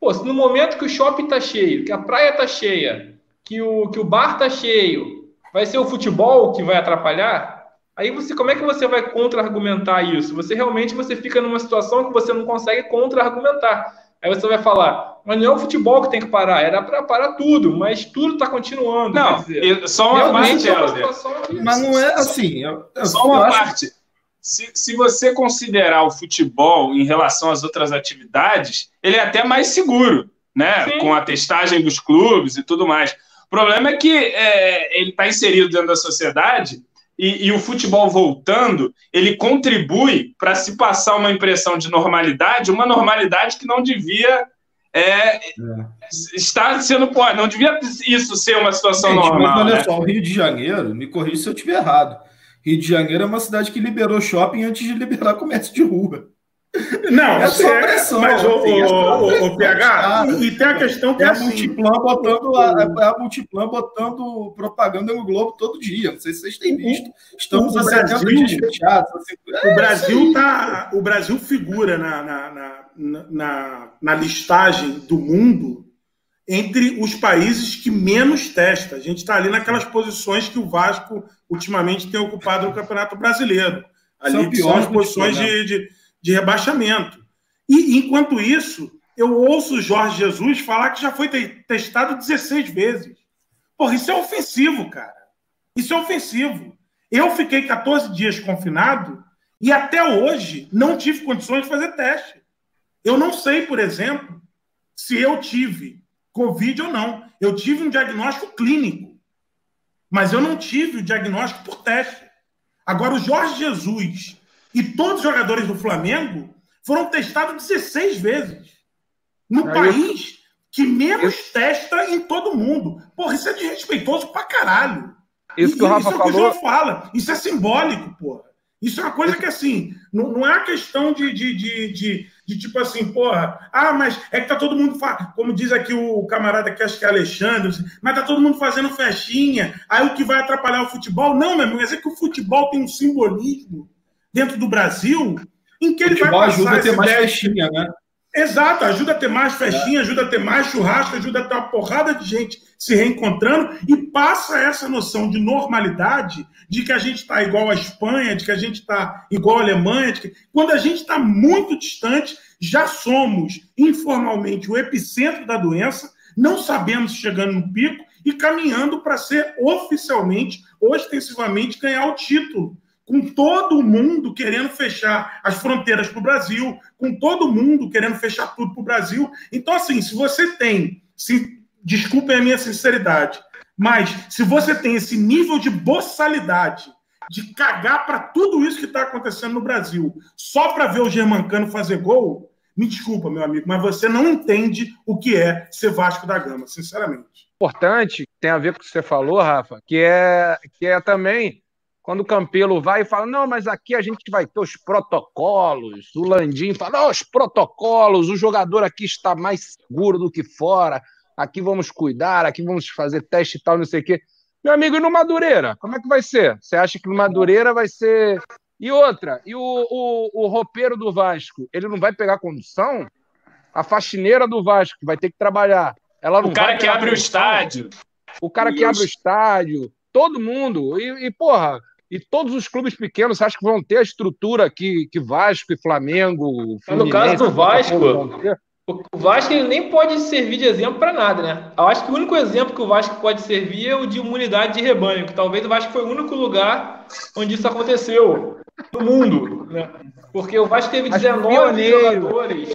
pô, se no momento que o shopping tá cheio, que a praia tá cheia, que o, que o bar tá cheio, vai ser o futebol que vai atrapalhar? Aí você, como é que você vai contra-argumentar isso? Você realmente você fica numa situação que você não consegue contra-argumentar. Aí você vai falar, mas não é o futebol que tem que parar, era para parar tudo, mas tudo está continuando. Não, dizer, só uma parte, Helder. Mas não é assim. Eu, eu, só uma parte. Se, se você considerar o futebol em relação às outras atividades, ele é até mais seguro, né? Sim. Com a testagem dos clubes e tudo mais. O problema é que é, ele está inserido dentro da sociedade e, e, o futebol voltando, ele contribui para se passar uma impressão de normalidade, uma normalidade que não devia é, é. estar sendo. Não devia isso ser uma situação Gente, normal. Mas olha né? só, o Rio de Janeiro, me corrija se eu estiver errado. Rio de Janeiro é uma cidade que liberou shopping antes de liberar comércio de rua. Não, é só pressão. Mas o, assim, o, o, o PH, e tem a questão que é, é assim, a Multiplan botando a, é a Multiplan botando propaganda no Globo todo dia. Não sei se vocês têm visto. Estamos o a Brasil, 70 dias fechados. Assim, é o Brasil tá, o Brasil figura na, na, na, na, na listagem do mundo entre os países que menos testa. A gente está ali naquelas posições que o Vasco ultimamente tem ocupado no Campeonato Brasileiro. Ali são, são as posições de, de de rebaixamento. E, enquanto isso, eu ouço Jorge Jesus falar que já foi testado 16 vezes. Porra, isso é ofensivo, cara. Isso é ofensivo. Eu fiquei 14 dias confinado e até hoje não tive condições de fazer teste. Eu não sei, por exemplo, se eu tive Covid ou não. Eu tive um diagnóstico clínico, mas eu não tive o diagnóstico por teste. Agora, o Jorge Jesus e todos os jogadores do Flamengo foram testados 16 vezes. No Aí país eu... que menos eu... testa em todo mundo. Porra, isso é desrespeitoso pra caralho. Isso que o Rafa isso falou. É o João fala. Isso é simbólico, porra. Isso é uma coisa que, assim, não, não é a questão de, de, de, de, de tipo assim, porra, ah, mas é que tá todo mundo, como diz aqui o camarada que acho que é Alexandre, mas tá todo mundo fazendo festinha, aí o que vai atrapalhar o futebol? Não, meu amigo, é que o futebol tem um simbolismo dentro do Brasil em que ele vai passar ajuda a ter mais festinha, né? Exato, ajuda a ter mais festinha, é. ajuda a ter mais churrasco, ajuda a ter uma porrada de gente se reencontrando e passa essa noção de normalidade de que a gente está igual à Espanha, de que a gente está igual à Alemanha, de que quando a gente está muito distante, já somos informalmente o epicentro da doença, não sabemos chegando no pico e caminhando para ser oficialmente, ostensivamente, ganhar o título com todo mundo querendo fechar as fronteiras para o Brasil, com todo mundo querendo fechar tudo para o Brasil. Então, assim, se você tem, se, desculpem a minha sinceridade, mas se você tem esse nível de boçalidade de cagar para tudo isso que está acontecendo no Brasil, só para ver o Germancano fazer gol, me desculpa, meu amigo, mas você não entende o que é ser Vasco da Gama, sinceramente. Importante, tem a ver com o que você falou, Rafa, que é, que é também quando o Campelo vai e fala, não, mas aqui a gente vai ter os protocolos. O Landim fala, não, os protocolos, o jogador aqui está mais seguro do que fora, aqui vamos cuidar, aqui vamos fazer teste e tal, não sei o quê. Meu amigo, e no Madureira? Como é que vai ser? Você acha que no Madureira vai ser. E outra, e o, o, o roupeiro do Vasco, ele não vai pegar condução? A faxineira do Vasco, que vai ter que trabalhar. Ela não o cara que abre condução? o estádio. O cara que abre o estádio. Todo mundo. E, e porra, e todos os clubes pequenos, acha que vão ter a estrutura que, que Vasco e Flamengo. no caso do Vasco, o Vasco ele nem pode servir de exemplo para nada, né? Eu acho que o único exemplo que o Vasco pode servir é o de imunidade de rebanho, que talvez o Vasco foi o único lugar onde isso aconteceu no mundo, né? Porque o Vasco teve 19 jogadores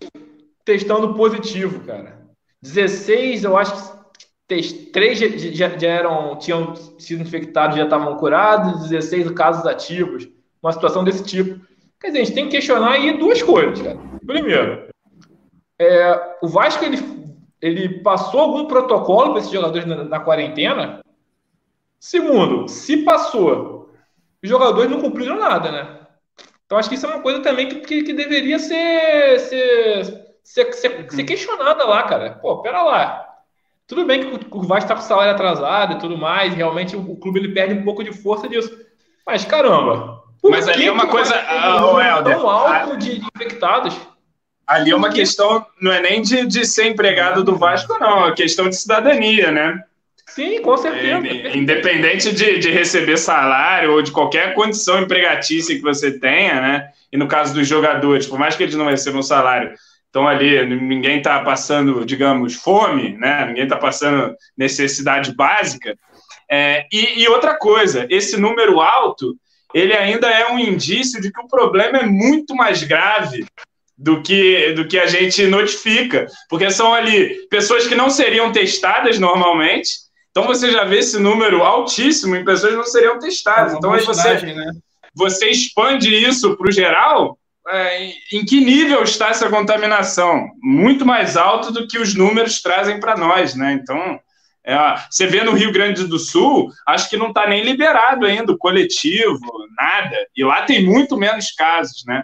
testando positivo, cara. 16, eu acho que três já, já, eram, tinham sido infectados, já estavam curados, 16 casos ativos, uma situação desse tipo. Quer dizer, a gente tem que questionar aí duas coisas, cara. Primeiro, é, o Vasco ele, ele passou algum protocolo para esses jogadores na, na, quarentena? Segundo, se passou, os jogadores não cumpriram nada, né? Então acho que isso é uma coisa também que, que, que deveria ser, ser, ser, ser, ser questionada lá, cara. Pô, pera lá tudo bem que o Vasco está com o salário atrasado e tudo mais, realmente o, clube ele perde um pouco de força disso. Mas caramba, mas ali é uma coisa. Uh, Helder, tão alto de, de infectados. Ali é uma questão, não é nem de, de ser empregado do Vasco, não, é questão de cidadania, né? Sim, com certeza. É, independente de, de receber salário ou de qualquer condição empregatícia que você tenha, né? E no caso dos jogadores, por mais que eles não recebam salário, estão ali, ninguém está passando, digamos, fome, né? ninguém está passando necessidade básica. É, e, e, outra coisa, esse número alto, ele ainda é um indício de que o problema é muito mais grave do que, do que a gente notifica, porque são ali pessoas que não seriam testadas normalmente, então você já vê esse número altíssimo em pessoas que não seriam testadas. É então aí você, né? você expande isso para o geral, é, em que nível está essa contaminação? Muito mais alto do que os números trazem para nós, né? Então, é, você vê no Rio Grande do Sul, acho que não está nem liberado ainda o coletivo, nada. E lá tem muito menos casos, né?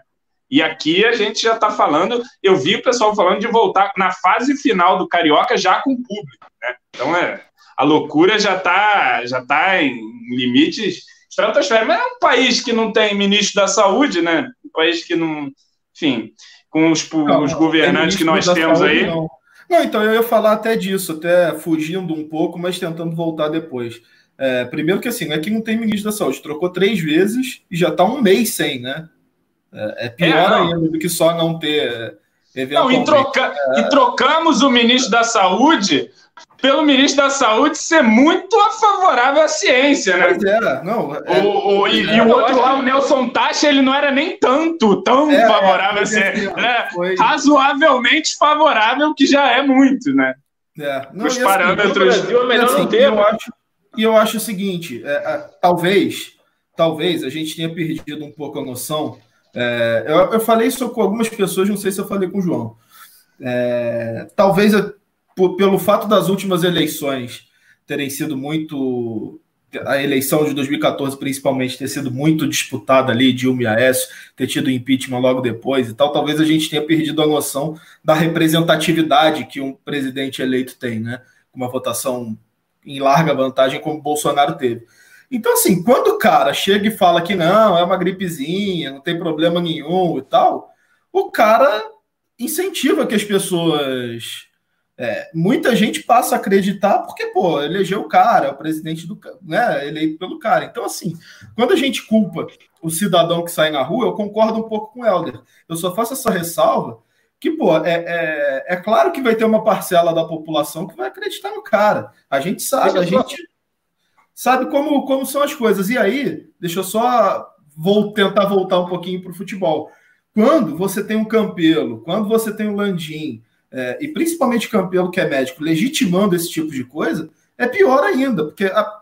E aqui a gente já está falando, eu vi o pessoal falando de voltar na fase final do Carioca já com o público, né? Então é, a loucura já está já tá em limites estratosféricos. Mas é um país que não tem ministro da saúde, né? País que não. Enfim, com os, não, os governantes que nós temos saúde, aí. Não. não, então eu ia falar até disso, até fugindo um pouco, mas tentando voltar depois. É, primeiro que assim, não é que não tem ministro da saúde, trocou três vezes e já está um mês sem, né? É, é pior é, ainda do que só não ter. Não, e, troca, é... e trocamos o ministro da saúde pelo ministro da Saúde ser muito favorável à ciência, né? Pois é, não. É, o, o, e, é, e, o outro lá, o Nelson Tacha, ele não era nem tanto, tão é, favorável à ciência. Né? Razoavelmente favorável, que já é muito, né? É. Não, Os assim, parâmetros. Brasil é melhor assim, não ter. Eu acho, e eu acho o seguinte: é, é, talvez, talvez a gente tenha perdido um pouco a noção. É, eu, eu, falei isso com algumas pessoas, não sei se eu falei com o João. talvez por, pelo fato das últimas eleições terem sido muito. A eleição de 2014, principalmente, ter sido muito disputada ali, Dilma e Aécio, ter tido impeachment logo depois e tal, talvez a gente tenha perdido a noção da representatividade que um presidente eleito tem, né? Uma votação em larga vantagem, como Bolsonaro teve. Então, assim, quando o cara chega e fala que não, é uma gripezinha, não tem problema nenhum e tal, o cara incentiva que as pessoas é, muita gente passa a acreditar porque, pô, elegeu o cara, é o presidente do né, eleito pelo cara. Então, assim, quando a gente culpa o cidadão que sai na rua, eu concordo um pouco com o Helder. Eu só faço essa ressalva que, pô, é, é, é claro que vai ter uma parcela da população que vai acreditar no cara. A gente sabe, a gente sabe como, como são as coisas. E aí, deixa eu só vou tentar voltar um pouquinho para o futebol. Quando você tem um Campelo, quando você tem um Landim, é, e principalmente Campelo, que é médico, legitimando esse tipo de coisa, é pior ainda, porque a,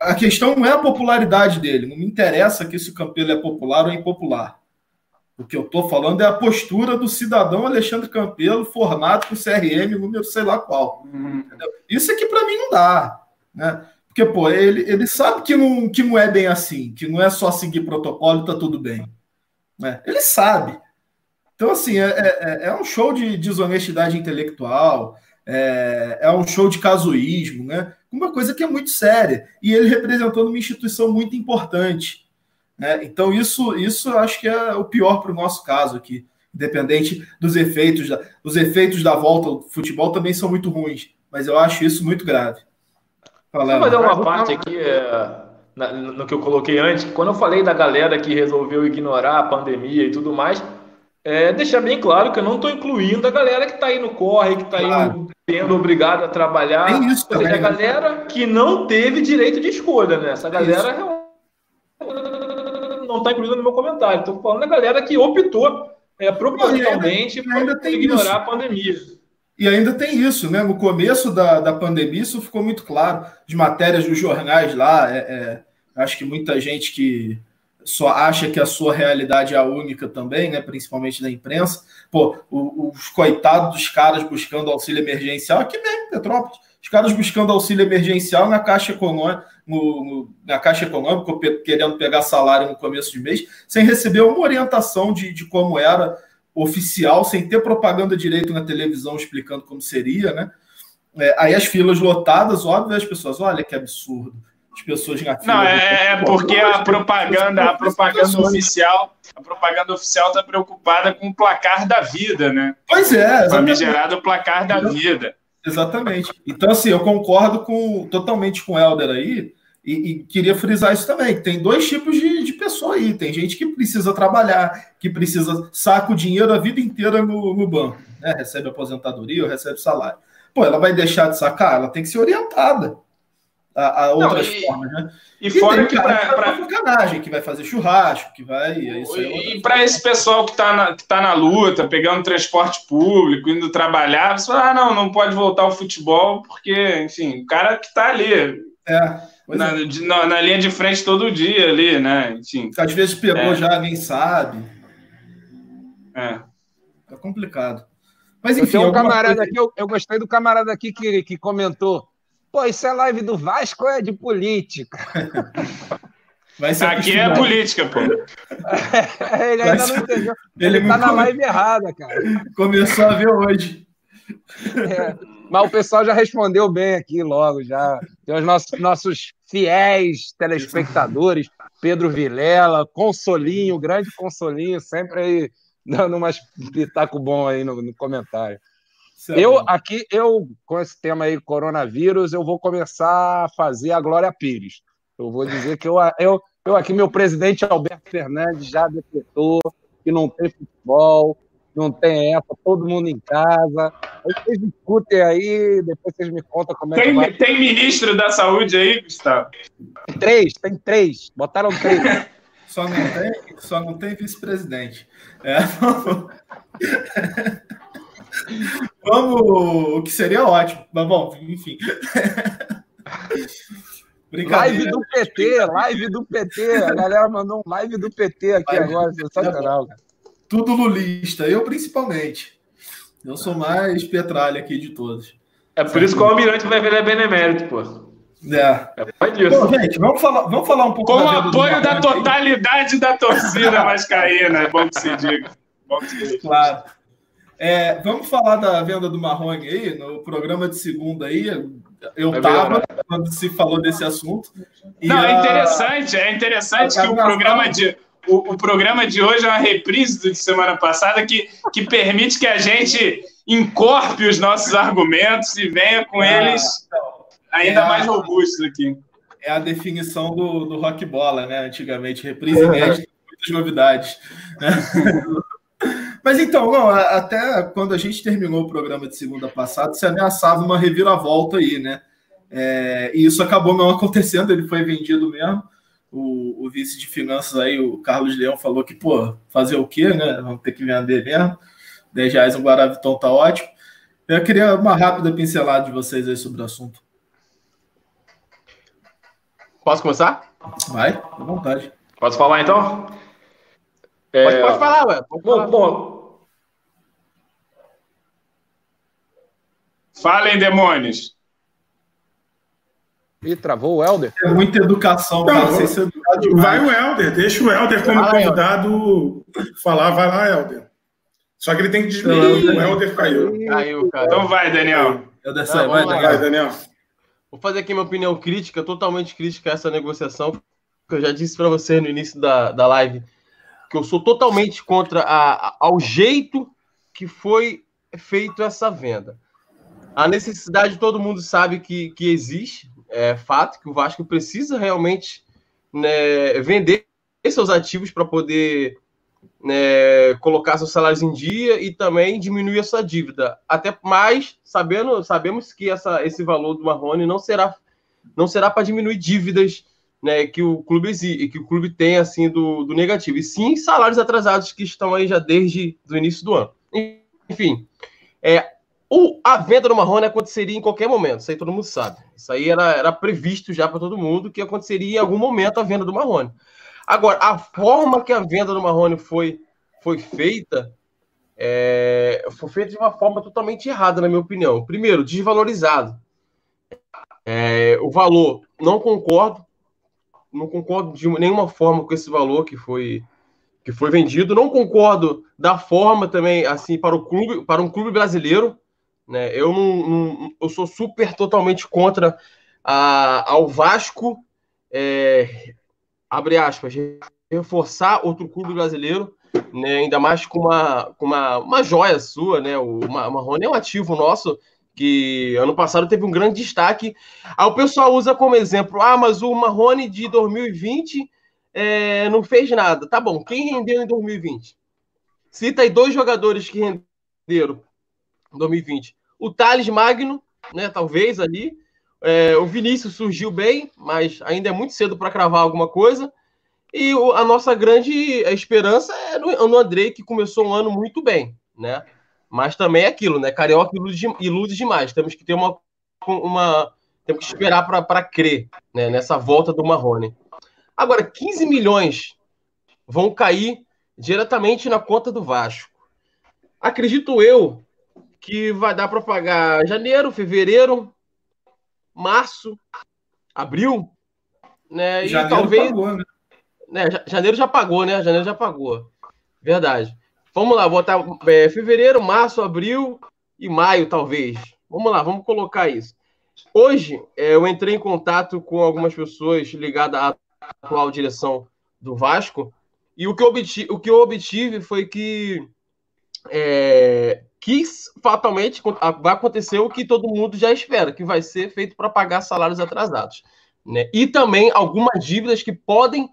a questão não é a popularidade dele. Não me interessa que se o Campelo é popular ou impopular. O que eu estou falando é a postura do cidadão Alexandre Campelo, formado com CRM, número sei lá qual. Uhum. Isso aqui para mim não dá. Né? Porque, pô, ele, ele sabe que não, que não é bem assim, que não é só seguir protocolo e tá tudo bem. Né? Ele sabe. Então, assim, é, é, é um show de desonestidade intelectual, é, é um show de casuísmo, né? Uma coisa que é muito séria. E ele representando uma instituição muito importante. Né? Então, isso, isso eu acho que é o pior para o nosso caso aqui. Independente dos efeitos, da, os efeitos da volta ao futebol também são muito ruins, mas eu acho isso muito grave. Falando. Vou fazer uma parte aqui é, no que eu coloquei antes, quando eu falei da galera que resolveu ignorar a pandemia e tudo mais, é, deixar bem claro que eu não estou incluindo a galera que está aí no corre, que está claro. aí sendo obrigada a trabalhar. Tem isso seja, a né? galera que não teve direito de escolha, né? Essa galera não está incluída no meu comentário. Estou falando da galera que optou é, propositalmente por ignorar isso. a pandemia. E ainda tem isso, né? No começo da, da pandemia, isso ficou muito claro. De matérias dos jornais lá, é, é, acho que muita gente que só acha que a sua realidade é a única também, né? Principalmente da imprensa. Pô, os coitados dos caras buscando auxílio emergencial, aqui mesmo, Petrópolis, os caras buscando auxílio emergencial na Caixa Econômica, no, no, na Caixa Econômica, querendo pegar salário no começo de mês, sem receber uma orientação de, de como era oficial, sem ter propaganda direito na televisão explicando como seria, né? É, aí as filas lotadas, óbvio, as pessoas, olha que absurdo. As pessoas na fila. Não, é, é porque a propaganda, a propaganda oficial, a propaganda oficial está preocupada com o placar da vida, né? Pois é, famigerado placar da vida. Exatamente. Então, assim, eu concordo com, totalmente com o Helder aí, e, e, queria frisar isso também, tem dois tipos de, de pessoa aí. Tem gente que precisa trabalhar, que precisa saca o dinheiro a vida inteira no, no banco, né? Recebe aposentadoria ou recebe salário. Pô, ela vai deixar de sacar? Ela tem que ser orientada a, a outras Não, e, formas, né? E, e fora que para pra... sacanagem, que vai fazer churrasco, que vai. É isso e para esse pessoal que está na, que tá na luta, pegando transporte público, indo trabalhar, você fala, ah, não, não pode voltar ao futebol, porque, enfim, o cara que está ali. É. Na, é. de, na, na, linha de frente todo dia ali, né? Enfim. Às vezes pegou é. já, nem sabe. É. É complicado. Mas enfim. Eu, um camarada coisa... aqui, eu, eu, gostei do camarada aqui que, que comentou. Pô, isso é live do Vasco ou é de política? Aqui é política, pô. ele ainda não entendeu. Ele, ele tá na live errada, cara. Começou a ver hoje. É. Mas o pessoal já respondeu bem aqui logo, já. Tem os nossos, nossos fiéis telespectadores, Pedro Vilela, Consolinho, grande Consolinho, sempre aí dando umas pitaco bom aí no, no comentário. Certo. Eu aqui, eu com esse tema aí, coronavírus, eu vou começar a fazer a Glória Pires. Eu vou dizer que eu, eu, eu aqui, meu presidente Alberto Fernandes já decretou que não tem futebol, não tem essa, todo mundo em casa. Aí vocês discutem aí, depois vocês me contam como é tem, que vai. Tem ministro da saúde aí, Gustavo? Tem três, tem três. Botaram três. só não tem, só não tem vice-presidente. É. Vamos, o que seria ótimo, mas bom, enfim. Live do PT, live do PT. A galera mandou um live do PT aqui live agora, sensacional, cara. Tudo lulista, eu principalmente. Eu sou mais petralha aqui de todos. É por isso que o Almirante vai virar benemérito, pô. É. é disso. Bom, gente, vamos falar, vamos falar um pouco. Com o apoio da totalidade da torcida vascaína, é bom que se diga. Bom que se diga. Claro. É, vamos falar da venda do Marrone aí, no programa de segunda aí. Eu estava quando se falou desse assunto. Não, é interessante, é interessante que o programa de o, o, programa de hoje é uma reprise de semana passada que, que permite que a gente encorpe os nossos argumentos e venha com é, eles ainda é mais robustos aqui. É a definição do, do rock bola, né? Antigamente, reprise inédita, muitas novidades. Mas então, não, até quando a gente terminou o programa de segunda passada, se ameaçava uma reviravolta aí, né? É, e isso acabou não acontecendo, ele foi vendido mesmo o, o, vice de finanças aí, o Carlos Leão, falou que, pô, fazer o quê, né? Vamos ter que vender mesmo. 10 reais um Guaraviton tá ótimo. Eu queria uma rápida pincelada de vocês aí sobre o assunto. Posso começar? Vai, à vontade. Posso falar então? É... Pode, pode, falar, ué. Pode falar. Bom, bom. Falem, demônios. Ih, travou o Helder? É muita educação, Não, cara. vai o Helder, deixa o Helder como vai, convidado falar. Vai lá, Helder. Só que ele tem que desligar. O Helder caiu. Caiu, cara. Então vai, Daniel. Helder, sai, vai, Daniel. vai, Daniel. Vou fazer aqui minha opinião crítica, totalmente crítica a essa negociação, que eu já disse para você no início da, da live, que eu sou totalmente contra a, a, ao jeito que foi feito essa venda. A necessidade todo mundo sabe que, que existe, é fato que o Vasco precisa realmente né, vender seus ativos para poder né, colocar seus salários em dia e também diminuir a sua dívida. Até mais, sabendo, sabemos que essa, esse valor do Marrone não será não será para diminuir dívidas né, que o clube que o clube tem assim do, do negativo, e sim salários atrasados que estão aí já desde o início do ano. Enfim, é, o, a venda do Marrone aconteceria em qualquer momento, isso aí todo mundo sabe. Isso aí era, era previsto já para todo mundo que aconteceria em algum momento a venda do Marrone. Agora, a forma que a venda do Marrone foi, foi feita é, foi feita de uma forma totalmente errada, na minha opinião. Primeiro, desvalorizado. É, o valor, não concordo, não concordo de nenhuma forma com esse valor que foi que foi vendido. Não concordo da forma também, assim, para o clube, para um clube brasileiro. Né? Eu não, não eu sou super totalmente contra a, ao Vasco é, abre aspas, reforçar outro clube brasileiro, né, ainda mais com uma, com uma, uma joia sua, né? O Marrone é um ativo nosso que ano passado teve um grande destaque. Aí o pessoal usa como exemplo, ah, mas o Marrone de 2020 é, não fez nada. Tá bom, quem rendeu em 2020? Cita aí dois jogadores que renderam em 2020. O Thales Magno, né, talvez ali, é, o Vinícius surgiu bem, mas ainda é muito cedo para cravar alguma coisa. E o, a nossa grande esperança é no, no Andrei, que começou um ano muito bem, né? Mas também é aquilo, né? Carioca ilude, ilude demais. Temos que ter uma. uma temos que esperar para crer né? nessa volta do Marrone. Agora, 15 milhões vão cair diretamente na conta do Vasco. Acredito eu que vai dar para pagar janeiro, fevereiro, março, abril, né? E janeiro talvez. Pagou, né? né? Janeiro já pagou, né? Janeiro já pagou. Verdade. Vamos lá, botar é, fevereiro, março, abril e maio, talvez. Vamos lá, vamos colocar isso. Hoje, é, eu entrei em contato com algumas pessoas ligadas à atual direção do Vasco, e o que eu obtive, o que eu obtive foi que é, que fatalmente vai acontecer o que todo mundo já espera, que vai ser feito para pagar salários atrasados. Né? E também algumas dívidas que podem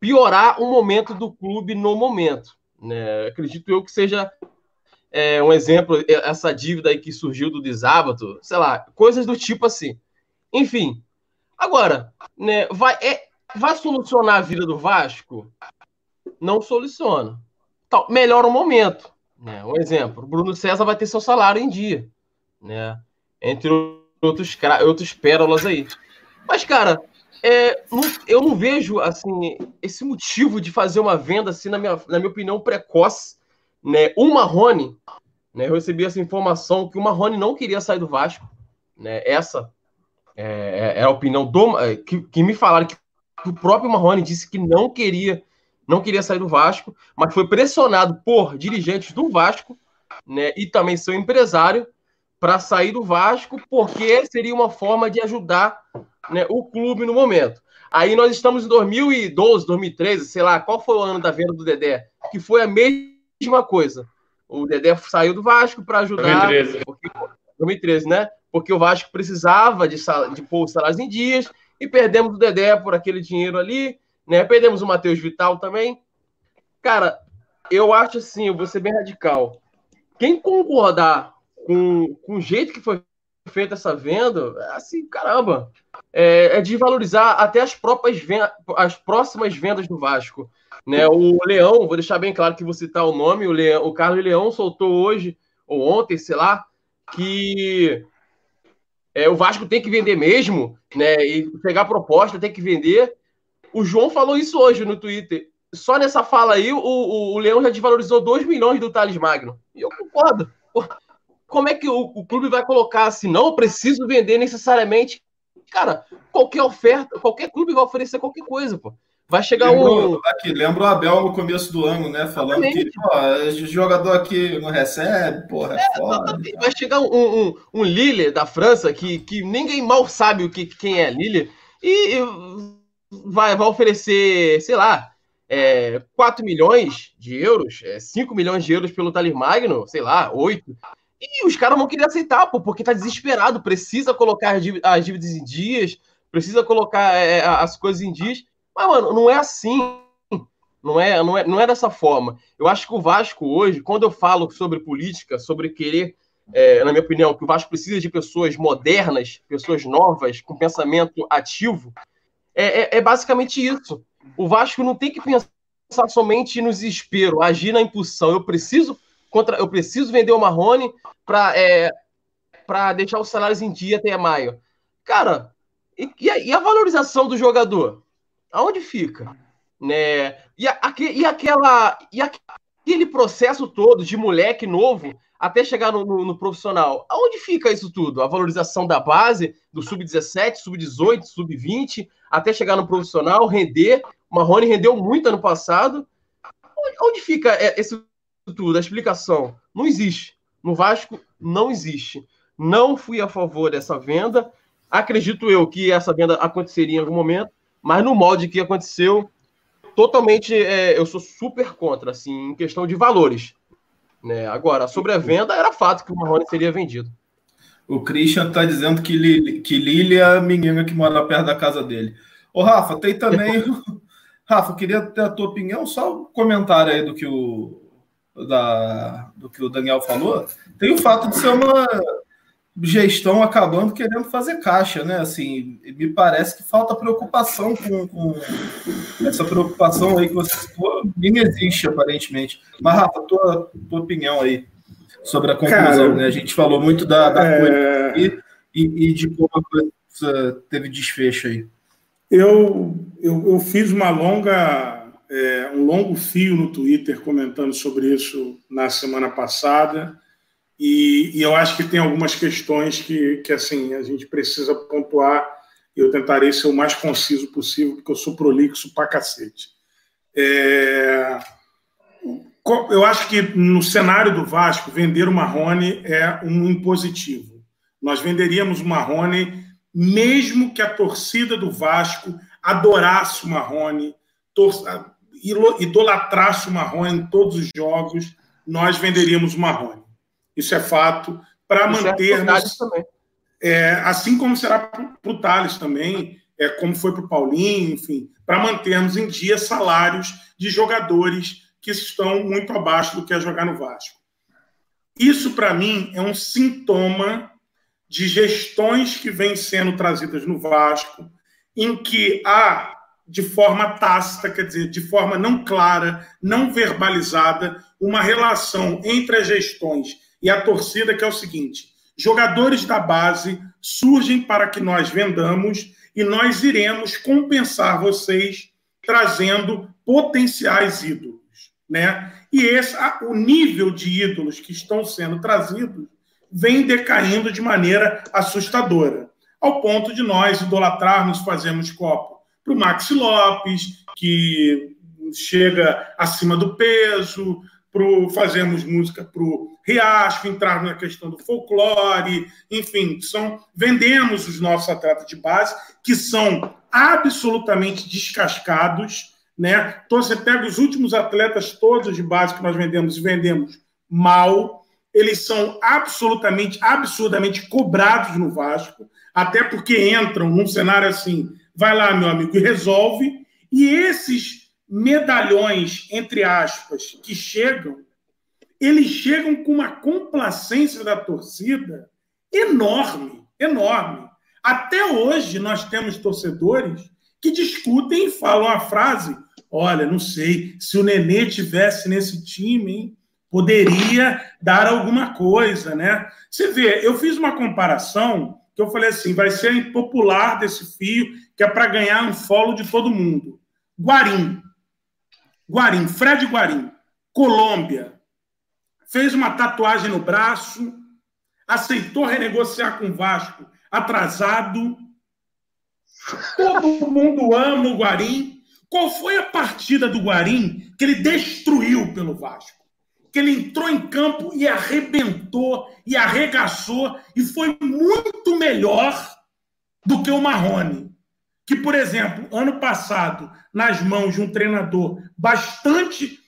piorar o momento do clube no momento. Né? Acredito eu que seja é, um exemplo, essa dívida aí que surgiu do desábato, sei lá, coisas do tipo assim. Enfim, agora, né, vai, é, vai solucionar a vida do Vasco? Não soluciona. Então, melhora o momento. Né? Um exemplo, Bruno César vai ter seu salário em dia, né? Entre outros, outros pérolas aí. Mas, cara, é, não, eu não vejo assim esse motivo de fazer uma venda assim, na minha, na minha opinião, precoce. Né? O Marrone, né? Eu recebi essa informação que o Marrone não queria sair do Vasco. Né? Essa é, é, é a opinião do é, que, que me falaram que o próprio Marrone disse que não queria não queria sair do Vasco, mas foi pressionado por dirigentes do Vasco, né, e também seu empresário para sair do Vasco, porque seria uma forma de ajudar né, o clube no momento. Aí nós estamos em 2012, 2013, sei lá, qual foi o ano da venda do Dedé? Que foi a mesma coisa. O Dedé saiu do Vasco para ajudar. 2013. Porque, 2013, né? Porque o Vasco precisava de, de pôr os salários em dias e perdemos o Dedé por aquele dinheiro ali né? Perdemos o Matheus Vital também. Cara, eu acho assim, eu vou ser bem radical. Quem concordar com, com o jeito que foi feita essa venda, é assim, caramba, é, é de valorizar até as próprias vendas, as próximas vendas do Vasco. Né? O Leão, vou deixar bem claro que vou citar o nome, o, Leão, o Carlos Leão soltou hoje, ou ontem, sei lá, que é, o Vasco tem que vender mesmo, né? E pegar proposta, tem que vender. O João falou isso hoje no Twitter. Só nessa fala aí, o, o, o Leão já desvalorizou 2 milhões do Thales Magno. E eu concordo. Como é que o, o clube vai colocar assim? Não, eu preciso vender necessariamente. Cara, qualquer oferta, qualquer clube vai oferecer qualquer coisa, pô. Vai chegar lembro, um. Aqui, lembra o Abel no começo do ano, né? Falando Exatamente. que pô, jogador aqui não recebe, porra, é, é foda. Vai chegar um, um, um Lille da França que, que ninguém mal sabe o que, quem é Lille e vai, vai oferecer, sei lá, é, 4 milhões de euros, é, 5 milhões de euros pelo Thales Magno, sei lá, 8. E os caras vão querer aceitar, pô, porque tá desesperado, precisa colocar as dívidas em dias, precisa colocar é, as coisas em dias. Mas, mano, não é assim. Não é, não, é, não é dessa forma. Eu acho que o Vasco hoje, quando eu falo sobre política, sobre querer, é, na minha opinião, que o Vasco precisa de pessoas modernas, pessoas novas, com pensamento ativo, é, é, é basicamente isso. O Vasco não tem que pensar somente no desespero, agir na impulsão. Eu preciso contra, eu preciso vender o Marrone para é, para deixar os salários em dia até maio. Cara, e, e, a, e a valorização do jogador? aonde fica? Né? E, a, e, aquela, e aquele processo todo de moleque novo até chegar no, no, no, profissional, aonde fica isso tudo? A valorização da base, do sub-17, sub-18, sub-20, até chegar no profissional, render. O Marrone rendeu muito ano passado. Onde, onde fica isso tudo? A explicação não existe. No Vasco, não existe. Não fui a favor dessa venda. Acredito eu que essa venda aconteceria em algum momento mas no molde que aconteceu, totalmente é, eu sou super contra, assim, em questão de valores. Né? Agora, sobre a venda, era fato que o Marrone seria vendido. O Christian está dizendo que Lili, que Lili é a menina que mora perto da casa dele. Ô, Rafa, tem também. Rafa, queria ter a tua opinião, só um comentário aí do que o, da, do que o Daniel falou. Tem o fato de ser uma gestão acabando querendo fazer caixa, né? Assim, me parece que falta preocupação com, com essa preocupação aí que você citou, nem existe aparentemente. Mas, Rafa, tua, tua opinião aí sobre a conclusão, Cara, né? A gente falou muito da, da é... coisa e, e, de como a coisa teve desfecho aí. Eu, eu, eu fiz uma longa, é, um longo fio no Twitter comentando sobre isso na semana passada e, e, eu acho que tem algumas questões que, que assim a gente precisa pontuar. Eu tentarei ser o mais conciso possível, porque eu sou prolixo pra cacete. É... Eu acho que no cenário do Vasco, vender o Marrone é um impositivo. Nós venderíamos o Marrone mesmo que a torcida do Vasco adorasse o Marrone, idolatrasse o Marrone em todos os jogos, nós venderíamos o Marrone. Isso é fato, para é mantermos. É, é, assim como será para o Thales também, é, como foi para o Paulinho, enfim, para mantermos em dia salários de jogadores que estão muito abaixo do que é jogar no Vasco. Isso, para mim, é um sintoma de gestões que vêm sendo trazidas no Vasco, em que há, de forma tácita, quer dizer, de forma não clara, não verbalizada, uma relação entre as gestões e a torcida, que é o seguinte: jogadores da base surgem para que nós vendamos e nós iremos compensar vocês trazendo potenciais ídolos, né? E esse, o nível de ídolos que estão sendo trazidos vem decaindo de maneira assustadora, ao ponto de nós idolatrarmos, fazermos copo para o Maxi Lopes, que chega acima do peso, pro, fazemos música para o Riacho, entrar na questão do folclore, enfim, são, vendemos os nossos atletas de base, que são absolutamente descascados. Né? Então, você pega os últimos atletas todos de base que nós vendemos e vendemos mal, eles são absolutamente, absurdamente cobrados no Vasco, até porque entram num cenário assim, vai lá, meu amigo, e resolve. E esses medalhões, entre aspas, que chegam, eles chegam com uma complacência da torcida enorme, enorme. Até hoje nós temos torcedores que discutem e falam a frase: olha, não sei, se o Nenê tivesse nesse time, hein, poderia dar alguma coisa, né? Você vê, eu fiz uma comparação que eu falei assim: vai ser impopular desse fio, que é para ganhar um follow de todo mundo. Guarim. Guarim, Fred Guarim, Colômbia. Fez uma tatuagem no braço, aceitou renegociar com o Vasco atrasado. Todo mundo ama o Guarim. Qual foi a partida do Guarim que ele destruiu pelo Vasco? Que ele entrou em campo e arrebentou e arregaçou e foi muito melhor do que o Marrone. Que, por exemplo, ano passado, nas mãos de um treinador bastante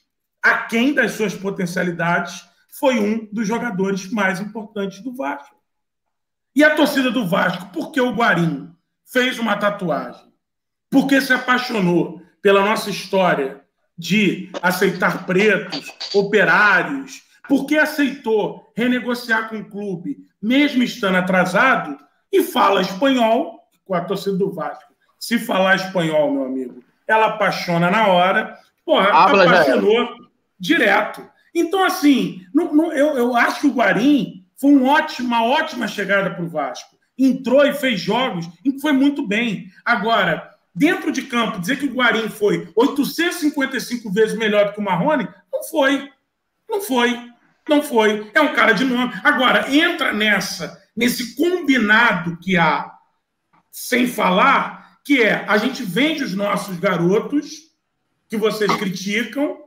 aquém das suas potencialidades, foi um dos jogadores mais importantes do Vasco. E a torcida do Vasco, porque o Guarim fez uma tatuagem, porque se apaixonou pela nossa história de aceitar pretos, operários, porque aceitou renegociar com o clube, mesmo estando atrasado, e fala espanhol, com a torcida do Vasco. Se falar espanhol, meu amigo, ela apaixona na hora, porra, Habla apaixonou já. direto. Então, assim, não, não, eu, eu acho que o Guarim foi um ótimo, uma ótima chegada para o Vasco. Entrou e fez jogos em que foi muito bem. Agora, dentro de campo, dizer que o Guarim foi 855 vezes melhor do que o Marrone, não foi. Não foi. Não foi. É um cara de nome. Agora, entra nessa, nesse combinado que há, sem falar, que é a gente vende os nossos garotos, que vocês criticam,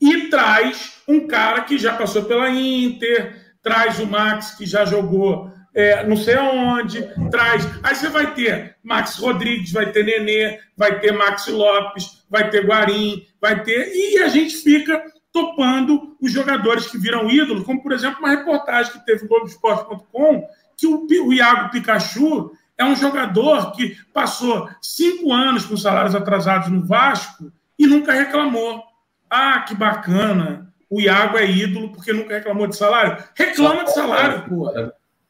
e traz um cara que já passou pela Inter, traz o Max, que já jogou é, não sei aonde, traz. Aí você vai ter Max Rodrigues, vai ter Nenê, vai ter Max Lopes, vai ter Guarim, vai ter. E a gente fica topando os jogadores que viram ídolos, como, por exemplo, uma reportagem que teve no Globoesporte.com, que o, o Iago Pikachu é um jogador que passou cinco anos com salários atrasados no Vasco e nunca reclamou. Ah, que bacana! O Iago é ídolo porque nunca reclamou de salário. Reclama de salário, pô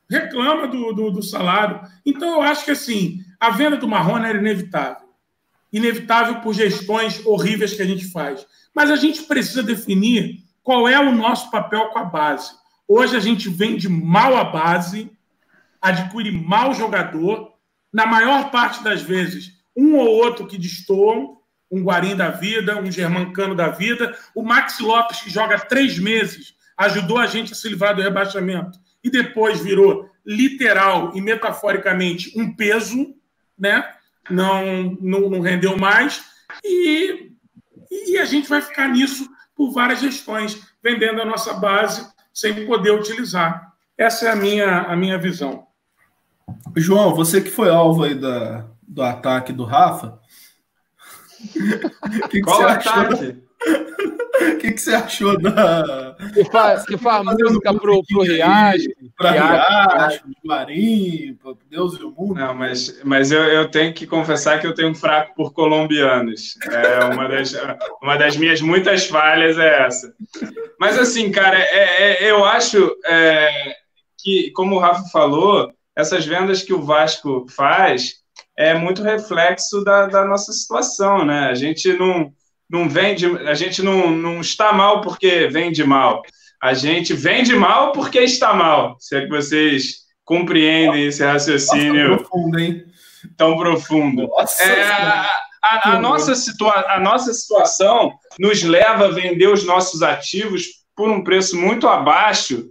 reclama do, do, do, salário. Então, eu acho que assim, a venda do Marrone era inevitável. Inevitável por gestões horríveis que a gente faz. Mas a gente precisa definir qual é o nosso papel com a base. Hoje a gente vende mal a base, adquire mal jogador, na maior parte das vezes, um ou outro que destoam, um Guarim da vida, um Germancano da vida, o Max Lopes, que joga três meses, ajudou a gente a se livrar do rebaixamento e depois virou literal e metaforicamente um peso, né? Não, não, não rendeu mais e, e a gente vai ficar nisso por várias gestões, vendendo a nossa base sem poder utilizar. Essa é a minha, a minha visão. João, você que foi alvo aí da, do ataque do Rafa. que que Qual ataque? O que, que você achou da. Que faz, que faz música pro, pro Riacho. Pra Riacho, Marim, Deus e o mundo. Não, mas, mas eu, eu tenho que confessar que eu tenho um fraco por colombianos. É uma das, uma das minhas muitas falhas é essa. Mas assim, cara, é, é eu acho é, que, como o Rafa falou, essas vendas que o Vasco faz é muito reflexo da, da nossa situação, né? A gente não não vende, a gente não, não está mal porque vende mal. A gente vende mal porque está mal. Se é que vocês compreendem esse raciocínio Nossa, profundo, hein? tão profundo. Nossa, é, a, a, a, nossa situa a nossa situação nos leva a vender os nossos ativos por um preço muito abaixo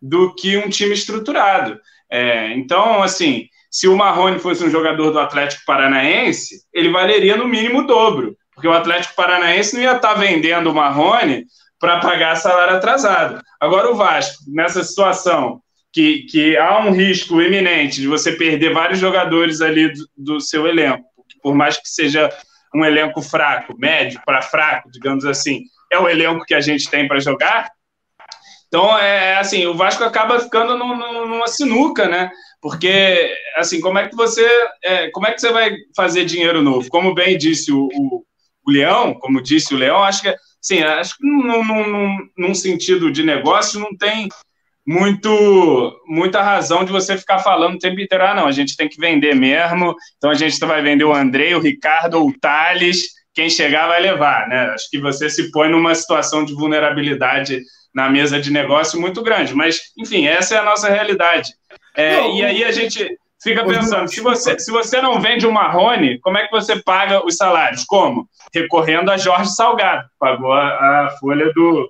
do que um time estruturado. É, então, assim, se o Marrone fosse um jogador do Atlético Paranaense, ele valeria no mínimo o dobro porque o Atlético Paranaense não ia estar tá vendendo o Marrone para pagar salário atrasado. Agora, o Vasco, nessa situação, que, que há um risco iminente de você perder vários jogadores ali do, do seu elenco, por mais que seja um elenco fraco, médio para fraco, digamos assim, é o elenco que a gente tem para jogar. Então, é assim, o Vasco acaba ficando numa sinuca, né? Porque, assim, como é que você, é, como é que você vai fazer dinheiro novo? Como bem disse o, o o Leão, como disse o Leão, acho que, sim, acho que num, num, num sentido de negócio não tem muito muita razão de você ficar falando o tempo inteiro, ah, não, a gente tem que vender mesmo, então a gente vai vender o Andrei, o Ricardo ou o Thales, quem chegar vai levar, né? Acho que você se põe numa situação de vulnerabilidade na mesa de negócio muito grande, mas, enfim, essa é a nossa realidade. É, não, e aí a gente fica pensando, se você, se você não vende o Marrone, como é que você paga os salários? Como? Recorrendo a Jorge Salgado, pagou a, a folha do,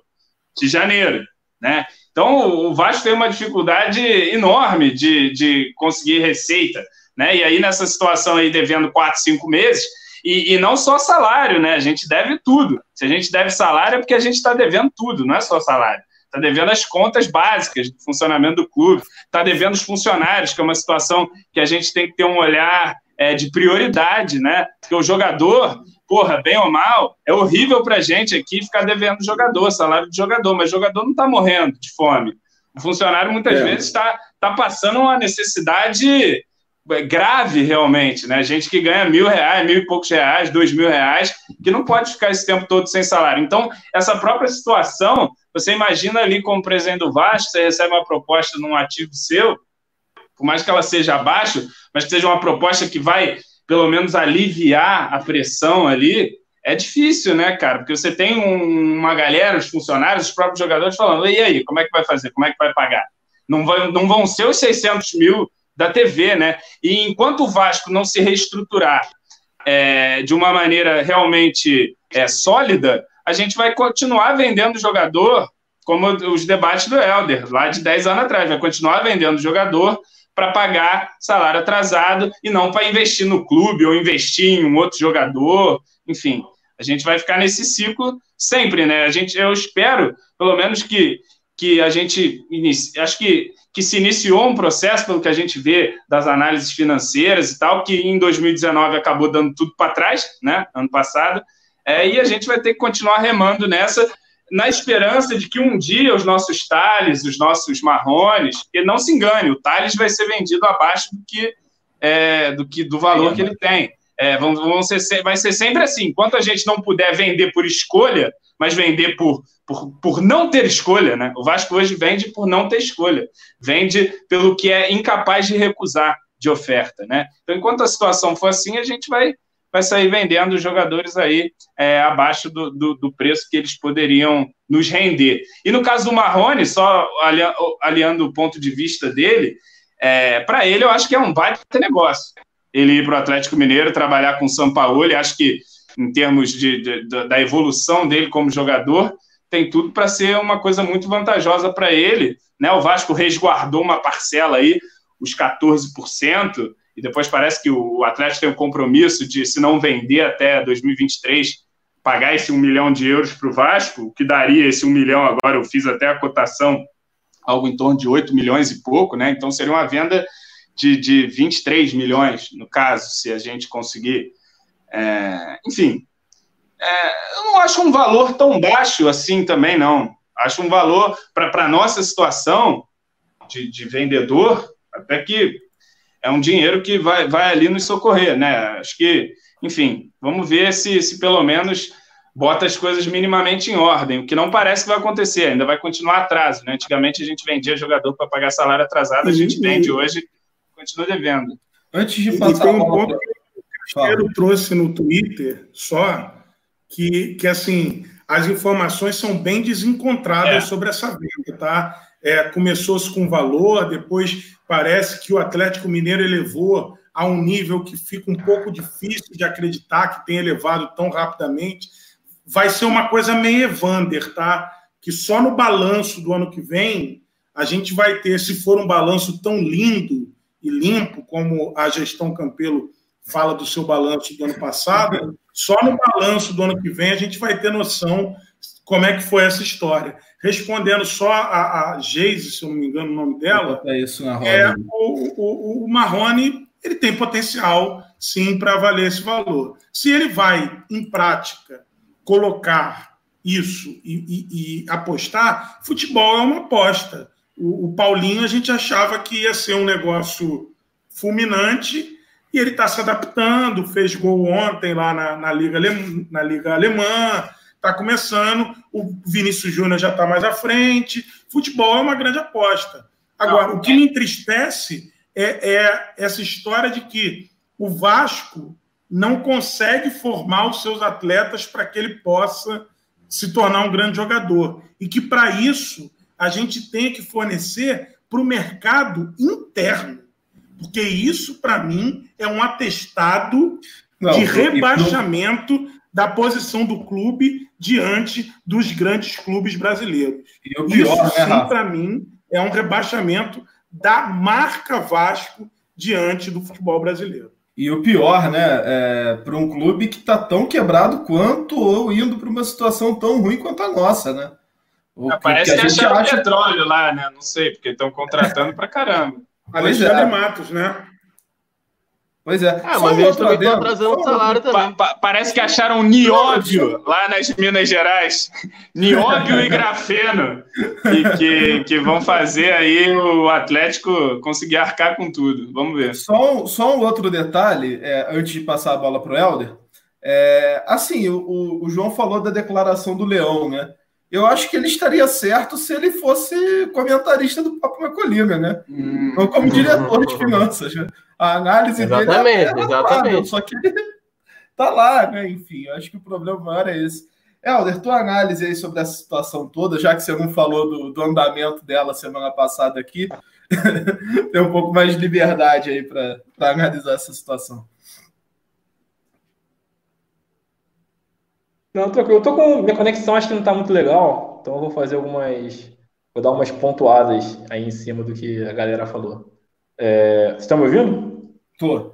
de janeiro, né? Então, o Vasco tem uma dificuldade enorme de, de conseguir receita, né? E aí, nessa situação aí, devendo quatro, cinco meses, e, e, não só salário, né? A gente deve tudo. Se a gente deve salário, é porque a gente está devendo tudo, não é só salário. Está devendo as contas básicas do funcionamento do clube, está devendo os funcionários, que é uma situação que a gente tem que ter um olhar é, de prioridade, né? Porque o jogador, porra, bem ou mal, é horrível para a gente aqui ficar devendo jogador, salário de jogador, mas o jogador não está morrendo de fome. O funcionário muitas é. vezes está tá passando uma necessidade grave realmente, né? Gente que ganha mil reais, mil e poucos reais, dois mil reais, que não pode ficar esse tempo todo sem salário. Então, essa própria situação, você imagina ali como presidente do Vasco, você recebe uma proposta num ativo seu, por mais que ela seja abaixo, mas que seja uma proposta que vai, pelo menos, aliviar a pressão ali, é difícil, né, cara? Porque você tem um, uma galera, os funcionários, os próprios jogadores falando, e aí, como é que vai fazer? Como é que vai pagar? Não, vai, não vão ser os 600 mil da TV, né? E enquanto o Vasco não se reestruturar é, de uma maneira realmente é, sólida, a gente vai continuar vendendo jogador, como os debates do Helder, lá de 10 anos atrás, vai continuar vendendo jogador para pagar salário atrasado e não para investir no clube ou investir em um outro jogador, enfim. A gente vai ficar nesse ciclo sempre, né? A gente, eu espero, pelo menos que, que a gente inicie, acho que que se iniciou um processo, pelo que a gente vê das análises financeiras e tal, que em 2019 acabou dando tudo para trás, né, ano passado, é, e a gente vai ter que continuar remando nessa, na esperança de que um dia os nossos Thales, os nossos Marrones, que não se engane, o Thales vai ser vendido abaixo do que, é, do, que do valor que ele tem. É, vão, vão ser, vai ser sempre assim, enquanto a gente não puder vender por escolha, mas vender por por, por não ter escolha, né? O Vasco hoje vende por não ter escolha, vende pelo que é incapaz de recusar de oferta, né? Então, enquanto a situação for assim, a gente vai, vai sair vendendo os jogadores aí é, abaixo do, do, do, preço que eles poderiam nos render. E no caso do Marrone, só aliando o ponto de vista dele, é, para ele eu acho que é um baita negócio. Ele ir para o Atlético Mineiro, trabalhar com o São Paulo, acho que em termos de, de, da evolução dele como jogador, tem tudo para ser uma coisa muito vantajosa para ele. Né? O Vasco resguardou uma parcela aí, os 14%, e depois parece que o Atlético tem um compromisso de, se não vender até 2023, pagar esse um milhão de euros para o Vasco, o que daria esse um milhão agora, eu fiz até a cotação, algo em torno de 8 milhões e pouco, né? Então seria uma venda de, de 23 milhões, no caso, se a gente conseguir. É, enfim, é, eu não acho um valor tão baixo assim também, não. Acho um valor, para a nossa situação de, de, vendedor, até que é um dinheiro que vai, vai ali nos socorrer, né? Acho que, enfim, vamos ver se, se pelo menos bota as coisas minimamente em ordem, o que não parece que vai acontecer, ainda vai continuar atraso. Né? Antigamente a gente vendia jogador para pagar salário atrasado, a gente vende hoje continua devendo. Antes de passar e um ponto que o Cristiano trouxe no Twitter, só que, que assim, as informações são bem desencontradas é. sobre essa venda, tá? É, Começou-se com valor, depois parece que o Atlético Mineiro elevou a um nível que fica um pouco difícil de acreditar que tem elevado tão rapidamente. Vai ser uma coisa meio Evander, tá? Que só no balanço do ano que vem a gente vai ter, se for um balanço tão lindo e limpo como a gestão Campelo fala do seu balanço do ano passado, só no balanço do ano que vem a gente vai ter noção como é que foi essa história. Respondendo só a, a Geise, se eu não me engano o nome dela, é, isso na roda. é o, o, o Marrone ele tem potencial, sim, para valer esse valor. Se ele vai, em prática, colocar isso e, e, e apostar, futebol é uma aposta. O, o Paulinho a gente achava que ia ser um negócio fulminante e ele está se adaptando, fez gol ontem lá na, na, Liga, na Liga Alemã, está começando, o Vinícius Júnior já está mais à frente. Futebol é uma grande aposta. Agora, o que me entristece é, é essa história de que o Vasco não consegue formar os seus atletas para que ele possa se tornar um grande jogador. E que, para isso, a gente tem que fornecer para o mercado interno. Porque isso, para mim, é um atestado Não, de rebaixamento da posição do clube diante dos grandes clubes brasileiros. Pior, isso, né, sim, para mim, é um rebaixamento da marca Vasco diante do futebol brasileiro. E o pior, né, é, para um clube que está tão quebrado quanto ou indo para uma situação tão ruim quanto a nossa, né? O ah, parece que, que acharam acha... petróleo lá, né? Não sei, porque estão contratando para caramba. Alexandre é. Matos, né? Pois é. Ah, mas eles também estão atrasando o salário também. Pa pa parece que acharam nióbio lá nas Minas Gerais. nióbio e grafeno. E que, que vão fazer aí o Atlético conseguir arcar com tudo. Vamos ver. Só um, só um outro detalhe, é, antes de passar a bola para o Helder. É, assim, o, o João falou da declaração do Leão, né? Eu acho que ele estaria certo se ele fosse comentarista do Papo na Colina, né? Hum. Não como diretor de finanças. Né? A análise exatamente, dele é exatamente. só que ele tá lá, né? Enfim, eu acho que o problema maior é esse. Helder, tua análise aí sobre essa situação toda, já que você não falou do, do andamento dela semana passada aqui, tem um pouco mais de liberdade aí para analisar essa situação. Não, tranquilo. Eu tô com. Minha conexão acho que não tá muito legal, então eu vou fazer algumas. Vou dar umas pontuadas aí em cima do que a galera falou. É... Vocês estão me ouvindo? Tô.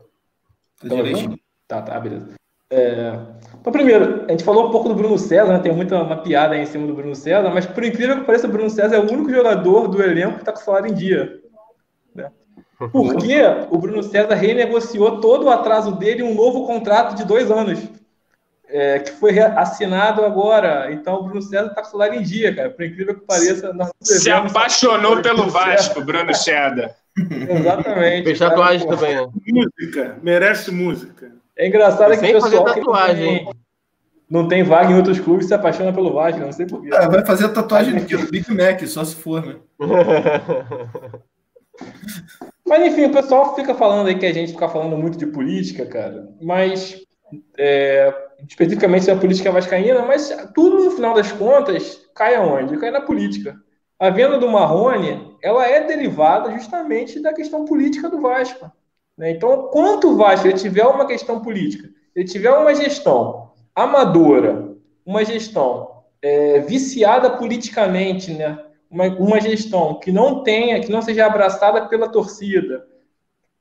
Tô ouvindo? Tá, tá, beleza. É... Então, primeiro, a gente falou um pouco do Bruno César, né? Tem muita uma piada aí em cima do Bruno César, mas por incrível que pareça, o Bruno César é o único jogador do elenco que está com salário em dia. Né? Porque o Bruno César renegociou todo o atraso dele um novo contrato de dois anos é, que foi assinado agora. Então o Bruno César está com o salário em dia, cara. Por incrível que pareça. Se apaixonou pelo Vasco, Bruno César. Exatamente. Fez tatuagem também, né? Música, merece música. É engraçado que o pessoal tatuagem, que não tem, não tem vaga em outros clubes se apaixona pelo Vasco, não sei porquê. É, vai fazer tatuagem do Big Mac, só se for, né? Mas enfim, o pessoal fica falando aí que a gente fica falando muito de política, cara. Mas é, especificamente da política vascaína, mas tudo no final das contas cai aonde? Cai na política. A venda do Marrone, ela é derivada justamente da questão política do Vasco. Né? Então, quanto o Vasco ele tiver uma questão política, ele tiver uma gestão amadora, uma gestão é, viciada politicamente, né? uma, uma gestão que não tenha, que não seja abraçada pela torcida,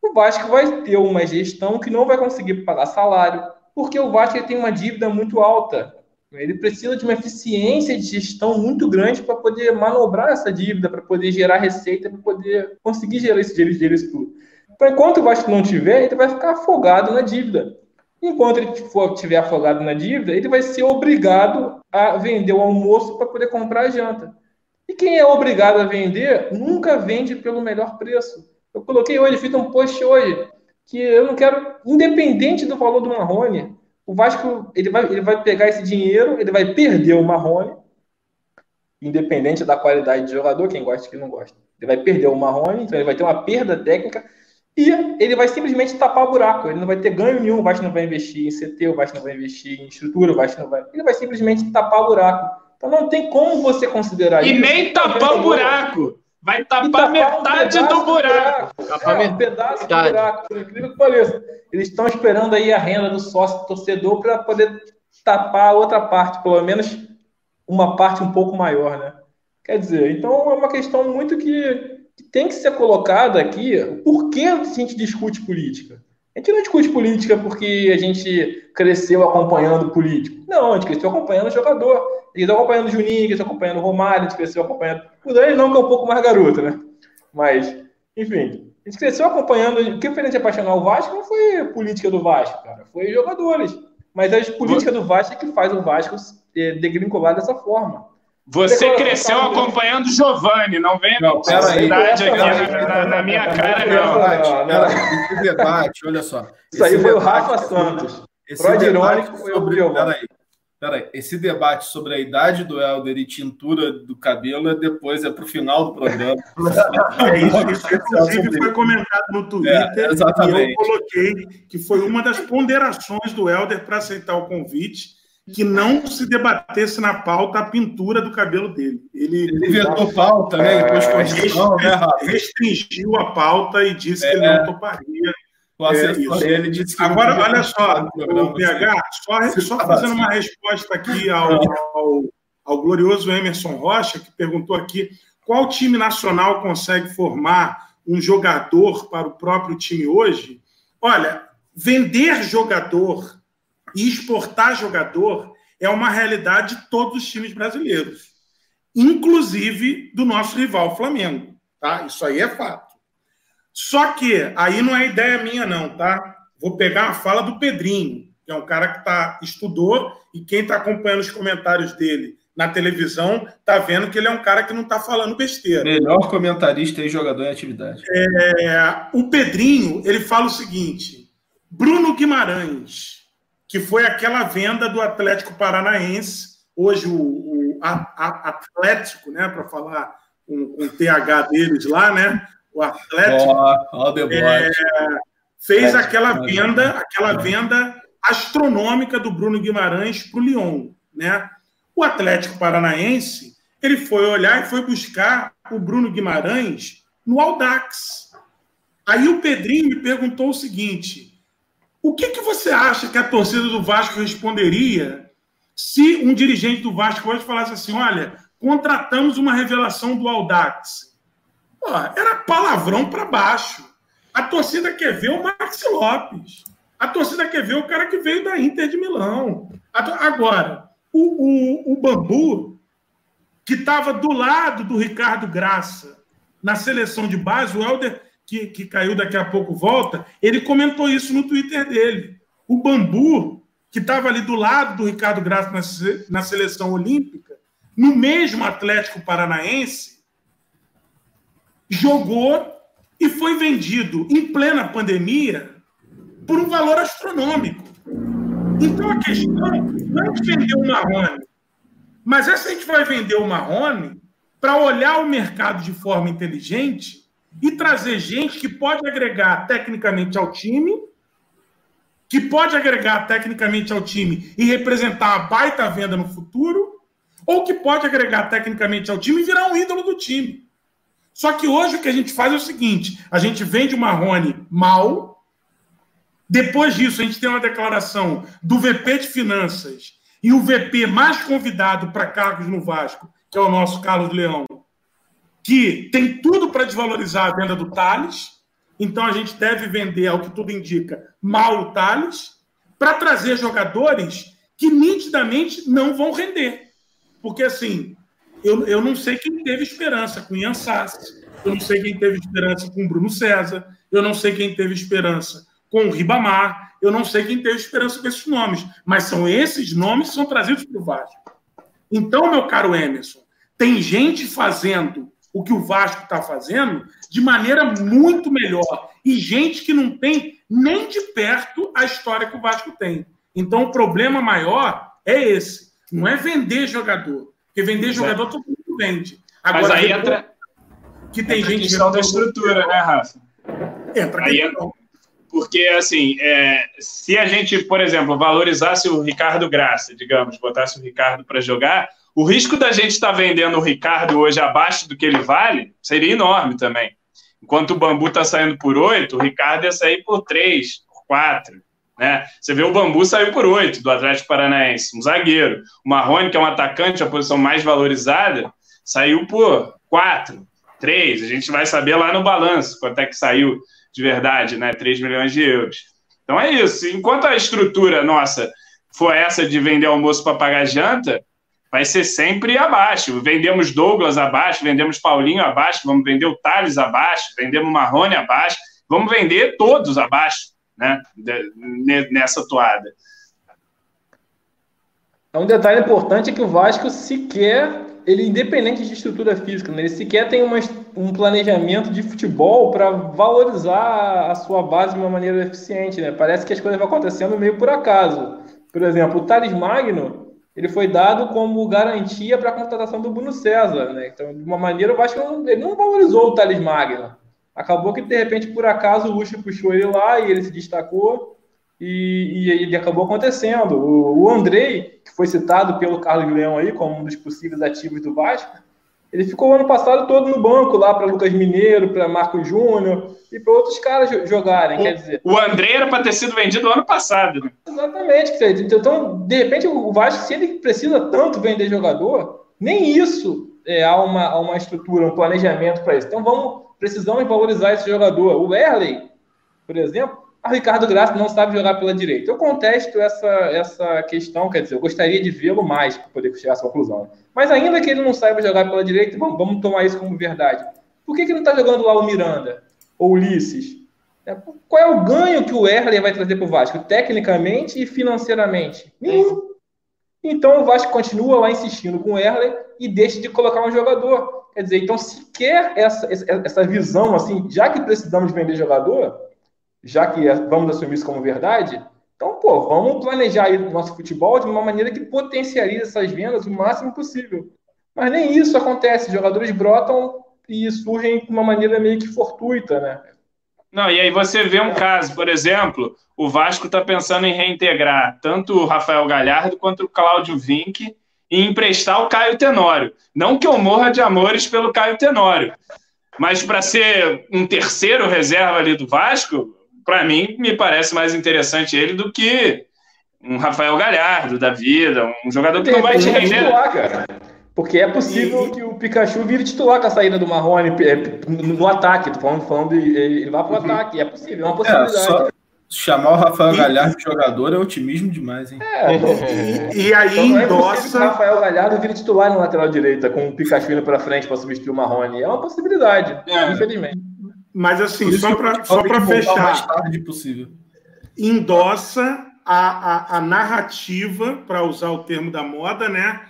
o Vasco vai ter uma gestão que não vai conseguir pagar salário, porque o Vasco tem uma dívida muito alta. Ele precisa de uma eficiência de gestão muito grande para poder manobrar essa dívida, para poder gerar receita, para poder conseguir gerar esse dinheiro, isso tudo. Então, enquanto o Vasco não tiver, ele vai ficar afogado na dívida. Enquanto ele for tiver afogado na dívida, ele vai ser obrigado a vender o almoço para poder comprar a janta. E quem é obrigado a vender nunca vende pelo melhor preço. Eu coloquei hoje, fiz um post hoje que eu não quero, independente do valor do Marrone, o Vasco ele vai, ele vai pegar esse dinheiro, ele vai perder o Marrone, independente da qualidade de jogador, quem gosta e quem não gosta. Ele vai perder o Marrone, então ele vai ter uma perda técnica e ele vai simplesmente tapar o buraco. Ele não vai ter ganho nenhum, o Vasco não vai investir em CT, o Vasco não vai investir em estrutura, o Vasco não vai. Ele vai simplesmente tapar o buraco. Então não tem como você considerar e isso. E nem tapar o buraco. Vai tapar, metade um do buraco. Tapar é, um pedaço do buraco, por incrível que pareça. Eles estão esperando aí a renda do sócio torcedor para poder tapar a outra parte, pelo menos uma parte um pouco maior, né? Quer dizer, então é uma questão muito que, que tem que ser colocada aqui. Por que a gente discute política? A gente não discute política porque a gente cresceu acompanhando político. Não, a gente cresceu acompanhando o jogador. A gente cresceu acompanhando o Juninho, cresceu acompanhando o Romário, a gente cresceu acompanhando. O Dani não, que é um pouco mais garoto, né? Mas, enfim, a gente cresceu acompanhando. O que fez a gente apaixonar o Vasco não foi política do Vasco, cara. Foi jogadores. Mas a política do Vasco é que faz o Vasco eh, degringolar dessa forma. Você cresceu acompanhando o Giovanni, não vem não, aqui na, na, minha cara, não. não, Esse debate, olha só. Isso aí foi o Rafa Santos. Esse Freud irônico foi sobre, o Giovanni. Peraí. Esse debate sobre a idade do Helder e tintura do cabelo é depois, é para o final do programa. é isso, isso inclusive foi comentado no Twitter. É, exatamente. E eu coloquei que foi uma das ponderações do Helder para aceitar o convite que não se debatesse na pauta a pintura do cabelo dele. Ele, ele vetou pauta, né? Depois é, restringiu a pauta e disse é. que ele não toparia. É, dele disse que Agora, olha só, o PH, só, só fazendo uma resposta aqui ao, ao, ao glorioso Emerson Rocha, que perguntou aqui qual time nacional consegue formar um jogador para o próprio time hoje? Olha, vender jogador e exportar jogador é uma realidade de todos os times brasileiros, inclusive do nosso rival Flamengo. Tá? Isso aí é fato. Só que aí não é ideia minha, não, tá? Vou pegar a fala do Pedrinho, que é um cara que tá, estudou e quem está acompanhando os comentários dele na televisão tá vendo que ele é um cara que não está falando besteira. Melhor comentarista e jogador em atividade. É, o Pedrinho, ele fala o seguinte: Bruno Guimarães que foi aquela venda do Atlético Paranaense, hoje o, o a, a Atlético, né, para falar com, com, o TH deles lá, né, o Atlético oh, oh, é, fez aquela venda, aquela venda astronômica do Bruno Guimarães para o Lyon, né? O Atlético Paranaense ele foi olhar e foi buscar o Bruno Guimarães no Audax. Aí o Pedrinho me perguntou o seguinte: o que, que você acha que a torcida do Vasco responderia se um dirigente do Vasco hoje falasse assim: olha, contratamos uma revelação do Aldax? Pô, era palavrão para baixo. A torcida quer ver o Max Lopes. A torcida quer ver o cara que veio da Inter de Milão. Agora, o, o, o Bambu, que estava do lado do Ricardo Graça na seleção de base, o Helder que, que caiu daqui a pouco volta, ele comentou isso no Twitter dele. O Bambu, que estava ali do lado do Ricardo Graça na, na seleção olímpica, no mesmo Atlético Paranaense, jogou e foi vendido em plena pandemia por um valor astronômico. Então a questão não é vender o Marrone, mas é se a gente vai vender o Marrone para olhar o mercado de forma inteligente e trazer gente que pode agregar tecnicamente ao time, que pode agregar tecnicamente ao time e representar a baita venda no futuro, ou que pode agregar tecnicamente ao time e virar um ídolo do time. Só que hoje o que a gente faz é o seguinte: a gente vende o Marrone mal, depois disso a gente tem uma declaração do VP de Finanças e o VP mais convidado para cargos no Vasco, que é o nosso Carlos Leão, que tem tudo para desvalorizar a venda do Thales, então a gente deve vender, ao que tudo indica, mal o Thales, para trazer jogadores que nitidamente não vão render. Porque, assim, eu, eu não sei quem teve esperança com Ian Sassi, eu não sei quem teve esperança com Bruno César, eu não sei quem teve esperança com o Ribamar, eu não sei quem teve esperança com esses nomes, mas são esses nomes que são trazidos para o Vasco. Então, meu caro Emerson, tem gente fazendo o que o Vasco está fazendo de maneira muito melhor. E gente que não tem nem de perto a história que o Vasco tem. Então, o problema maior é esse. Não é vender jogador. Porque vender jogador todo mundo vende. Agora, Mas aí entra, que tem entra gente... a questão da estrutura, né, Rafa? Entra aí entra, porque, assim, é, se a gente, por exemplo, valorizasse o Ricardo Graça, digamos, botasse o Ricardo para jogar, o risco da gente estar tá vendendo o Ricardo hoje abaixo do que ele vale seria enorme também. Enquanto o Bambu está saindo por 8, o Ricardo ia sair por 3, por 4. Né? Você vê o Bambu saiu por 8 do Atlético Paranaense, um zagueiro. O Marrone, que é um atacante, a posição mais valorizada, saiu por 4, 3. A gente vai saber lá no balanço quanto é que saiu de verdade, né? 3 milhões de euros. Então é isso. Enquanto a estrutura nossa for essa de vender almoço para pagar janta, vai ser sempre abaixo. Vendemos Douglas abaixo, vendemos Paulinho abaixo, vamos vender o Thales abaixo, vendemos Marrone abaixo, vamos vender todos abaixo, né? Nessa toada. É um detalhe importante é que o Vasco sequer, ele independente de estrutura física, né? ele sequer tem uma, um planejamento de futebol para valorizar a sua base de uma maneira eficiente, né? Parece que as coisas vão acontecendo meio por acaso. Por exemplo, o Thales Magno, ele foi dado como garantia para a contratação do Bruno César, né? Então, de uma maneira, o Vasco não, ele não valorizou o Thales Magno. Acabou que, de repente, por acaso, o Luxo puxou ele lá e ele se destacou. e, e ele acabou acontecendo. O, o Andrei, que foi citado pelo Carlos Leão aí como um dos possíveis ativos do Vasco, ele ficou o ano passado todo no banco lá para Lucas Mineiro, para Marcos Júnior e para outros caras jogarem. O, quer dizer, o André era para ter sido vendido ano passado. Né? Exatamente. Então, de repente, o Vasco, se ele precisa tanto vender jogador, nem isso é, há, uma, há uma estrutura, um planejamento para isso. Então, vamos, precisamos valorizar esse jogador. O Erley, por exemplo, a Ricardo Graça não sabe jogar pela direita. Eu contesto essa, essa questão, quer dizer, eu gostaria de vê-lo mais para poder chegar a essa conclusão. Mas ainda que ele não saiba jogar pela direita, vamos, vamos tomar isso como verdade. Por que, que não está jogando lá o Miranda ou o Ulisses? É, qual é o ganho que o Erler vai trazer para o Vasco, tecnicamente e financeiramente? Nenhum. Então o Vasco continua lá insistindo com o Erler e deixa de colocar um jogador. Quer dizer, então se quer essa, essa visão, assim, já que precisamos vender jogador, já que vamos assumir isso como verdade, então, pô, vamos planejar o nosso futebol de uma maneira que potencialize essas vendas o máximo possível. Mas nem isso acontece. Jogadores brotam e surgem de uma maneira meio que fortuita, né? Não, e aí você vê um caso, por exemplo, o Vasco está pensando em reintegrar tanto o Rafael Galhardo quanto o Cláudio Vinck e emprestar o Caio Tenório. Não que eu morra de amores pelo Caio Tenório, mas para ser um terceiro reserva ali do Vasco, para mim, me parece mais interessante ele do que um Rafael Galhardo da vida, um jogador que não vai te render. Cara. Porque é possível e... que o Pikachu vire titular com a saída do Marrone é, no ataque. Tô falando, falando ele vá pro uhum. ataque. É possível, é uma possibilidade. É, só chamar o Rafael e... Galhardo de jogador é otimismo demais, hein? É, e, e, aí então, endossa. É o Rafael Galhardo vire titular na lateral direita, com o Pikachu indo para frente para substituir o Marrone. É uma possibilidade, é. infelizmente. Mas assim, só para só para fechar. O mais tarde possível. Endossa a, a, a narrativa, para usar o termo da moda, né?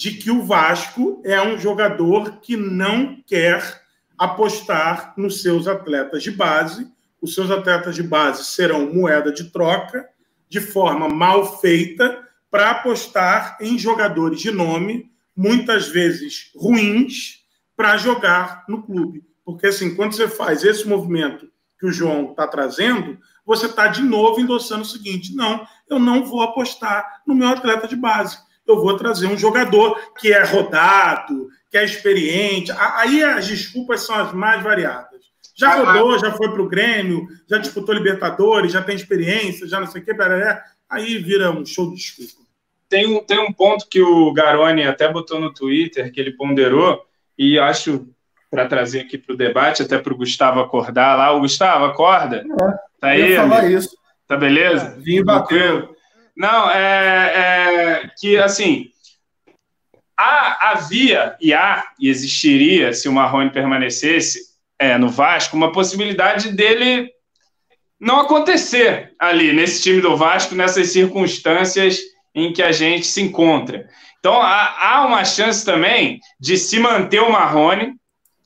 De que o Vasco é um jogador que não quer apostar nos seus atletas de base. Os seus atletas de base serão moeda de troca, de forma mal feita, para apostar em jogadores de nome, muitas vezes ruins, para jogar no clube. Porque, assim, quando você faz esse movimento que o João está trazendo, você está de novo endossando o seguinte: não, eu não vou apostar no meu atleta de base. Eu vou trazer um jogador que é rodado, que é experiente. Aí as desculpas são as mais variadas. Já rodou, já foi para o Grêmio, já disputou Libertadores, já tem experiência, já não sei o que, aí vira um show de desculpa. Tem um, tem um ponto que o Garoni até botou no Twitter, que ele ponderou, e acho para trazer aqui para o debate, até para o Gustavo acordar lá. O Gustavo, acorda? É, tá aí? falar amigo? isso. Tá beleza? É, vim bateu. Não, é, é, que assim há, havia e há e existiria, se o Marrone permanecesse é, no Vasco, uma possibilidade dele não acontecer ali nesse time do Vasco, nessas circunstâncias em que a gente se encontra. Então há, há uma chance também de se manter o Marrone,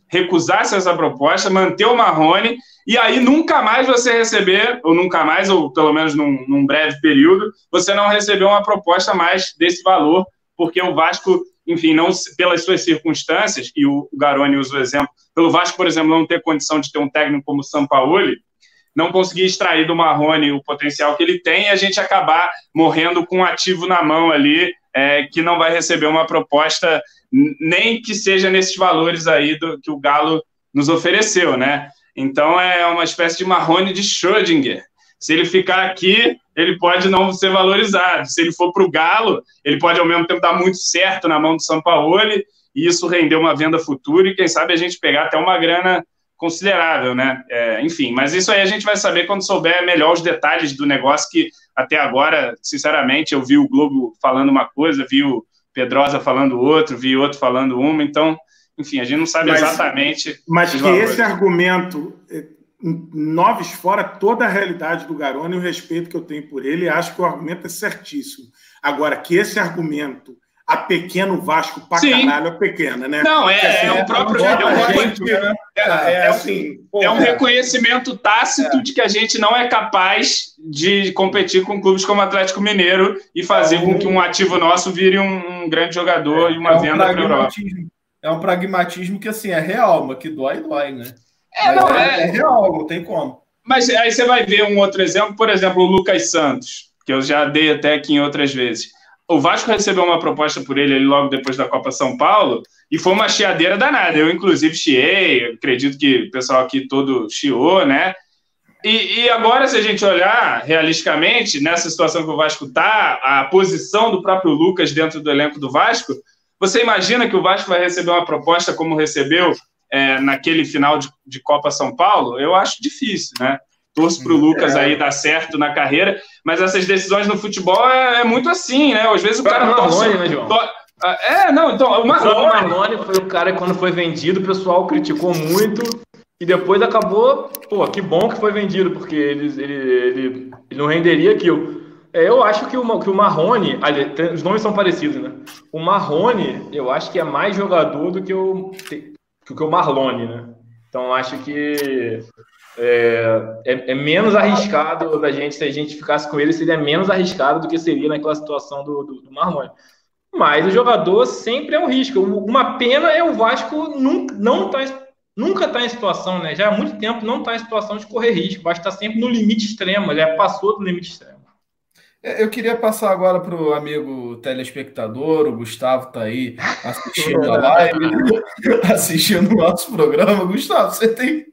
recusasse essa proposta, manter o Marrone, e aí nunca mais você receber, ou nunca mais, ou pelo menos num, num breve período, você não receber uma proposta mais desse valor, porque o Vasco, enfim, não pelas suas circunstâncias, e o, Garoni usa o exemplo, pelo Vasco, por exemplo, não ter condição de ter um técnico como o Sampaoli, não conseguir extrair do Marrone o potencial que ele tem e a gente acabar morrendo com um ativo na mão ali, é, que não vai receber uma proposta nem que seja nesses valores aí do, que o Galo nos ofereceu, né? Então é uma espécie de Marrone de Schrödinger. Se ele ficar aqui, ele pode não ser valorizado. Se ele for para o Galo, ele pode ao mesmo tempo dar muito certo na mão do São Paulo e isso render uma venda futura e quem sabe a gente pegar até uma grana considerável, né? É, enfim, mas isso aí a gente vai saber quando souber melhor os detalhes do negócio que até agora, sinceramente, eu vi o Globo falando uma coisa, vi o Pedrosa falando outro, vi outro falando uma, então, enfim, a gente não sabe mas, exatamente. Mas que valores. esse argumento eh, noves fora toda a realidade do Garone e o respeito que eu tenho por ele, acho que o argumento é certíssimo. Agora, que esse argumento a pequeno Vasco pra Sim. caralho é pequena, né? Não, é, assim, é o próprio. É, um, é, é, assim, é um reconhecimento tácito de que a gente não é capaz de competir com clubes como Atlético Mineiro e fazer com que um ativo nosso vire um, um grande jogador e uma um venda para a Europa. É um pragmatismo que assim é real, mas que dói, dói, né? É, não, é, é real, não tem como. Mas aí você vai ver um outro exemplo, por exemplo, o Lucas Santos, que eu já dei até aqui em outras vezes. O Vasco recebeu uma proposta por ele logo depois da Copa São Paulo e foi uma chiadeira danada. Eu, inclusive, chiei, acredito que o pessoal aqui todo chiou, né? E, e, agora, se a gente olhar realisticamente, nessa situação que o Vasco está, a posição do próprio Lucas dentro do elenco do Vasco, você imagina que o Vasco vai receber uma proposta como recebeu é, naquele final de, de, Copa São Paulo? Eu acho difícil, né? Torço para o Lucas é. aí dar certo na carreira, mas essas decisões no futebol é, é muito assim, né? Às vezes o cara torce. Né, João? To... É, não, então, o Marlone. O Marlone foi o cara que, quando foi vendido, o pessoal criticou muito e depois acabou, pô, que bom que foi vendido, porque ele, ele, ele, ele não renderia aquilo. É, eu acho que o, que o Marrone, ali, os nomes são parecidos, né? O Marrone, eu acho que é mais jogador do que o, que o Marlone, né? Então acho que é, é, é, menos arriscado da gente, se a gente ficasse com ele, seria menos arriscado do que seria naquela situação do, do, do Marlone. Mas o jogador sempre é um risco. Uma pena é o Vasco nunca, não tá nunca está em situação, né? Já há muito tempo não está em situação de correr risco, vai estar sempre no limite extremo, ele passou do limite extremo. É, eu queria passar agora para o amigo telespectador, o Gustavo está aí assistindo a live, assistindo o nosso programa. Gustavo, você tem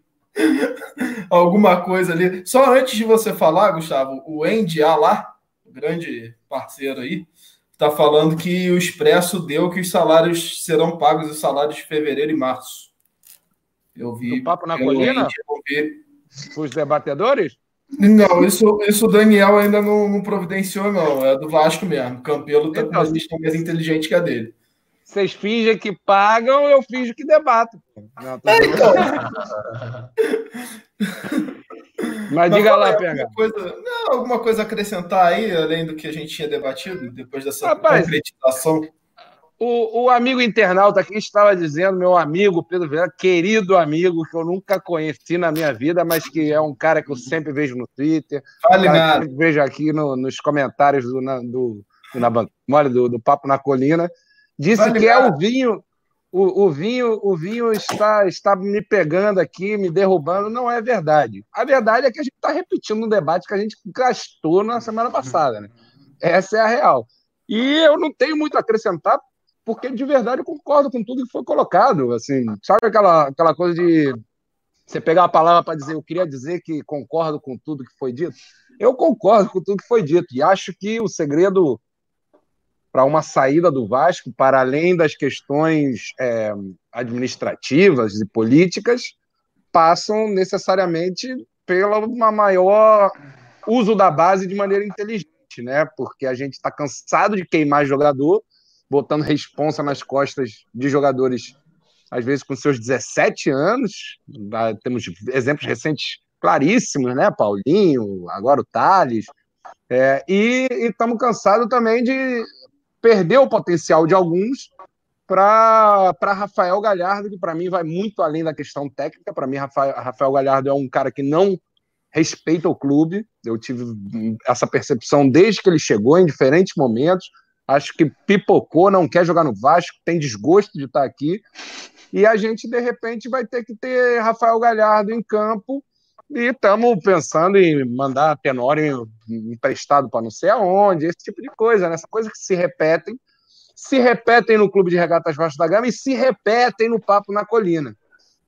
alguma coisa ali? Só antes de você falar, Gustavo, o Andy lá, grande parceiro aí, está falando que o Expresso deu que os salários serão pagos os salários de fevereiro e março. Eu vi. Do papo na colina? Os debatedores? Não, isso, isso o Daniel ainda não, não, providenciou, não. É do Vasco mesmo. O Campelo tá então, com uma mais inteligente que a dele. Vocês fingem que pagam, eu finjo que debato. Não, é, então. Mas, diga lá, Pega. Coisa, não, alguma coisa a acrescentar aí, além do que a gente tinha debatido, depois dessa Rapaz, concretização? O, o, amigo internauta aqui estava dizendo, meu amigo Pedro Vieira, querido amigo, que eu nunca conheci na minha vida, mas que é um cara que eu sempre vejo no Twitter. Vale um vejo aqui no, nos comentários do, na, do, na, mole, do, do Papo na Colina. Disse vale que é o vinho. O, o, vinho, o vinho está, está me pegando aqui, me derrubando. Não é verdade. A verdade é que a gente está repetindo um debate que a gente gastou na semana passada. Né? Essa é a real. E eu não tenho muito a acrescentar, porque de verdade eu concordo com tudo que foi colocado. Assim, sabe aquela, aquela coisa de você pegar a palavra para dizer, eu queria dizer que concordo com tudo que foi dito? Eu concordo com tudo que foi dito e acho que o segredo para uma saída do Vasco, para além das questões é, administrativas e políticas, passam necessariamente pelo maior uso da base de maneira inteligente, né? Porque a gente está cansado de queimar jogador botando responsa nas costas de jogadores, às vezes com seus 17 anos. Temos exemplos recentes claríssimos, né? Paulinho, agora o Thales. É, e estamos cansados também de perder o potencial de alguns para Rafael Galhardo, que para mim vai muito além da questão técnica. Para mim, Rafael, Rafael Galhardo é um cara que não respeita o clube. Eu tive essa percepção desde que ele chegou, em diferentes momentos acho que pipocou, não quer jogar no Vasco, tem desgosto de estar aqui. E a gente, de repente, vai ter que ter Rafael Galhardo em campo. E estamos pensando em mandar Tenório emprestado para não sei aonde, esse tipo de coisa, né? Essa coisa que se repetem, se repetem no Clube de Regatas Vasco da Gama e se repetem no Papo na Colina.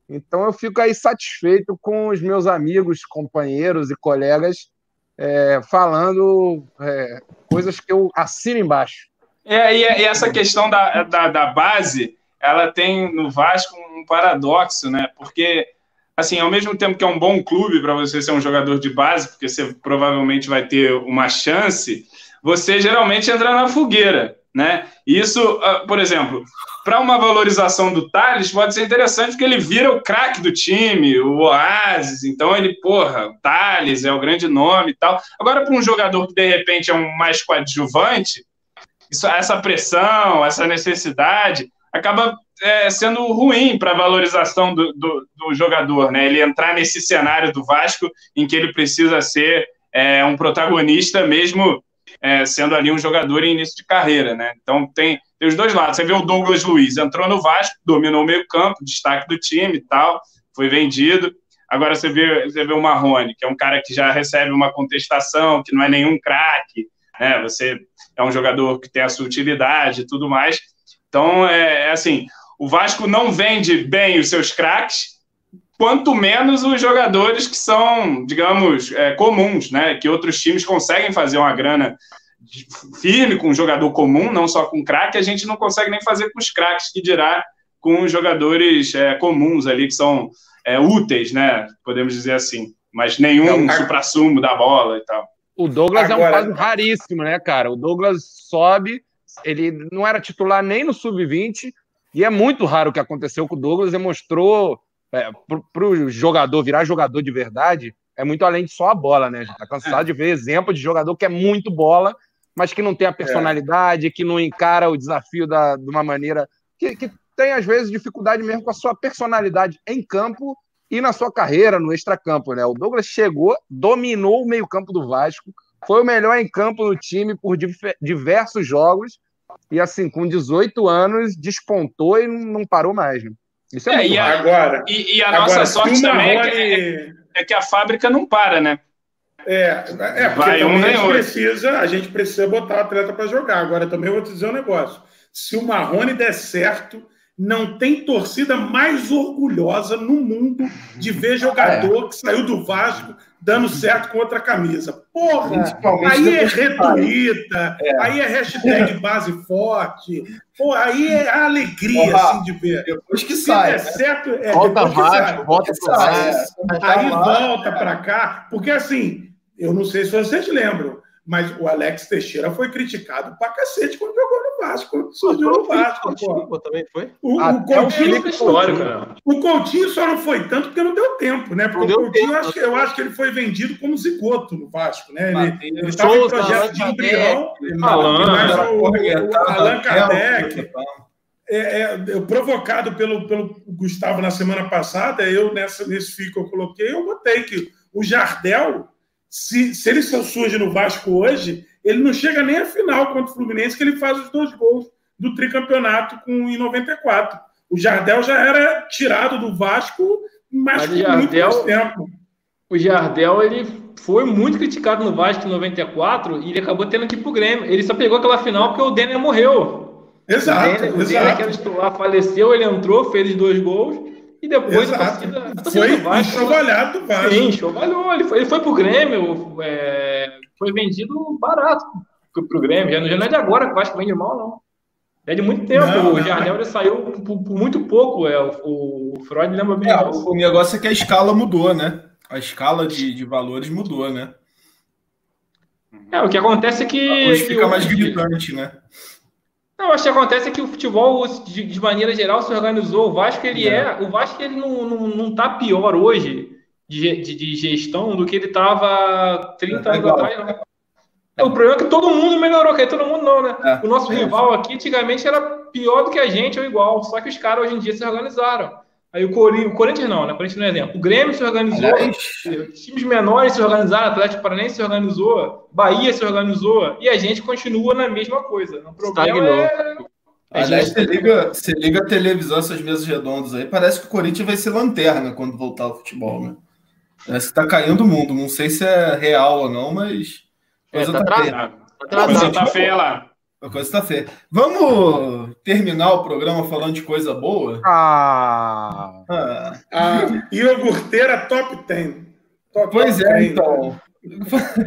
Então eu fico aí satisfeito com os meus amigos, companheiros e colegas é, falando é, coisas que eu assino embaixo. É, e, essa questão da, da, da, base, ela tem no Vasco um paradoxo, né? Porque, assim, ao mesmo tempo que é um bom clube para você ser um jogador de base, porque você provavelmente vai ter uma chance, você geralmente entra na fogueira, né? Isso, ah, por exemplo, para uma valorização do Thales, pode ser interessante porque ele vira o craque do time, o Oasis, então ele, porra, o Thales é o grande nome e tal. Agora, para um jogador que de repente é um mais coadjuvante, isso, essa pressão, essa necessidade acaba é, sendo ruim para a valorização do, do, do, jogador, né? Ele entrar nesse cenário do Vasco em que ele precisa ser é, um protagonista mesmo é, sendo ali um jogador em início de carreira, né? Então tem, tem os dois lados. Você vê o Douglas Luiz entrou no Vasco, dominou o meio campo, destaque do time e tal, foi vendido. Agora você vê, você vê o Marrone, que é um cara que já recebe uma contestação, que não é nenhum craque, né? Você é um jogador que tem a sua utilidade e tudo mais. Então, é, é assim, o Vasco não vende bem os seus craques, quanto menos os jogadores que são, digamos, é, comuns, né? Que outros times conseguem fazer uma grana firme com um jogador comum, não só com craque, a gente não consegue nem fazer com os craques, que dirá com os jogadores é, comuns ali, que são é, úteis, né? Podemos dizer assim. Mas nenhum é, supra-sumo da bola e tal. O Douglas Agora... é um caso raríssimo, né, cara? O Douglas sobe, ele não era titular nem no sub-20, e é muito raro o que aconteceu com o Douglas, demonstrou é, para o jogador virar jogador de verdade, é muito além de só a bola, né? A gente tá cansado é. de ver exemplo de jogador que é muito bola, mas que não tem a personalidade, é. que não encara o desafio da, de uma maneira. Que, que tem, às vezes, dificuldade mesmo com a sua personalidade em campo e na sua carreira no extracampo, né? O Douglas chegou, dominou o meio-campo do Vasco, foi o melhor em campo no time por diversos jogos, e assim, com 18 anos, despontou e não parou mais. Né? Isso é, é e a, agora. E, e a agora, nossa sorte também é, que, é que a fábrica não para, né? É, é porque Vai um, a, gente precisa, a gente precisa botar o atleta para jogar. Agora, também vou te dizer um negócio. Se o Marrone der certo, não tem torcida mais orgulhosa no mundo de ver jogador é. que saiu do Vasco dando certo com outra camisa. Porra, aí é retuita, é. aí é hashtag base forte, porra, aí é a alegria porra, assim, de ver. Depois que sai. É certo, é, volta Vasco, volta sai. Aí volta para cá, porque assim, eu não sei se vocês lembram, mas o Alex Teixeira foi criticado pra cacete quando jogou no Vasco, quando surgiu no Vasco. Pô. Também foi? O, o Coutinho, histórico, né? o Coutinho só não foi tanto porque não deu tempo, né? Porque o Coutinho, tempo, acho, eu acho que ele foi vendido como zigoto no Vasco, né? Ele estava em projeto de embrião, mas o, o Allan Kardec. É, é, eu, provocado pelo, pelo Gustavo na semana passada, eu nessa, nesse fio que eu coloquei, eu botei que o Jardel se, se ele surge no Vasco hoje, ele não chega nem à final contra o Fluminense, que ele faz os dois gols do tricampeonato com, em 94. O Jardel já era tirado do Vasco, mas com Jardel, muito tempo. O Jardel, ele foi muito criticado no Vasco em 94 e ele acabou tendo que ir pro Grêmio. Ele só pegou aquela final porque o Denner morreu. Exato, o Denner, exato. O Denner, que era titular, faleceu, ele entrou, fez dois gols e depois a torcida, a torcida foi do Vasco. Enxovalhado do Vasco. Sim, enxovalhou. Ele foi, ele foi pro Grêmio, é, foi vendido barato pro Grêmio. Já, já não é de agora que o Vasco vende mal, não. É de muito tempo. Não, o Jardel já saiu por, por, muito pouco. É, o, o Freud lembra bem. É, o negócio é que a escala mudou, né? A escala de, de valores mudou, né? É, o que acontece é que. Hoje fica mais gritante, né? Não, acho que acontece é que o futebol, de, de maneira geral, se organizou. O Vasco, ele é. é o Vasco, ele não, não, não tá pior hoje de, de, de gestão do que ele estava 30 é anos atrás. É, o problema é que todo mundo melhorou, que todo mundo não, né? É, o nosso é, rival aqui antigamente era pior do que a gente ou igual, só que os caras hoje em dia se organizaram. Aí o Corinthians, o Corinthians não, né? O Corinthians não é exemplo. O Grêmio se organizou, times menores se organizaram, Atlético Paranaense se organizou, Bahia se organizou, e a gente continua na mesma coisa. O problema é... Aliás, você liga, você liga a televisão, essas mesas redondas aí, parece que o Corinthians vai ser lanterna quando voltar ao futebol, né? Parece que tá caindo o mundo. Não sei se é real ou não, mas. É, tá, tá, tá, tá feia lá. A coisa está feia. Vamos terminar o programa falando de coisa boa? Ah! ah. ah iogurteira top 10. Top pois top é, 10, então.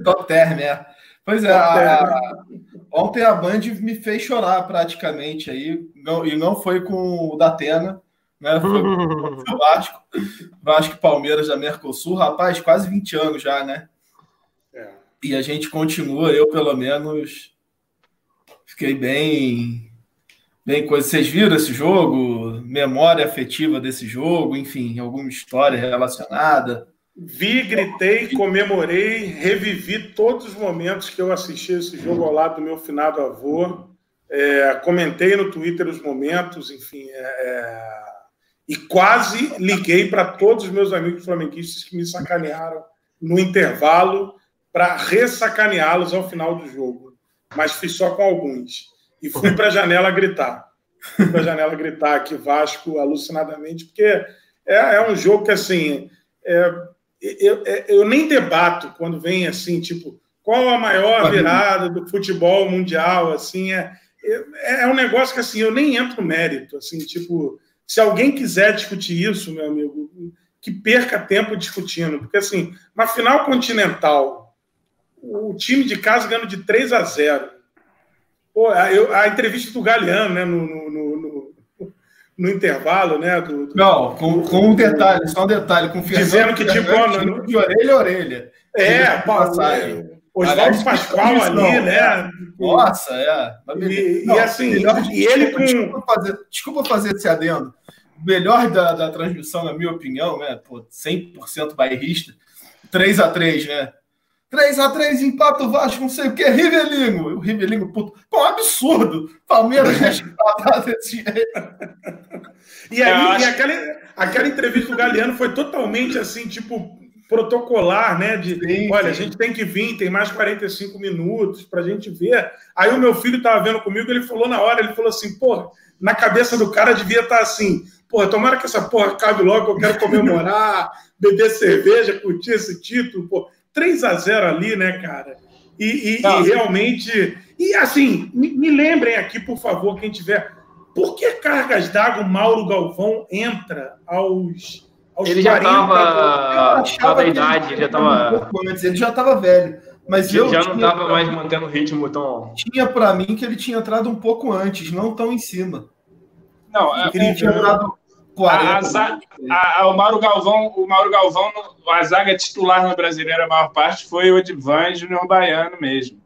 top 10, né? Pois é, a, ontem a Band me fez chorar praticamente aí, não, e não foi com o Datena, né? Foi com o Vasco, Vasco Palmeiras da Mercosul, rapaz, quase 20 anos já, né? É. E a gente continua, eu pelo menos Fiquei bem. Bem coisa. Vocês viram esse jogo? Memória afetiva desse jogo? Enfim, alguma história relacionada? Vi, gritei, comemorei, revivi todos os momentos que eu assisti esse jogo ao lado do meu finado avô. É, comentei no Twitter os momentos, enfim. É, é e quase liguei para todos os meus amigos flamenguistas que me sacanearam no intervalo para ressacaneá-los ao final do jogo mas fui só com alguns. E fui para a janela gritar. Fui para a janela gritar aqui Vasco alucinadamente, porque é, é um jogo que, assim, é, eu, é, eu, nem debato quando vem assim, tipo, qual a maior virada do futebol mundial, assim, é, é, é um negócio que, assim, eu nem entro no mérito, assim, tipo, se alguém quiser discutir isso, meu amigo, que perca tempo discutindo, porque, assim, na final continental, o time de casa ganhando de 3 a 0, Pô, a, eu, a entrevista do Galeano, né, no, no, no, no intervalo, né? Do, do, Não, com, com um detalhe, só um detalhe, com Dizendo que, tipo, no, de orelha a orelha. É, passagem. Oswaldo Pascoal ali, né? Nossa, é. E, não, e assim, melhor, e ele com. Desculpa fazer, desculpa fazer esse adendo. O melhor da, da transmissão, na minha opinião, né? Pô, 100% bairrista. 3 a 3 né? 3x3 empata o Vasco, não sei o que, Rivelinho. O Rivelinho, puto. Pô, um absurdo. Palmeiras já empatado desse jeito. E aí, acho... e aquela, aquela entrevista do Galeano foi totalmente assim, tipo, protocolar, né? De sim, olha, sim. a gente tem que vir, tem mais 45 minutos para a gente ver. Aí o meu filho estava vendo comigo, ele falou na hora, ele falou assim, pô, na cabeça do cara devia estar tá assim, pô, tomara que essa porra acabe logo, eu quero comemorar, beber cerveja, curtir esse título, pô. 3 a 0 ali, né, cara? E, e, e realmente. E assim, me, me, lembrem aqui, por favor, quem tiver. Por que cargas d'água Mauro Galvão entra aos. aos ele já estava da idade, ele já estava. Um ele já estava velho. Mas ele eu já não estava mais mantendo o ritmo tão. Tinha para mim que ele tinha entrado um pouco antes, não tão em cima. Não, é, ele tinha entrado 40. A, a, a, o Mauro Galvão, o Mauro Galvão, a zaga titular no brasileiro, a maior parte foi o Edvan Júnior Baiano mesmo.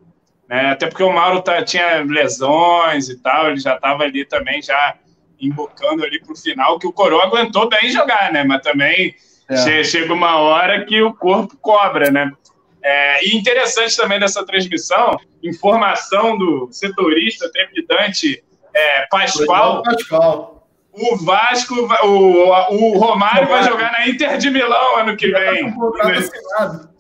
Né? Até porque o Mauro tá, tinha lesões e tal, ele já estava ali também, já embocando ali para o final, que o Coroa aguentou bem jogar, né? Mas também é. chega uma hora que o corpo cobra, né? É, e interessante também dessa transmissão, informação do setorista trepidante é, Pascoal. Pascoal o Vasco, o, o Romário vai jogar na Inter de Milão ano que vem.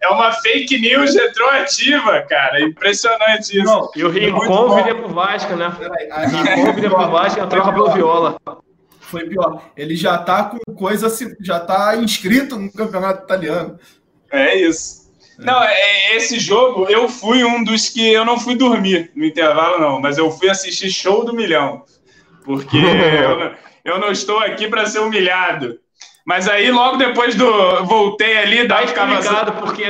É uma fake news retroativa, cara. Impressionante isso. Não, e o Rincon viria pro Vasco, né? O Rincon viria pro Vasco e troca pelo Viola. Foi pior. Ele já tá com coisa, já tá inscrito no campeonato italiano. É isso. Não, é, é, esse jogo, eu fui um dos que eu não fui dormir no intervalo, não, mas eu fui assistir show do milhão porque eu, não, eu não estou aqui para ser humilhado. Mas aí, logo depois do. Voltei ali, daí tá ficava. Explicado porque,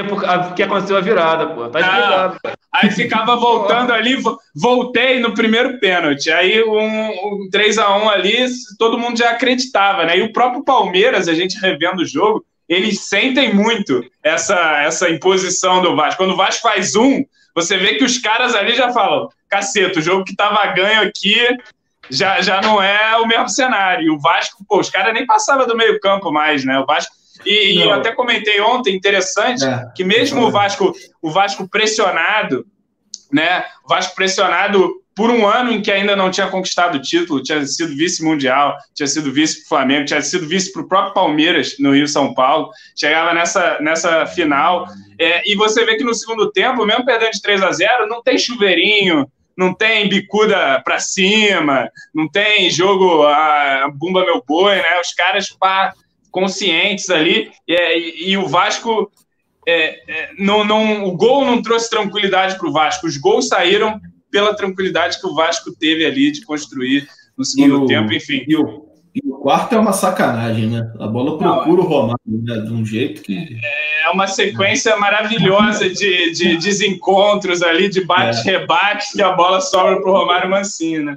porque aconteceu a virada, pô. Tá explicado. aí ficava voltando ali, voltei no primeiro pênalti. Aí, um, um 3x1 ali, todo mundo já acreditava, né? E o próprio Palmeiras, a gente revendo o jogo, eles sentem muito essa, essa imposição do Vasco. Quando o Vasco faz um, você vê que os caras ali já falam: caceta, o jogo que tava ganho aqui, já, já não é o mesmo cenário. O Vasco, pô, os caras nem passavam do meio campo mais, né? O Vasco. E, e eu até comentei ontem, interessante, é, que mesmo o Vasco, o Vasco pressionado, né? O Vasco pressionado por um ano em que ainda não tinha conquistado o título, tinha sido vice-mundial, tinha sido vice para o Flamengo, tinha sido vice para o próprio Palmeiras no Rio São Paulo, chegava nessa, nessa final. É, e você vê que no segundo tempo, mesmo perdendo de 3 a 0 não tem chuveirinho, não tem bicuda para cima, não tem jogo a bumba meu boi, né? Os caras pá, conscientes ali e, e, e o Vasco é, é, não, não, o gol não trouxe tranquilidade para o Vasco. Os gols saíram pela tranquilidade que o Vasco teve ali de construir no segundo tempo, enfim. E o quarto é uma sacanagem, né? A bola procura o Romário, né? De um jeito que. É uma sequência maravilhosa de, de desencontros ali, de bate-rebate, que a bola sobra para o Romário Mancini, né?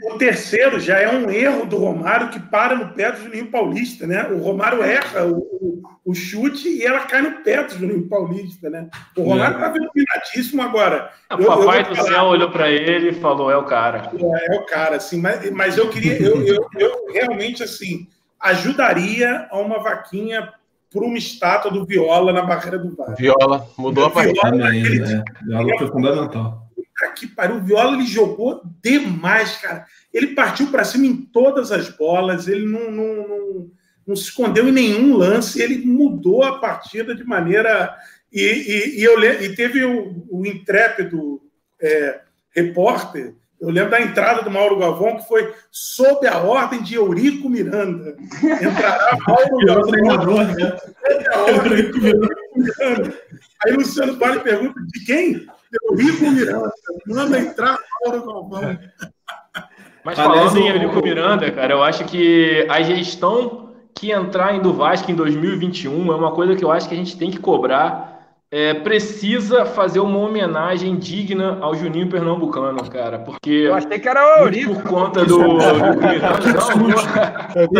O terceiro já é um erro do Romário que para no pé do Juninho Paulista, né? O Romário erra o, o, o chute e ela cai no pé do Juninho Paulista, né? O Romário estava é. iluminadíssimo agora. O eu, papai eu do céu olhou para ele e falou: é o cara. É, é o cara, assim, mas, mas eu queria, eu, eu, eu realmente assim ajudaria a uma vaquinha por uma estátua do Viola na barreira do VAR. Viola, mudou a partida. Viola, Viola foi fundamental que pariu, o Viola ele jogou demais, cara. Ele partiu para cima em todas as bolas, ele não, não, não, não, se escondeu em nenhum lance, ele mudou a partida de maneira. E, e, e eu, e teve o, o intrépido é, repórter, Eu lembro da entrada do Mauro Galvão, que foi sob a ordem de Eurico Miranda. Entrará Mauro Galvão. né? Sob a ordem de Eurico Miranda. Aí Luciano Vale pergunta de quem? Eurico Miranda. Manda entrar Mauro Galvão. Mas falando em Eurico Miranda, cara, eu acho que a gestão que entrar em do Vasco em 2021 é uma coisa que eu acho que a gente tem que cobrar é, precisa fazer uma homenagem digna ao Juninho Pernambucano, cara, porque eu achei que era o Eurico. por conta do, do Miranda.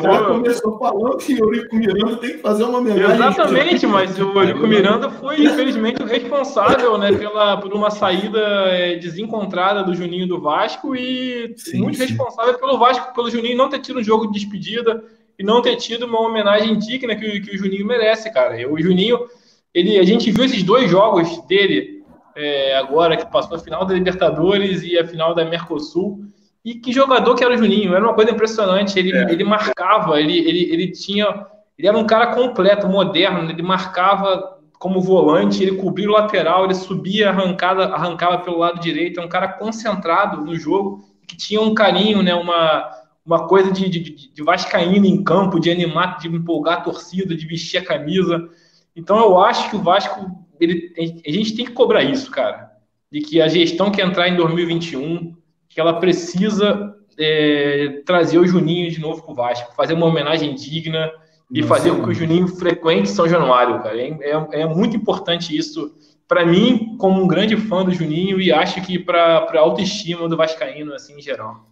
Não, começou falando que o Eurico Miranda tem que fazer uma homenagem. Exatamente, mas o Eurico Miranda foi infelizmente o responsável, né, pela por uma saída é, desencontrada do Juninho do Vasco e sim, muito sim. responsável pelo Vasco, pelo Juninho não ter tido um jogo de despedida e não ter tido uma homenagem digna que, que o Juninho merece, cara. O Juninho, ele, a gente viu esses dois jogos dele é, agora, que passou a final da Libertadores e a final da Mercosul. E que jogador que era o Juninho, era uma coisa impressionante. Ele, é. ele marcava, ele, ele, ele tinha. Ele era um cara completo, moderno, ele marcava como volante, ele cobria o lateral, ele subia, arrancada, arrancava pelo lado direito, é um cara concentrado no jogo, que tinha um carinho, né, uma, uma coisa de, de, de vascaíno em campo, de animar, de empolgar a torcida, de vestir a camisa. Então eu acho que o Vasco, ele, a gente tem que cobrar isso, cara. De que a gestão que entrar em 2021, que ela precisa é, trazer o Juninho de novo para o Vasco, fazer uma homenagem digna e fazer com que o Juninho frequente São Januário, cara. É, é, é muito importante isso para mim, como um grande fã do Juninho, e acho que para a autoestima do Vascaíno, assim, em geral.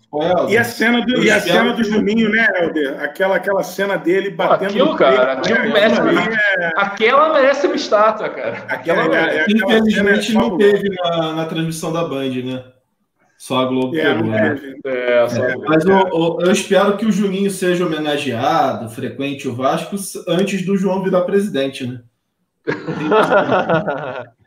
E a cena do, e a cena do Juninho, né, Helder? Aquela, aquela cena dele batendo. Aquilo, cara, aquilo né? merece, é... aquela merece uma estátua, cara. Aquela, é, é, Infelizmente não teve na, na transmissão da Band, né? Só a Globo é, pegou, né? É, é, mas eu, eu, espero que o Juninho seja homenageado, frequente o Vasco, antes do João virar presidente, né?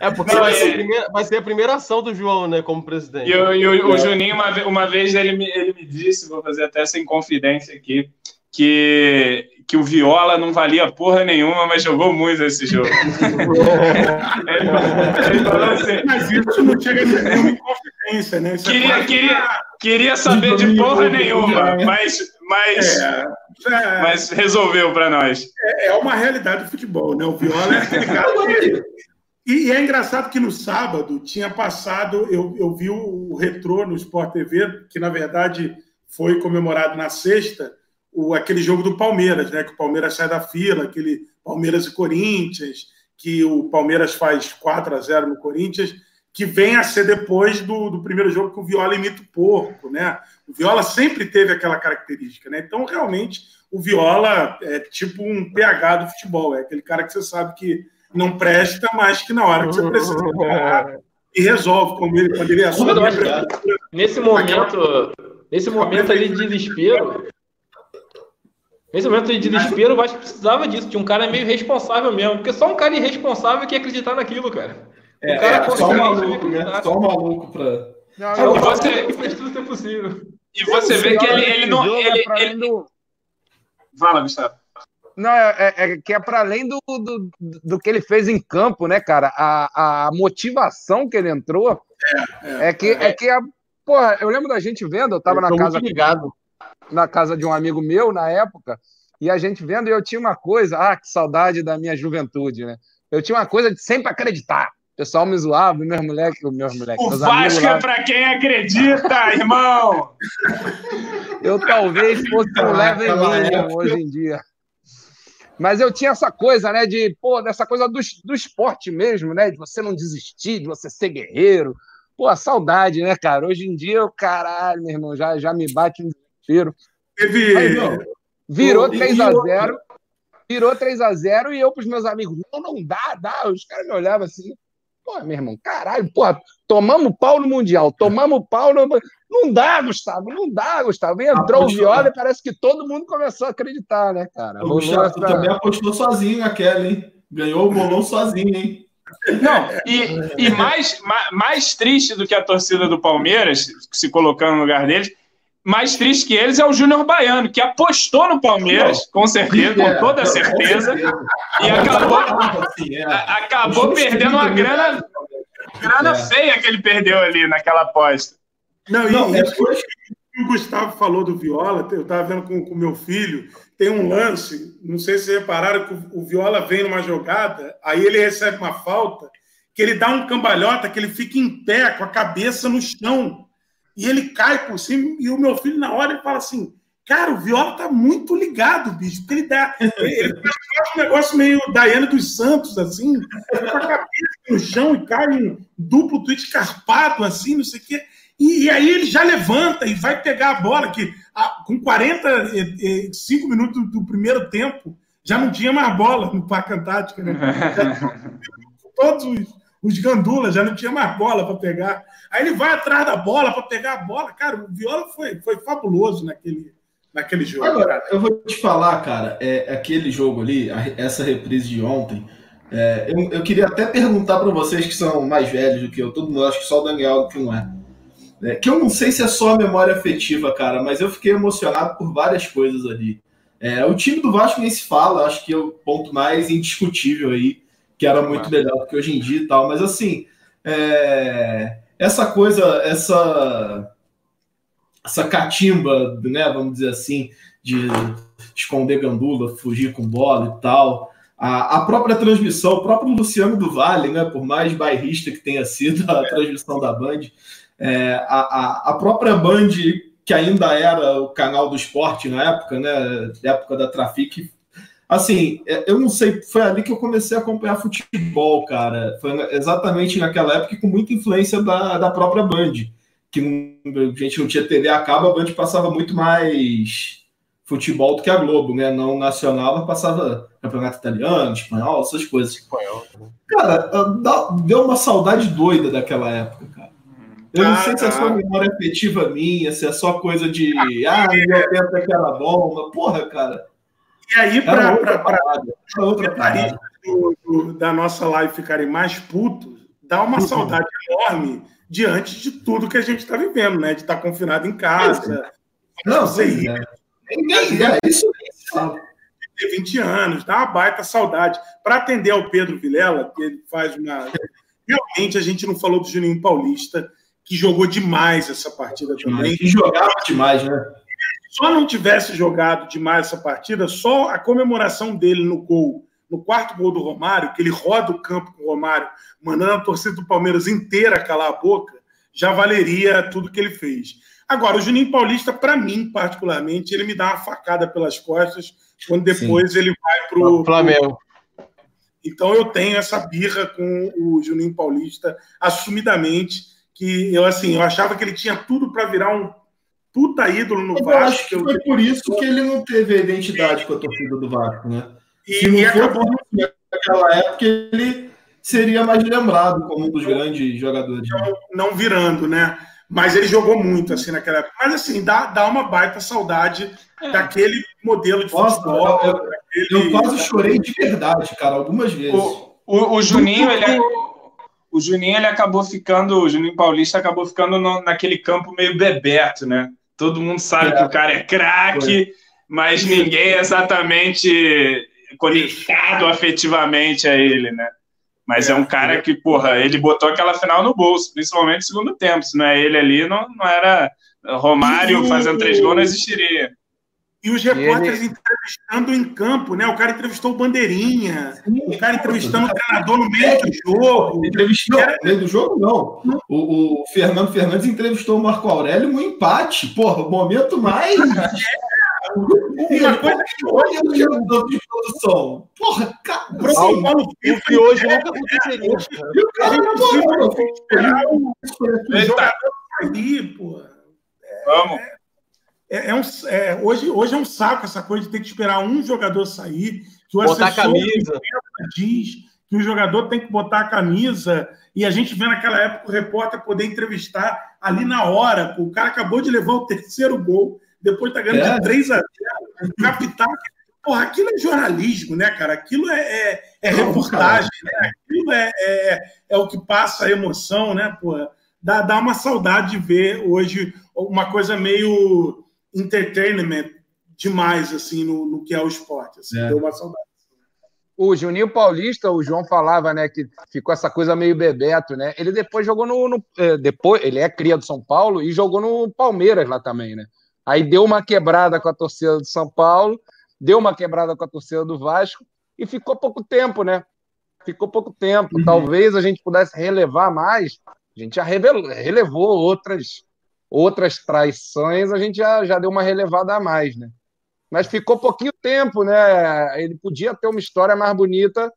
É, porque vai, ser primeira, vai, ser a primeira ação do João, né, como presidente. E, o, e o, o Juninho, uma vez, uma vez ele, me, ele me disse, vou fazer até essa confidência aqui, que, que o Viola não valia porra nenhuma, mas jogou muito esse jogo. ele, ele falou assim, mas isso não chega a ser uma inconfidência, né? Isso é queria, é queria, queria saber de porra nenhuma, mas, mas, é, é, mas resolveu para nós. É, é, uma realidade do futebol, né? O Viola é aquele cara que e, é engraçado que no sábado tinha passado, eu, eu vi o, retrô no Sport TV, que na verdade foi comemorado na sexta, o, aquele jogo do Palmeiras, né? Que o Palmeiras sai da fila, aquele Palmeiras e Corinthians, que o Palmeiras faz 4 a 0 no Corinthians, que vem a ser depois do, do primeiro jogo que o Viola imita o porco, né? O Viola sempre teve aquela característica, né? Então, realmente, o Viola é tipo um PH do futebol, é aquele cara que você sabe que não presta, mas que na hora que você precisa e resolve, como ele, ele assume. Nesse momento, nesse momento ali de desespero, nesse momento de desespero, o Vasco precisava disso, de um cara meio responsável mesmo, porque só um cara irresponsável que ia acreditar naquilo, cara. É, o cara é, só um maluco, né? Só um maluco pra. Não, e você fez tudo ser possível. E você vê que ele, ele não. Ele, ele... Fala, Gustavo. Não, é, é, é, que é para além do, do, do, que ele fez em campo, né, cara? A, a motivação que ele entrou é, é, é que é que a, porra, eu lembro da gente vendo, eu tava eu na casa ligado. na casa de um amigo meu na época, e a gente vendo, e eu tinha uma coisa, ah, que saudade da minha juventude, né? Eu tinha uma coisa de sempre acreditar. O pessoal me zoava, meus moleques, meus moleques. O meus Vasco é para quem acredita, irmão! Eu talvez fosse um leve hoje em dia. Mas eu tinha essa coisa, né, de, pô, dessa coisa do, do esporte mesmo, né, de você não desistir, de você ser guerreiro. Pô, a saudade, né, cara? Hoje em dia, eu, caralho, meu irmão, já, já me bate um desespero. Teve... Não, virou 3x0, virou 3x0 e eu pros meus amigos, não, não dá, dá. Os caras me olhavam assim, pô, meu irmão, caralho, pô, tomamos pau no Mundial, tomamos pau no... Não dá, Gustavo, não dá, Gustavo. E entrou apostou, o Viola e parece que todo mundo começou a acreditar, né, cara? O Gustavo essa... também apostou sozinho naquela, hein? Ganhou o bolão sozinho, hein? Não, e, e mais, mais triste do que a torcida do Palmeiras, se colocando no lugar deles, mais triste que eles é o Júnior Baiano, que apostou no Palmeiras, com certeza, com toda certeza, e acabou, é. acabou perdendo uma grana grana é. feia que ele perdeu ali naquela aposta. Não, não e, é depois que o Gustavo falou do Viola, eu estava vendo com o meu filho, tem um lance, não sei se vocês repararam que o Viola vem numa jogada, aí ele recebe uma falta, que ele dá um cambalhota, que ele fica em pé, com a cabeça no chão, e ele cai por cima, e o meu filho, na hora, ele fala assim: Cara, o Viola tá muito ligado, bicho, porque ele dá. Ele faz um negócio meio Daiane dos Santos, assim, com a cabeça no chão e cai em duplo tweet carpado, assim, não sei o quê. E, e, aí ele já levanta e vai pegar a bola, que a, com 45 minutos do, do, primeiro tempo já não tinha mais bola no Parque Antártica, né? Já, todos os, os gandulas já não tinha mais bola para pegar. Aí ele vai atrás da bola para pegar a bola. Cara, o Viola foi, foi fabuloso naquele, naquele jogo. Agora, eu vou te falar, cara, é, aquele jogo ali, essa reprise de ontem. É, eu, eu, queria até perguntar para vocês que são mais velhos do que eu, todo mundo acho que só o Daniel que não é. É. Que eu não sei se é só a memória afetiva, cara, mas eu fiquei emocionado por várias coisas ali. É, o time do Vasco nem se fala, acho que é o ponto mais indiscutível aí, que era muito melhor do que hoje em dia e tal, mas assim, é, essa coisa, essa essa catimba, né, vamos dizer assim, de esconder gandula, fugir com bola e tal. A, a própria transmissão, o próprio Luciano do Vale, né, por mais bairrista que tenha sido a transmissão da Band, é, a, a, própria Band, que ainda era o canal do esporte na época, né, época da Trafic, assim, é, eu não sei, foi ali que eu comecei a acompanhar futebol, cara. Foi exatamente naquela época com muita influência da, da própria Band que a gente não tinha TV a cabo, a Band passava muito mais futebol do que a Globo, né? Não nacional, passava campeonato italiano, espanhol, essas coisas. Espanhol. Cara, deu uma saudade doida daquela época. Eu não sei se é só memória afetiva minha, se é só coisa de ah, meu tempo é que era bom, mas porra, cara. E aí, para outra parada do, do, da nossa live ficarem mais putos, dá uma uhum. saudade enorme diante de tudo que a gente está vivendo, né? De estar tá confinado em casa. Não, sei. É. É, é isso mesmo. Ter 20 anos, dá uma baita saudade. Para atender ao Pedro Vilela, que ele faz uma. Realmente, a gente não falou do Juninho Paulista, que jogou demais essa partida também. Que jogava demais, né? Só não tivesse jogado demais essa partida, só a comemoração dele no gol no quarto gol do Romário, que ele roda o campo com o Romário, mandando a torcida do Palmeiras inteira calar a boca, já valeria tudo que ele fez. Agora, o Juninho Paulista, para mim, particularmente, ele me dá uma facada pelas costas quando depois Sim. ele vai para o Flamengo. Então eu tenho essa birra com o Juninho Paulista, assumidamente, que eu assim, eu achava que ele tinha tudo para virar um puta ídolo no eu Vasco. Acho que foi por isso que ele não teve a identidade com a torcida do Vasco, né? E, Se não e for acabou... naquela época, ele seria mais lembrado como um dos grandes jogadores. Não, não, virando, né? Mas ele jogou muito assim naquela época. Mas assim, dá, dá uma baita saudade é. daquele modelo de Nossa, futebol. Eu, eu, eu, quase chorei de verdade, cara, algumas vezes. O, o, o Juninho, ele, é, o Juninho ele acabou ficando, o Juninho Paulista acabou ficando no, naquele campo meio bebeto, né? Todo mundo sabe é. que o cara é craque, mas ninguém exatamente conectado afetivamente a ele, né? Mas é, é um cara que, porra, ele botou aquela final no bolso, principalmente no segundo tempo. Se não é ele ali, não, não era Romário fazendo três gols, não existiria. E os repórteres ele... entrevistando em campo, né? O cara entrevistou o Bandeirinha, Sim, o cara entrevistando o treinador no meio do jogo. Entrevistou era... no meio do jogo, não. O, o, Fernando Fernandes entrevistou o Marco Aurélio no empate. Porra, o momento mais. É. Uma coisa que hoje eu tinha de produção. Porra, cara. Assim, Paulo que hoje nunca aconteceria. E o cara não jogador sair, porra. Vamos. É, é, um, é, hoje, hoje é um saco essa coisa de ter que esperar um jogador sair. Que o botar a camisa. Diz que o jogador tem que botar a camisa. E a gente vê naquela época o repórter poder entrevistar ali na hora. O cara acabou de levar o terceiro gol depois tá ganhando é. de 3 a 0. Capitão. Porra, aquilo é jornalismo, né, cara? Aquilo é, é, é reportagem, né? Aquilo é, é, é, o que passa a emoção, né, porra? Dá, dá uma saudade de ver hoje uma coisa meio entertainment demais, assim, no, no que é o esporte. Assim, é. Deu uma saudade. o Juninho Paulista, o João falava, né, que ficou essa coisa meio bebeto, né? Ele depois jogou no, no é, depois, ele é cria do São Paulo e jogou no Palmeiras lá também, né? Aí deu uma quebrada com a torcida do São Paulo, deu uma quebrada com a torcida do Vasco e ficou pouco tempo, né? Ficou pouco tempo. Uhum. Talvez a gente pudesse relevar mais. A gente já relevou outras outras traições, a gente já, já deu uma relevada a mais, né? mas ficou pouquinho tempo, né? Ele podia ter uma história mais bonita,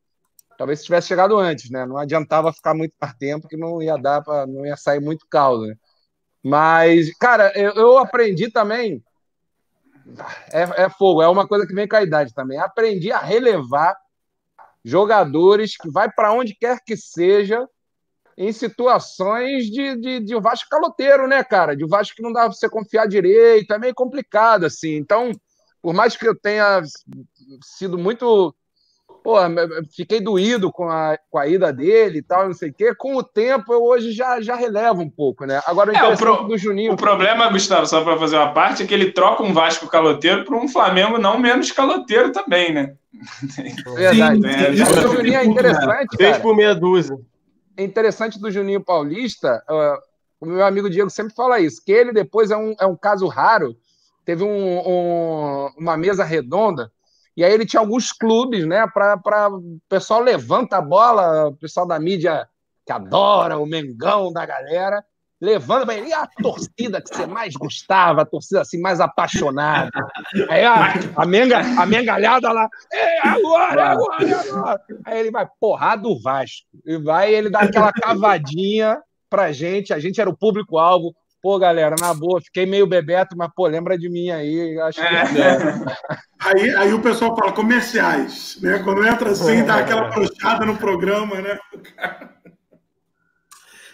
talvez se tivesse chegado antes, né? Não adiantava ficar muito mais tempo, que não ia dar para, não ia sair muito caldo, né? Mas, cara, eu, eu aprendi também. É, é, fogo, é uma coisa que vem com a idade também. Aprendi a relevar jogadores que vai para onde quer que seja em situações de, de, de Vasco caloteiro, né, cara? De Vasco que não dá para você confiar direito, é meio complicado, assim. Então, por mais que eu tenha sido muito. Pô, fiquei doído com a, com a ida dele e tal, não sei o quê. Com o tempo, eu hoje já, já relevo um pouco, né? Agora, o é, o pro, do Juninho. O problema, Gustavo, só para fazer uma parte, é que ele troca um Vasco caloteiro para um Flamengo não menos caloteiro também, né? Verdade. Sim, é, o Juninho é interessante. Fez por meia dúzia. É interessante do Juninho Paulista. Uh, o meu amigo Diego sempre fala isso, que ele depois é um, é um caso raro teve um, um, uma mesa redonda, e aí ele tinha alguns clubes, né, para o pessoal levanta a bola, o pessoal da mídia que adora o Mengão da galera, levando, e a torcida que você mais gostava, a torcida assim mais apaixonada. Aí a, a, menga, a mengalhada lá, é agora, agora, agora. Aí ele vai, porrada do Vasco. E vai, ele dá aquela cavadinha pra gente, a gente era o público-alvo, Pô, galera, na boa, fiquei meio bebeto, mas, pô, lembra de mim aí, acho que... É. aí, aí o pessoal fala comerciais, né? Quando entra assim, dá aquela brochada no programa, né?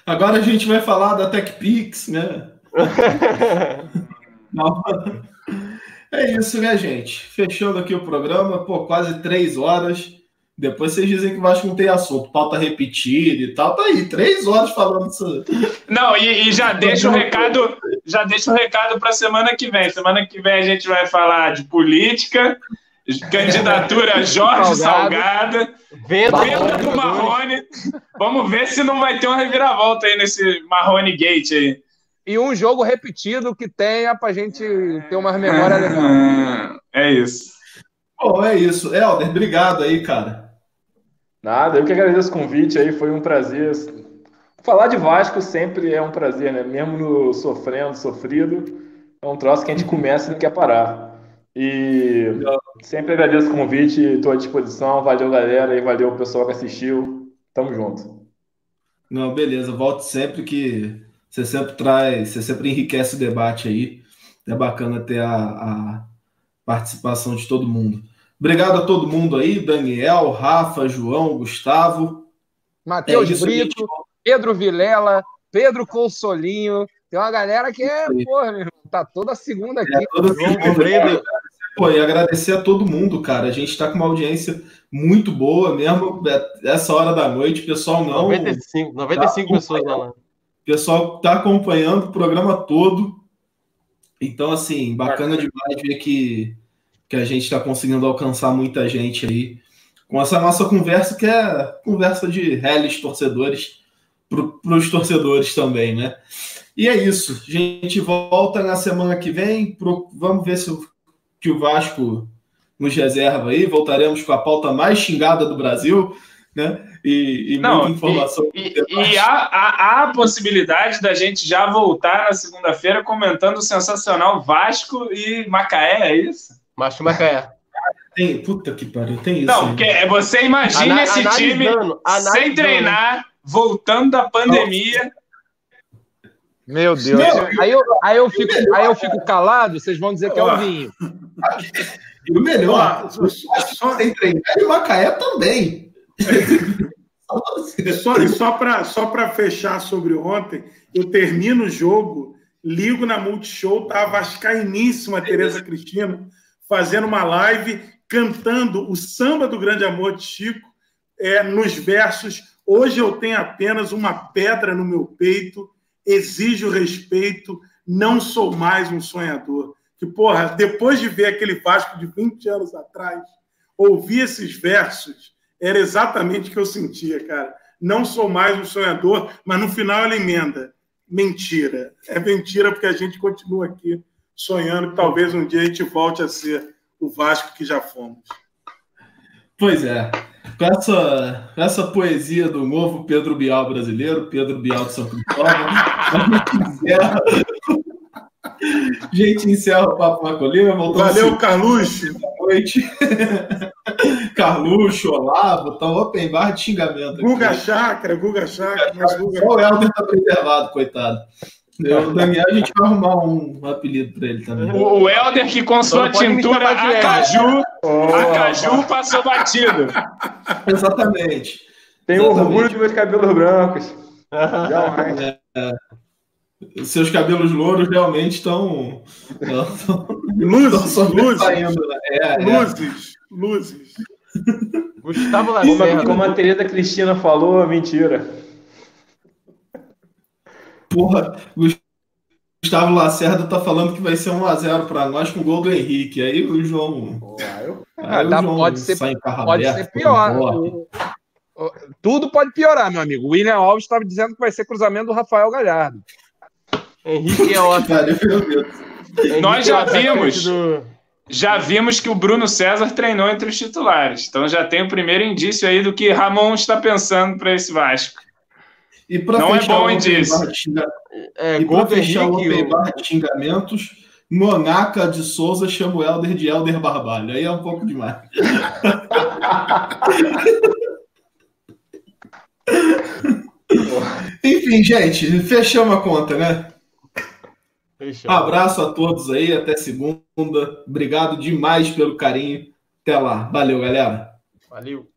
Agora a gente vai falar da TechPix, né? é isso, né, gente? Fechando aqui o programa, pô, quase três horas. Depois vocês dizem que o Vasco não tem assunto, pauta repetida e tal. Tá aí, três horas falando isso. Não, e, e já deixa o recado, já deixa o recado para semana que vem. Semana que vem a gente vai falar de política, candidatura Jorge Salgada, venda, do Marrone. Vamos ver se não vai ter uma reviravolta aí nesse Marrone Gate aí. E um jogo repetido que tenha para a gente ter uma memória legal. É isso. Bom, é isso. Helder, obrigado aí, cara. Nada, eu que agradeço o convite aí, foi um prazer. Falar de Vasco sempre é um prazer, né? Mesmo no sofrendo, sofrido, é um troço que a gente começa e não quer parar. E sempre agradeço o convite, estou à disposição. Valeu, galera, e valeu o pessoal que assistiu. Tamo junto. Não, beleza, volte sempre que você sempre traz, você sempre enriquece o debate aí. É bacana ter a, a participação de todo mundo. Obrigado a todo mundo aí, Daniel, Rafa, João, Gustavo. Matheus é Brito, gente. Pedro Vilela, Pedro Consolinho. Tem uma galera que é, porra, meu irmão, tá toda segunda aqui. É, toda segunda. Pô, e agradecer a todo mundo, cara. A gente está com uma audiência muito boa mesmo. Essa hora da noite, o pessoal não. 95, 95 tá pessoas lá. O pessoal tá acompanhando o programa todo. Então, assim, bacana demais ver que que a gente está conseguindo alcançar muita gente aí com essa nossa conversa, que é conversa de réis torcedores para os torcedores também, né? E é isso. A gente volta na semana que vem. Pro, vamos ver se o, que o Vasco nos reserva aí. Voltaremos com a pauta mais xingada do Brasil, né? E, e Não, muita informação. E, e, e há, há, há, a possibilidade da gente já voltar na segunda-feira comentando o sensacional Vasco e Macaé, é isso? Macho Macaé. Tem, puta que pariu, tem isso. Não, porque você imagina Ana, esse time sem treinar, voltando da pandemia. Meu Deus. aí, eu, aí, eu fico, aí eu fico calado, vocês vão dizer que é o vinho. E o melhor, só sem treinar e o Macaé também. só só para só fechar sobre ontem, eu termino o jogo, ligo na Multishow, tá a vascainíssima Tereza Cristina fazendo uma live cantando o samba do grande amor de Chico é, nos versos. Hoje eu tenho apenas uma pedra no meu peito, exijo respeito, não sou mais um sonhador. Que, porra, depois de ver aquele Vasco de 20 anos atrás, ouvir esses versos era exatamente o que eu sentia, cara. Não sou mais um sonhador, mas no final ela emenda. Mentira. É mentira porque a gente continua aqui sonhando que talvez um dia a gente volte a ser o Vasco que já fomos. Pois é. Com essa, essa poesia do novo Pedro Bial brasileiro, Pedro Bial de São Cristóvão, a gente encerra o Papo Macolina. Valeu, Carluxo. Boa noite. Carluxo, Olavo, tá open bar de xingamento. Aqui. Guga Chakra, Guga Chakra. Mas Guga... Só o Helder tá preservado, coitado. O Daniel, a gente vai arrumar um, apelido para ele também. O, o Helder, que com sua tintura Acaju, oh. Acaju passou batido. Exatamente. Tem orgulho de meus cabelos brancos. Jamais. É, seus cabelos louros realmente estão. Luzes, luzes. Saindo, né? é, é, luzes, luzes. Gustavo Lacerda. Como a Tereza Cristina falou, mentira. Porra, Gustavo Lacerda tá falando que vai ser 1x0 para nós com o gol do Henrique. Aí o João. eu... aí o João pode ser, pode ser pior. Tudo pode piorar, meu amigo. O William Alves estava dizendo que vai ser cruzamento do Rafael Galhardo. Henrique é ótimo. Nós já é vimos. Já vimos que o Bruno César treinou entre os titulares. Então já tem o primeiro indício aí do que Ramon está pensando para esse Vasco. E para Não é bom indício. É, e para fechar o open bar de xingamentos, Monaca de Souza chama o Helder de Helder Barbalho. Aí é um pouco demais. Enfim, gente, fechamos a conta, né? Fechamos. Abraço a todos aí, até segunda. Obrigado demais pelo carinho. Até lá. Valeu, galera. Valeu.